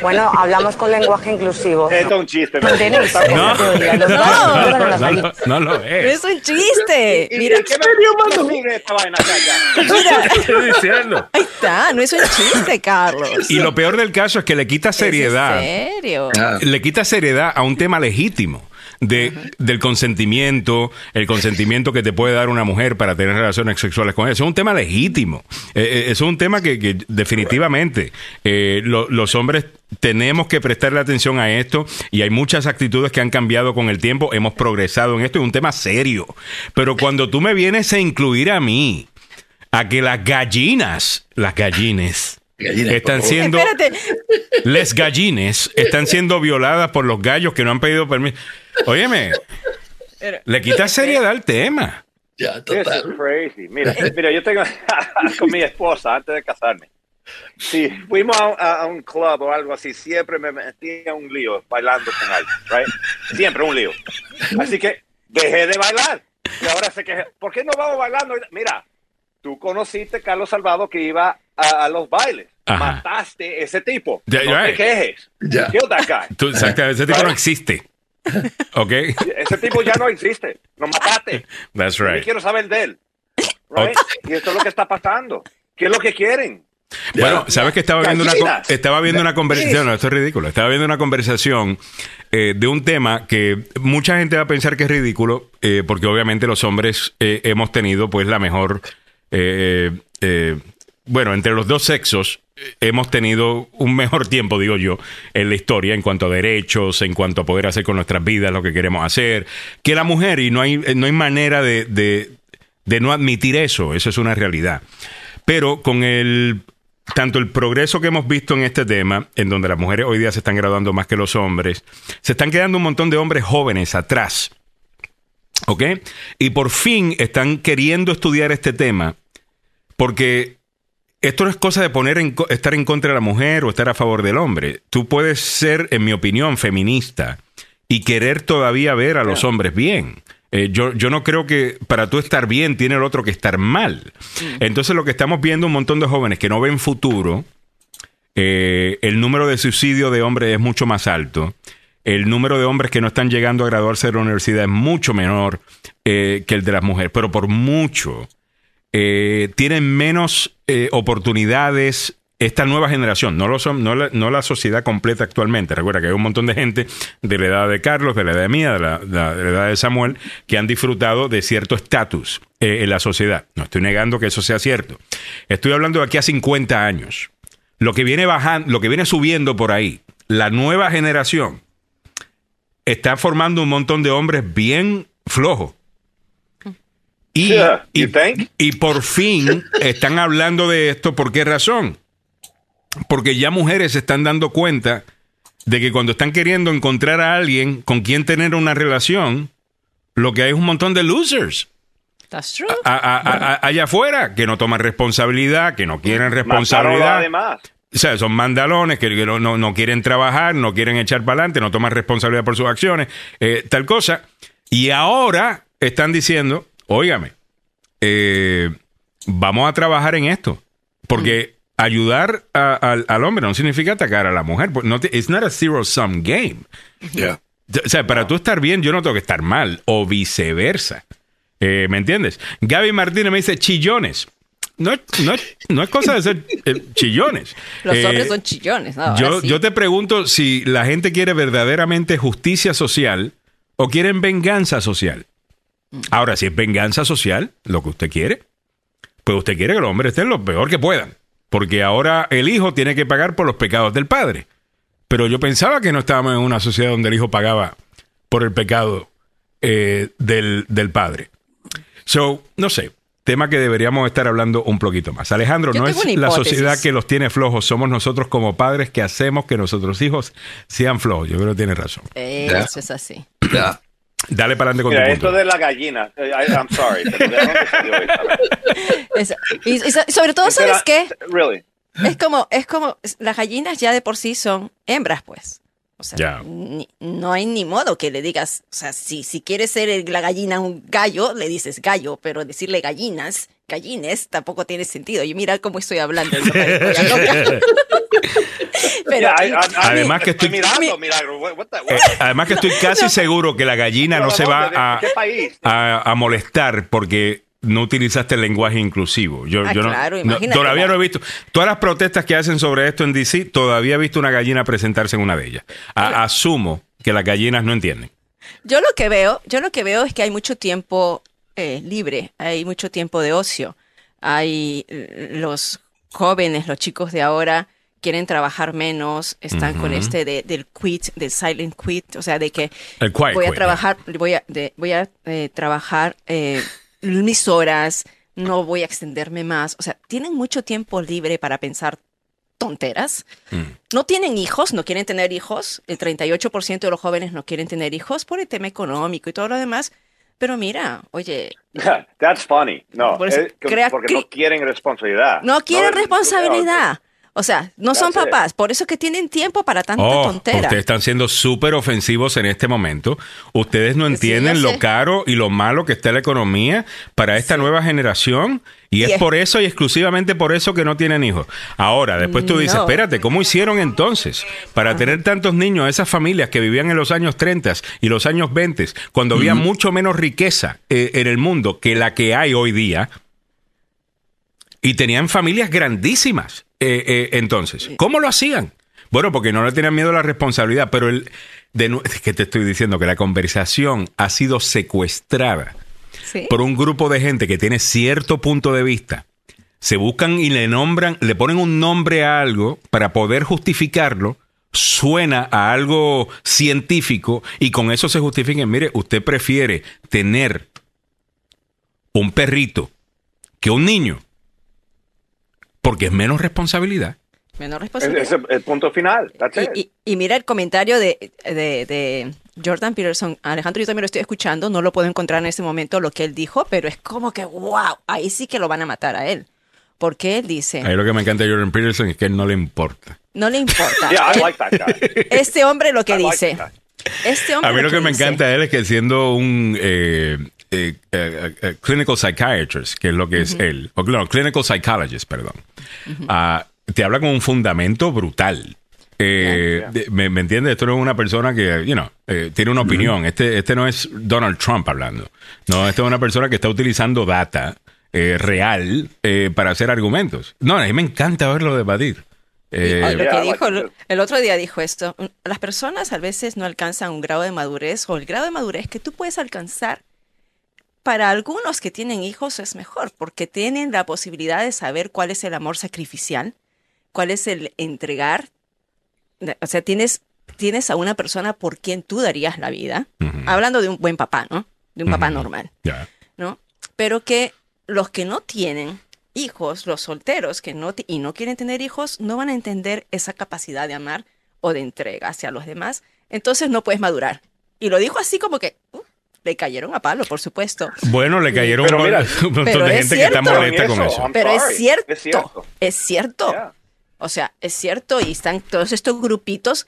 Bueno, hablamos con lenguaje inclusivo. Es un chiste. ¿No tenéis? No, no, no, lo es. Es un chiste. Mira, ¿qué me esta vaina Mira. estoy diciendo? Ahí está, no es un chiste, Carlos. Y lo peor del caso es que le quita seriedad. ¿En serio? Le quita seriedad a un tema legítimo de, del consentimiento, el consentimiento que te puede dar una mujer para tener relaciones sexuales con ella. es un tema legítimo. Eh, eh, es un tema que, definitivamente eh, los hombres tenemos que prestarle atención a esto y hay muchas actitudes que han cambiado con el tiempo. Hemos progresado en esto. Es un tema serio. Pero cuando tú me vienes a incluir a mí, a que las gallinas, las gallines, están siendo les gallines están siendo violadas por los gallos que no han pedido permiso. Óyeme, le quita seriedad al tema. Ya, total. crazy. Mira, mira, yo tengo con mi esposa antes de casarme. Si fuimos a, un club o algo así, siempre me metía un lío bailando con alguien, right? Siempre un lío. Así que dejé de bailar. Y ahora sé que, ¿por qué no vamos bailando? Mira, tú conociste a Carlos Salvado que iba a, los bailes. Mataste ese tipo. no te quejes. Yeah. Kill that guy. ese tipo no existe. ¿Ok? Ese tipo ya no existe. Lo mataste. That's right. Y quiero saber de él. Right? Y esto es lo que está pasando. ¿Qué es lo que quieren? Bueno, sabes que estaba viendo una estaba viendo una conversación, no, esto es ridículo. Estaba viendo una conversación eh, de un tema que mucha gente va a pensar que es ridículo, eh, porque obviamente los hombres eh, hemos tenido pues la mejor bueno, entre los dos sexos hemos tenido un mejor tiempo, digo yo, en la historia en cuanto a derechos, en cuanto a poder hacer con nuestras vidas lo que queremos hacer, que la mujer, y no hay, no hay manera de, de, no admitir eso, eso es una realidad. Pero con el tanto el progreso que hemos visto en este tema, en donde las mujeres hoy día se están graduando más que los hombres, se están quedando un montón de hombres jóvenes atrás ¿Ok? Y por fin están queriendo estudiar este tema porque esto no es cosa de poner en, estar en contra de la mujer o estar a favor del hombre. Tú puedes ser, en mi opinión, feminista y querer todavía ver a los hombres bien. Eh, yo, yo, no creo que para tú estar bien tiene el otro que estar mal. Mm. Entonces lo que estamos viendo un montón de jóvenes que no ven futuro, eh, el número de suicidio de hombres es mucho más alto. El número de hombres que no están llegando a graduarse de la universidad es mucho menor eh, que el de las mujeres, pero por mucho. Eh, tienen menos eh, oportunidades esta nueva generación, no, lo son, no, la, sociedad completa actualmente. Recuerda que hay un montón de gente de la edad de Carlos, de la edad de mía, de la, edad de Samuel, que han disfrutado de cierto estatus en la sociedad. No estoy negando que eso sea cierto. Estoy hablando de aquí a 50 años. Lo que viene bajando, lo que viene subiendo por ahí, la nueva generación, está formando un montón de hombres bien flojos y, y, por fin están hablando de esto. ¿Por qué razón? Porque ya mujeres se están dando cuenta de que cuando están queriendo encontrar a alguien con quien tener una relación, lo que hay es un montón de losers. That's true. allá afuera, que no toman responsabilidad, que no quieren responsabilidad. Además. O sea, son mandalones que, no, quieren trabajar, no quieren echar para adelante, no toman responsabilidad por sus acciones, eh, tal cosa. Y ahora están diciendo, óigame, eh, vamos a trabajar en esto. Porque mm. ayudar al hombre no significa atacar a la mujer. Pues no it's not a zero-sum game. O sea, para tú estar bien, yo no tengo que estar mal. O viceversa. Eh, ¿Me entiendes? Gaby Martínez me dice chillones. No, no, es cosa de ser eh, chillones. Los hombres son chillones. yo, yo te pregunto si la gente quiere verdaderamente justicia social o quieren venganza social. Ahora, si es venganza social, lo que usted quiere, pues usted quiere que los hombres estén lo peor que puedan. Porque ahora el hijo tiene que pagar por los pecados del padre. Pero yo pensaba que no estábamos en una sociedad donde el hijo pagaba por el pecado eh, del, del padre. So, no sé, tema que deberíamos estar hablando un poquito más. Alejandro, no es la sociedad que los tiene flojos, somos nosotros como padres que hacemos que nuestros hijos sean flojos. Yo creo que tiene razón. Eso es así. Dale para adelante con Mira, tu esto de la gallina, eh, I'm sorry. y, sobre todo, ¿sabes qué? Es como, es como, las gallinas ya de por sí son hembras, pues. O sea, no hay ni modo que le digas, o sea, si, si quieres ser la gallina un gallo, le dices gallo, pero decirle gallinas, gallines, tampoco tiene sentido. Y mira cómo estoy hablando. pero, además que estoy además que estoy casi seguro que la gallina no se va a, a, molestar porque no utilizaste el lenguaje inclusivo. Yo, ah, no, todavía no he visto. Todas las protestas que hacen sobre esto en DC, todavía he visto una gallina presentarse en una de ellas. asumo que las gallinas no entienden. Yo lo que veo, yo lo que veo es que hay mucho tiempo eh, libre, hay mucho tiempo de ocio. Hay los jóvenes, los chicos de ahora quieren trabajar menos, están con este de, del quit, del silent quit, o sea, de que voy a trabajar, voy a, voy a eh, trabajar eh, mis horas, no voy a extenderme más, o sea, tienen mucho tiempo libre para pensar tonteras. Mm. No tienen hijos, no quieren tener hijos, el 38% de los jóvenes no quieren tener hijos por el tema económico y todo lo demás. Pero mira, oye. That's funny. No, porque no quieren responsabilidad. No quieren responsabilidad. O sea, no son papás, por eso que tienen tiempo para tanta oh, tontera. Ustedes están siendo súper ofensivos en este momento. Ustedes no entienden lo caro y lo malo que está la economía para esta nueva generación. Y, es, por eso y exclusivamente por eso que no tienen hijos. Ahora, después tú dices, espérate, ¿cómo hicieron entonces para tener tantos niños, esas familias que vivían en los años 30 y los años 20, cuando había mucho menos riqueza eh, en el mundo que la que hay hoy día? Y tenían familias grandísimas eh, eh, entonces, ¿cómo lo hacían? Bueno, porque no le tenían miedo a la responsabilidad, pero el, de, que te estoy diciendo que la conversación ha sido secuestrada por un grupo de gente que tiene cierto punto de vista. Se buscan y le nombran, le ponen un nombre a algo para poder justificarlo. Suena a algo científico y con eso se justifiquen. Mire, usted prefiere tener un perrito que un niño porque es menos responsabilidad. Menos responsabilidad. Es, el punto final. Y, mira el comentario de, Jordan Peterson, Alejandro, yo también lo estoy escuchando, no lo puedo encontrar en este momento lo que él dijo, pero es como que, wow, ahí sí que lo van a matar a él. Porque él dice... Ahí lo que me encanta de Jordan Peterson es que él no le importa. No le importa. Este hombre lo que dice... este hombre a mí lo que, me encanta de él es que siendo un eh, eh, eh, clinical psychiatrist, que es lo que es él, o no, clinical psychologist, perdón, ah, te habla con un fundamento brutal. Eh, me, entiendes? Esto no es una persona que, you know, eh, tiene una opinión. Este, este no es Donald Trump hablando. No, esta es una persona que está utilizando data eh, real para hacer argumentos. No, a mí me encanta verlo debatir. dijo, el otro día dijo esto, las personas a veces no alcanzan un grado de madurez o el grado de madurez que tú puedes alcanzar para algunos que tienen hijos es mejor porque tienen la posibilidad de saber cuál es el amor sacrificial, cuál es el entregar o sea, tienes, tienes a una persona por quien tú darías la vida, hablando de un buen papá, ¿no? De un papá normal, ¿no? Pero que los que no tienen hijos, los solteros que no y no quieren tener hijos, no van a entender esa capacidad de amar o de entrega hacia los demás, entonces no puedes madurar. Y lo dijo así como que uh, le cayeron a palo, por supuesto. Bueno, le cayeron pero mira, un montón de gente que está molesta con eso. Pero es cierto, es cierto. Es cierto. O sea, es cierto, y están todos estos grupitos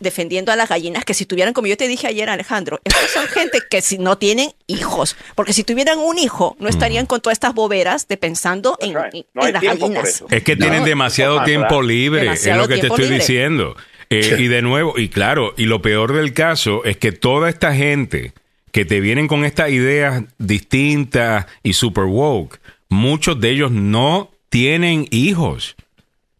defendiendo a las gallinas, que si tuvieran, como yo te dije ayer, Alejandro, estos son gente que si no tienen hijos, porque si tuvieran un hijo, no estarían con todas estas boberas de pensando en, las gallinas. Es que tienen demasiado tiempo libre, es lo que te estoy diciendo. Eh, y de nuevo, y claro, y lo peor del caso es que toda esta gente que te vienen con estas ideas distintas y super woke, muchos de ellos no tienen hijos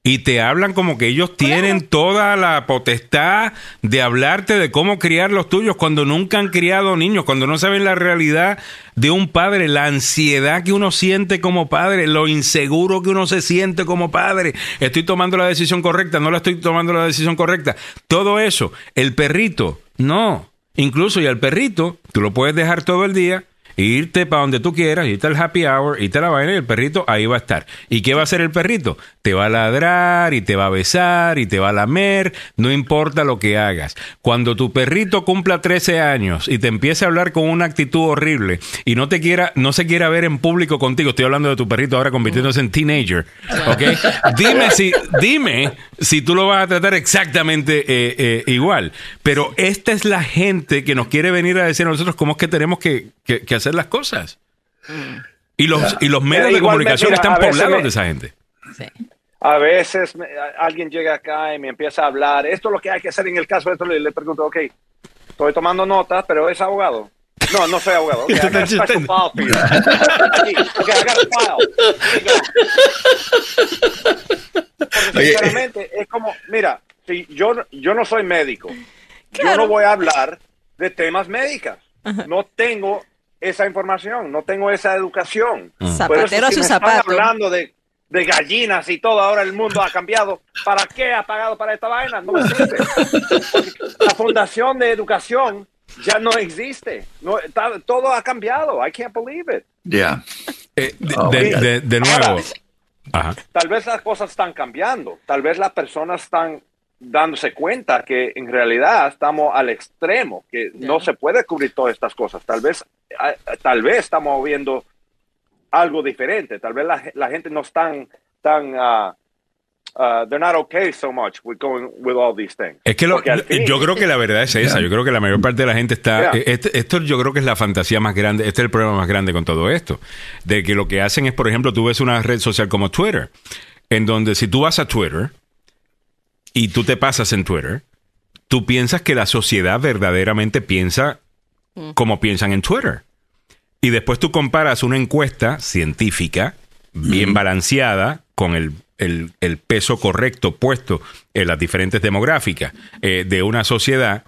y te hablan como que ellos tienen toda la potestad de hablarte de cómo criar los tuyos cuando nunca han criado niños, cuando no saben la realidad de un padre, la ansiedad que uno siente como padre, lo inseguro que uno se siente como padre. Estoy tomando la decisión correcta, no la estoy tomando la decisión correcta. Todo eso, el perrito, no. Incluso y al perrito, tú lo puedes dejar todo el día irte para donde tú quieras, irte al happy hour, irte a la vaina y el perrito ahí va a estar. ¿Y qué va a hacer el perrito? Te va a ladrar y te va a besar y te va a lamer, no importa lo que hagas. Cuando tu perrito cumpla 13 años y te empiece a hablar con una actitud horrible y no te quiera, no se quiera ver en público contigo, estoy hablando de tu perrito ahora convirtiéndose en teenager, ¿ok? Dime si, dime si tú lo vas a tratar exactamente eh, eh, igual. Pero esta es la gente que nos quiere venir a decir a nosotros cómo es que tenemos que, que, hacer las cosas. Y los, y los medios de comunicación están poblados de esa gente. A veces alguien llega acá y me empieza a hablar, esto es lo que hay que hacer en el caso de esto, le, le pregunto, ok, estoy tomando notas, pero es abogado. No, no soy abogado. Okay, I got a special file for you. okay, I got a file. Porque sinceramente es como, mira, si yo, yo no soy médico, yo no voy a hablar de temas médicos. No tengo esa información, no tengo esa educación. Zapatero a su zapato. hablando de, de, gallinas y todo, ahora el mundo ha cambiado. ¿Para qué ha pagado para esta vaina? No me La Fundación de Educación ya no existe. No, todo ha cambiado. I can't believe it. Yeah. Eh, de, de, nuevo. Tal vez las cosas están cambiando. Tal vez las personas están dándose cuenta que en realidad estamos al extremo, que no se puede cubrir todas estas cosas. Tal vez, tal vez estamos viendo algo diferente. Tal vez la, la gente no está tan, uh, they're not okay so much with going with all these things. Es que yo creo que la verdad es esa. Yo creo que la mayor parte de la gente está. Eh, este, esto yo creo que es la fantasía más grande. Este es el problema más grande con todo esto. De que lo que hacen es, por ejemplo, tú ves una red social como Twitter, en donde si tú vas a Twitter y tú te pasas en Twitter, tú piensas que la sociedad verdaderamente piensa mm. como piensan en Twitter. Y después tú comparas una encuesta científica, bien mm. balanceada, con el, peso correcto puesto en las diferentes demográficas eh, de una sociedad,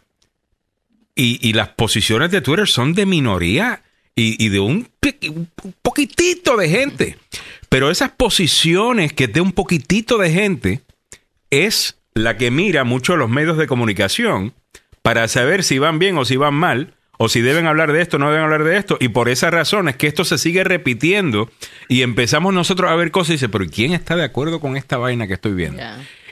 y, las posiciones de Twitter son de minoría y, de un, un, poquitito de gente. Pero esas posiciones que de un poquitito de gente es la que mira mucho los medios de comunicación para saber si van bien o si van mal, o si deben hablar de esto no deben hablar de esto. Y por esa razón es que esto se sigue repitiendo y empezamos nosotros a ver cosas y dice, pero ¿quién está de acuerdo con esta vaina que estoy viendo?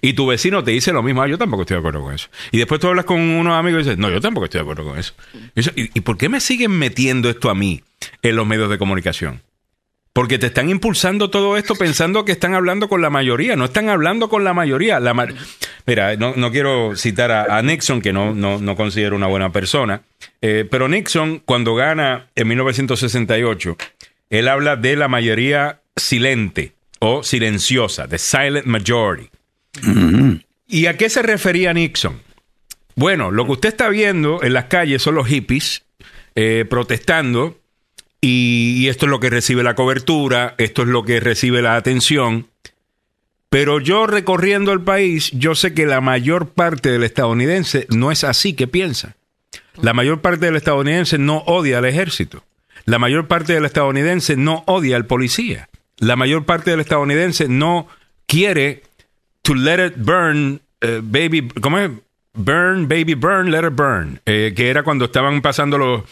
Y tu vecino te dice lo mismo, ah, yo tampoco estoy de acuerdo con eso. Y después tú hablas con unos amigos y dices, no, yo tampoco estoy de acuerdo con eso. ¿Y, ¿y por qué me siguen metiendo esto a mí en los medios de comunicación? Porque te están impulsando todo esto pensando que están hablando con la mayoría. No están hablando con la mayoría. La Mira, no, quiero citar a, Nixon, que no, no, considero una buena persona. Eh, pero Nixon, cuando gana en 1968, él habla de la mayoría silente o silenciosa, de silent majority. ¿Y a qué se refería Nixon? Bueno, lo que usted está viendo en las calles son los hippies eh, protestando y, esto es lo que recibe la cobertura, esto es lo que recibe la atención. Pero yo recorriendo el país, yo sé que la mayor parte del estadounidense no es así que piensa. La mayor parte del estadounidense no odia al ejército. La mayor parte del estadounidense no odia al policía. La mayor parte del estadounidense no quiere to let it burn, eh, baby, ¿cómo es? Burn, baby, burn, let it burn. Eh, que era cuando estaban pasando los,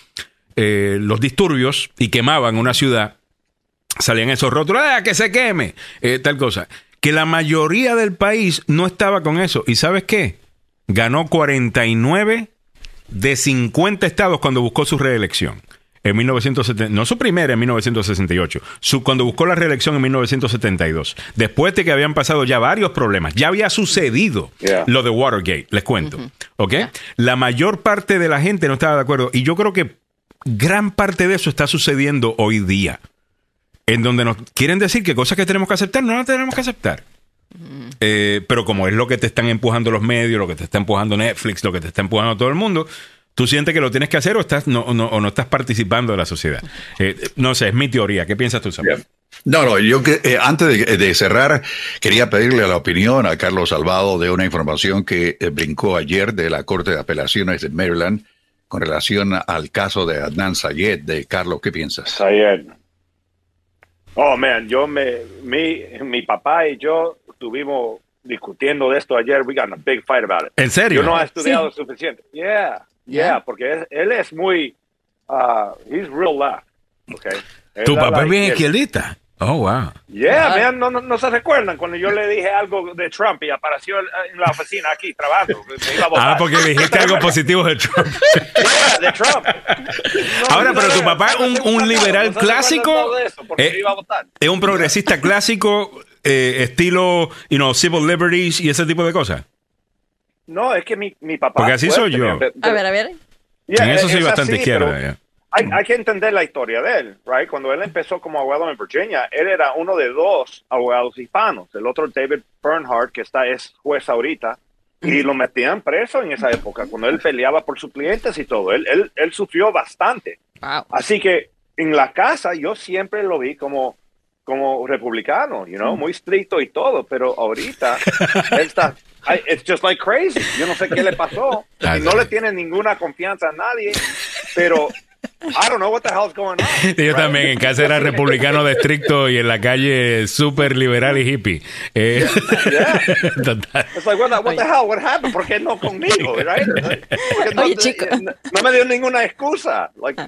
eh, los disturbios y quemaban una ciudad, salían esos rótulos, ¡ah, que se queme! Eh, tal cosa. Que la mayoría del país no estaba con eso. ¿Y sabes qué? Ganó 49 de 50 estados cuando buscó su reelección. En 1970, no su primera en 1968, su, cuando buscó la reelección en 1972, después de que habían pasado ya varios problemas, ya había sucedido lo de Watergate, les cuento, ¿ok? La mayor parte de la gente no estaba de acuerdo y yo creo que gran parte de eso está sucediendo hoy día. En donde nos quieren decir que cosas que tenemos que aceptar, no las tenemos que aceptar. Eh, pero como es lo que te están empujando los medios, lo que te está empujando Netflix, lo que te está empujando todo el mundo, tú sientes que lo tienes que hacer o, estás, no, no, o no estás participando de la sociedad. Eh, no sé, es mi teoría. ¿Qué piensas tú, Samuel? No, no, yo que, eh, antes de, cerrar, quería pedirle la opinión a Carlos Salvado de una información que brincó ayer de la Corte de Apelaciones de Maryland con relación al caso de Adnan Sayed, de Carlos, ¿qué piensas? Sayed. Oh, man, yo me, mi, mi papá y yo estuvimos discutiendo de esto ayer. We got a big fight about it. ¿En serio? Yo no he estudiado suficiente. Yeah, yeah, porque él, es muy, uh, he's real left, okay. Tu papá es bien izquierdista. Oh, wow. Yeah, man, no, no, no, se recuerdan cuando yo le dije algo de Trump y apareció en la oficina aquí trabajando. ah, porque dijiste algo positivo de Trump. yeah, de Trump. Ahora, pero tu papá es un, un liberal clásico. Eh, es un progresista clásico, eh, estilo, you know, civil liberties y ese tipo de cosas. No, es que mi, mi papá. Porque así soy yo. a ver, a ver. en eso soy bastante izquierda. Hay, hay, que entender la historia de él, right? Cuando él empezó como abogado en Virginia, él era uno de dos abogados hispanos. El otro, David Bernhardt, que está es juez ahorita, y lo metían preso en esa época, cuando él peleaba por sus clientes y todo. Él, él, él sufrió bastante. Así que en la casa yo siempre lo vi como, como republicano, you know, muy estricto y todo, pero ahorita él está, it's just like crazy. Yo no sé qué le pasó. Y no le tiene ninguna confianza a nadie, pero I don't know what the hell's going on. Yo también, en casa era republicano de estricto y en la calle súper liberal y hippie. Eh, yeah. It's like, what the, what the, hell, what happened? ¿Por qué no conmigo? Right? No, Oye, chico. No, no, me dio ninguna excusa. Like,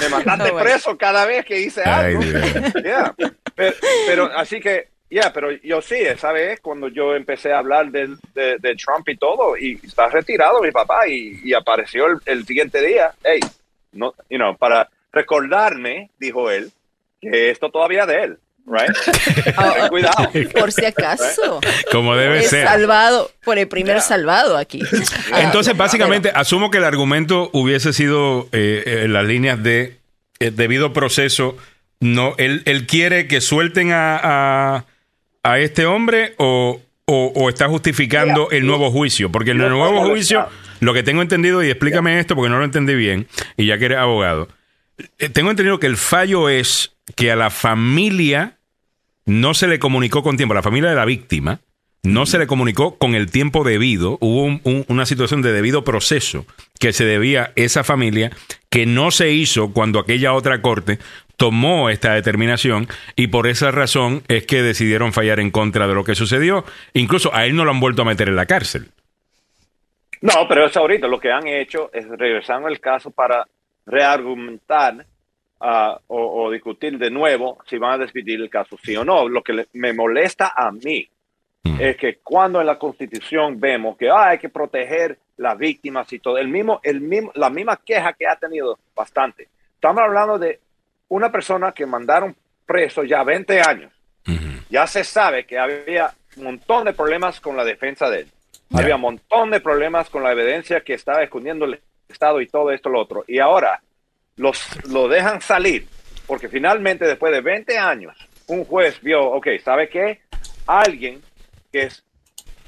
me mandaste preso cada vez que hice algo. Ay, yeah. pero, pero, así que, ya, yeah, pero yo sí, esa vez cuando yo empecé a hablar de, de, de Trump y todo, y está retirado mi papá, y, y apareció el, el siguiente día, hey, no, you know, para recordarme, dijo él, que esto todavía de él. Right? Oh, cuidado. Por si acaso. Como debe ser. Salvado, por el primer salvado aquí. Entonces, básicamente, asumo que el argumento hubiese sido eh, en las líneas de eh, debido proceso. No, él, él quiere que suelten a, a, este hombre o, o, está justificando el nuevo juicio. Porque el nuevo juicio lo que tengo entendido, y explícame esto porque no lo entendí bien, y ya que eres abogado, eh, tengo entendido que el fallo es que a la familia no se le comunicó con tiempo, a la familia de la víctima no se le comunicó con el tiempo debido, hubo una situación de debido proceso que se debía a esa familia que no se hizo cuando aquella otra corte tomó esta determinación y por esa razón es que decidieron fallar en contra de lo que sucedió. Incluso a él no lo han vuelto a meter en la cárcel. No, pero es ahorita lo que han hecho es regresar el caso para reargumentar ah, o, discutir de nuevo si van a despedir el caso, sí o no. Lo que me molesta a mí mm. es que cuando en la Constitución vemos que ah, hay que proteger las víctimas y todo, el mismo, el mismo, la misma queja que ha tenido bastante. Estamos hablando de una persona que mandaron preso ya 20 años. Ya se sabe que había un montón de problemas con la defensa de él. Había un montón de problemas con la evidencia que estaba escondiendo el Estado y todo esto, lo otro. Y ahora los, lo dejan salir porque finalmente después de 20 años un juez vio, ok, ¿sabe qué? Alguien que es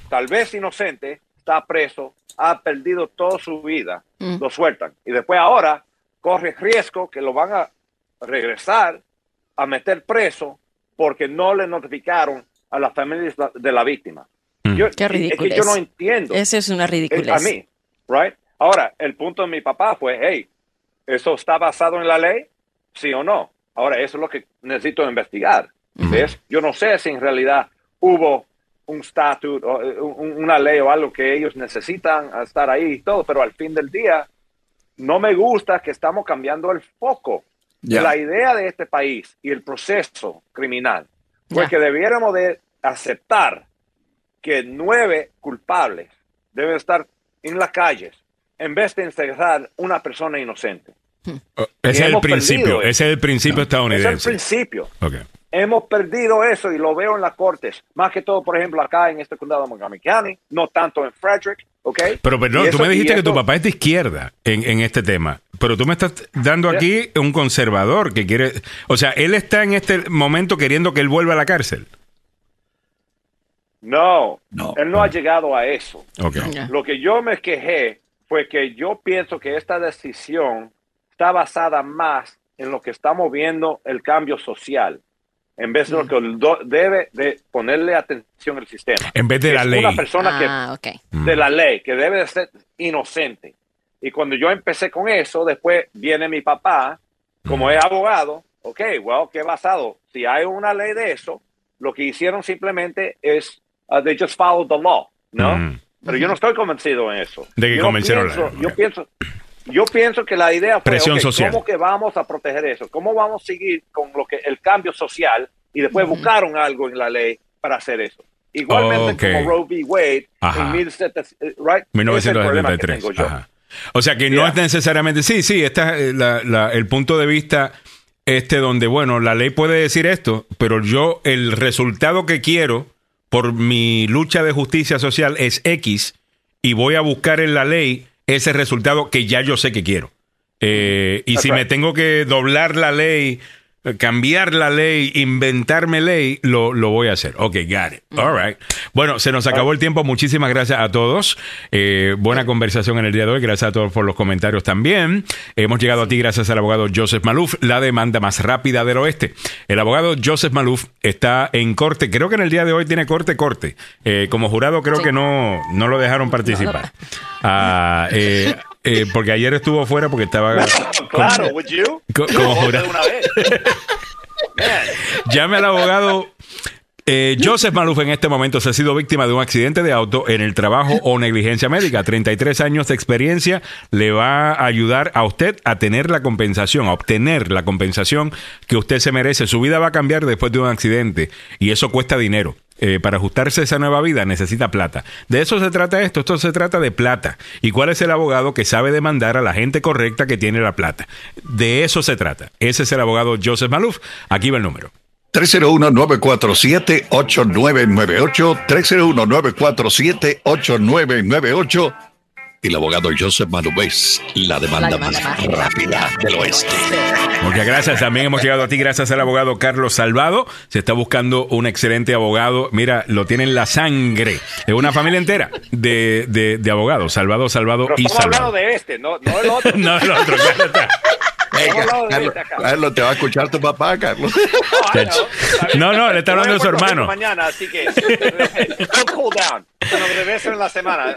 tal vez inocente, está preso, ha perdido toda su vida, mm. lo sueltan. Y después ahora corre riesgo que lo van a regresar a meter preso porque no le notificaron a la familia de la víctima. Mm. Qué ridículo. Es que yo no entiendo. Eso es una ridícula. A mí, right? Ahora, el punto de mi papá fue, hey, ¿eso está basado en la ley? Sí o no. Ahora, eso es lo que necesito investigar. ¿Ves? Yo no sé si en realidad hubo un statut, o eh, una ley o algo que ellos necesitan estar ahí y todo, pero al fin del día no me gusta que estamos cambiando el foco. La idea de este país y el proceso criminal fue que debiéramos de aceptar que nueve culpables deben estar en las calles en vez de encerrar una persona inocente. Oh, ese es el principio, ese es el principio estadounidense. es el principio. Hemos perdido eso y lo veo en las cortes, más que todo, por ejemplo, acá en este condado de Montgomery County, no tanto en Frederick, ¿ok? Pero perdón, tú me dijiste que tu papá es de izquierda en, en, este tema, pero tú me estás dando aquí un conservador que quiere, o sea, él está en este momento queriendo que él vuelva a la cárcel. No, no él no, ha llegado a eso. Lo que yo me quejé fue que yo pienso que esta decisión está basada más en lo que estamos viendo el cambio social en vez de lo que debe de ponerle atención al sistema. En vez de la ley. Una persona que, ah, de la ley, que debe de ser inocente. Y cuando yo empecé con eso, después viene mi papá, como es abogado, ok, well, ¿qué basado? Si hay una ley de eso, lo que hicieron simplemente es, uh, they just followed the law, ¿no? Pero yo no estoy convencido en eso. De que convencieron Yo pienso, yo pienso que la idea fue, Presión social. ¿cómo que vamos a proteger eso? ¿Cómo vamos a seguir con lo que el cambio social y después buscaron algo en la ley para hacer eso? Igualmente como Roe v. Wade en 1973. O sea que no es necesariamente, sí, sí, esta es la, el punto de vista este donde, bueno, la ley puede decir esto, pero yo el resultado que quiero por mi lucha de justicia social es X y voy a buscar en la ley ese resultado que ya yo sé que quiero. Eh, y si me tengo que doblar la ley, cambiar la ley, inventarme ley, lo, lo voy a hacer. Ok, got it. All right. Bueno, se nos acabó el tiempo. Muchísimas gracias a todos. Eh, buena conversación en el día de hoy. Gracias a todos por los comentarios también. Hemos llegado a ti gracias al abogado Joseph Maluf, la demanda más rápida del oeste. El abogado Joseph Maluf está en corte. Creo que en el día de hoy tiene corte, corte. Eh, como jurado creo que no, no lo dejaron participar. Ah, eh, eh, porque ayer estuvo fuera porque estaba. claro, would you? como jurado. Llame al abogado. Eh, Joseph Maluf en este momento se ha sido víctima de un accidente de auto en el trabajo o negligencia médica. 33 años de experiencia le va a ayudar a usted a tener la compensación, a obtener la compensación que usted se merece. Su vida va a cambiar después de un accidente y eso cuesta dinero. Eh, para ajustarse a esa nueva vida necesita plata. De eso se trata esto, esto se trata de plata. ¿Y cuál es el abogado que sabe demandar a la gente correcta que tiene la plata? De eso se trata. Ese es el abogado Joseph Maluf. Aquí va el número. 301-947-8998, 301-947-8998 y el abogado Joseph Manubés, la demanda, más, rápida del oeste. Muchas gracias. También hemos llegado a ti gracias al abogado Carlos Salvado. Se está buscando un excelente abogado. Mira, lo tiene en la sangre. Es una familia entera de, de, de abogados. Salvado, Salvado y Salvado. hablando de este, no, no el otro. no el otro, Carlos, Carlos, te va a escuchar tu papá, Carlos. No, no, le está hablando de su hermano. Mañana, así que cool down. Semana.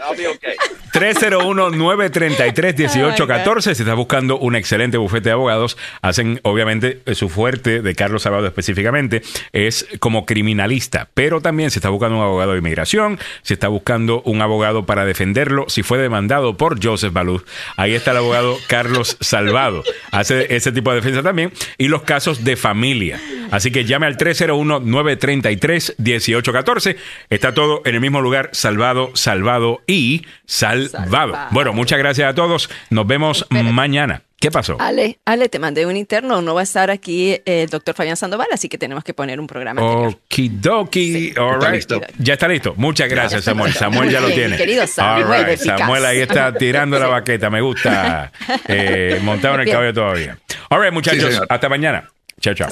301-933-1814. Si estás buscando un excelente bufete de abogados, hacen obviamente su fuerte de Carlos Salvado específicamente es como criminalista, pero también si está buscando un abogado de inmigración, si está buscando un abogado para defenderlo, si fue demandado por Joseph Baluz, ahí está el abogado Carlos Salvado. Hace ese tipo de defensa también y los casos de familia. Así que llame al 301-933-1814. Está todo en el mismo lugar, salvado, salvado y salvado. Bueno, muchas gracias a todos. Nos vemos mañana. ¿Qué pasó? Ale, Ale, te mandé un interno. No va a estar aquí el doctor Fabián Sandoval, así que tenemos que poner un programa. Okidoki. Ya está listo. Muchas gracias, Samuel. Samuel ya lo tiene. Querido Samuel. Samuel ahí está tirando la baqueta. Me gusta. Eh, montado en el caballo todavía. All right, muchachos. hasta mañana. Chao, chao.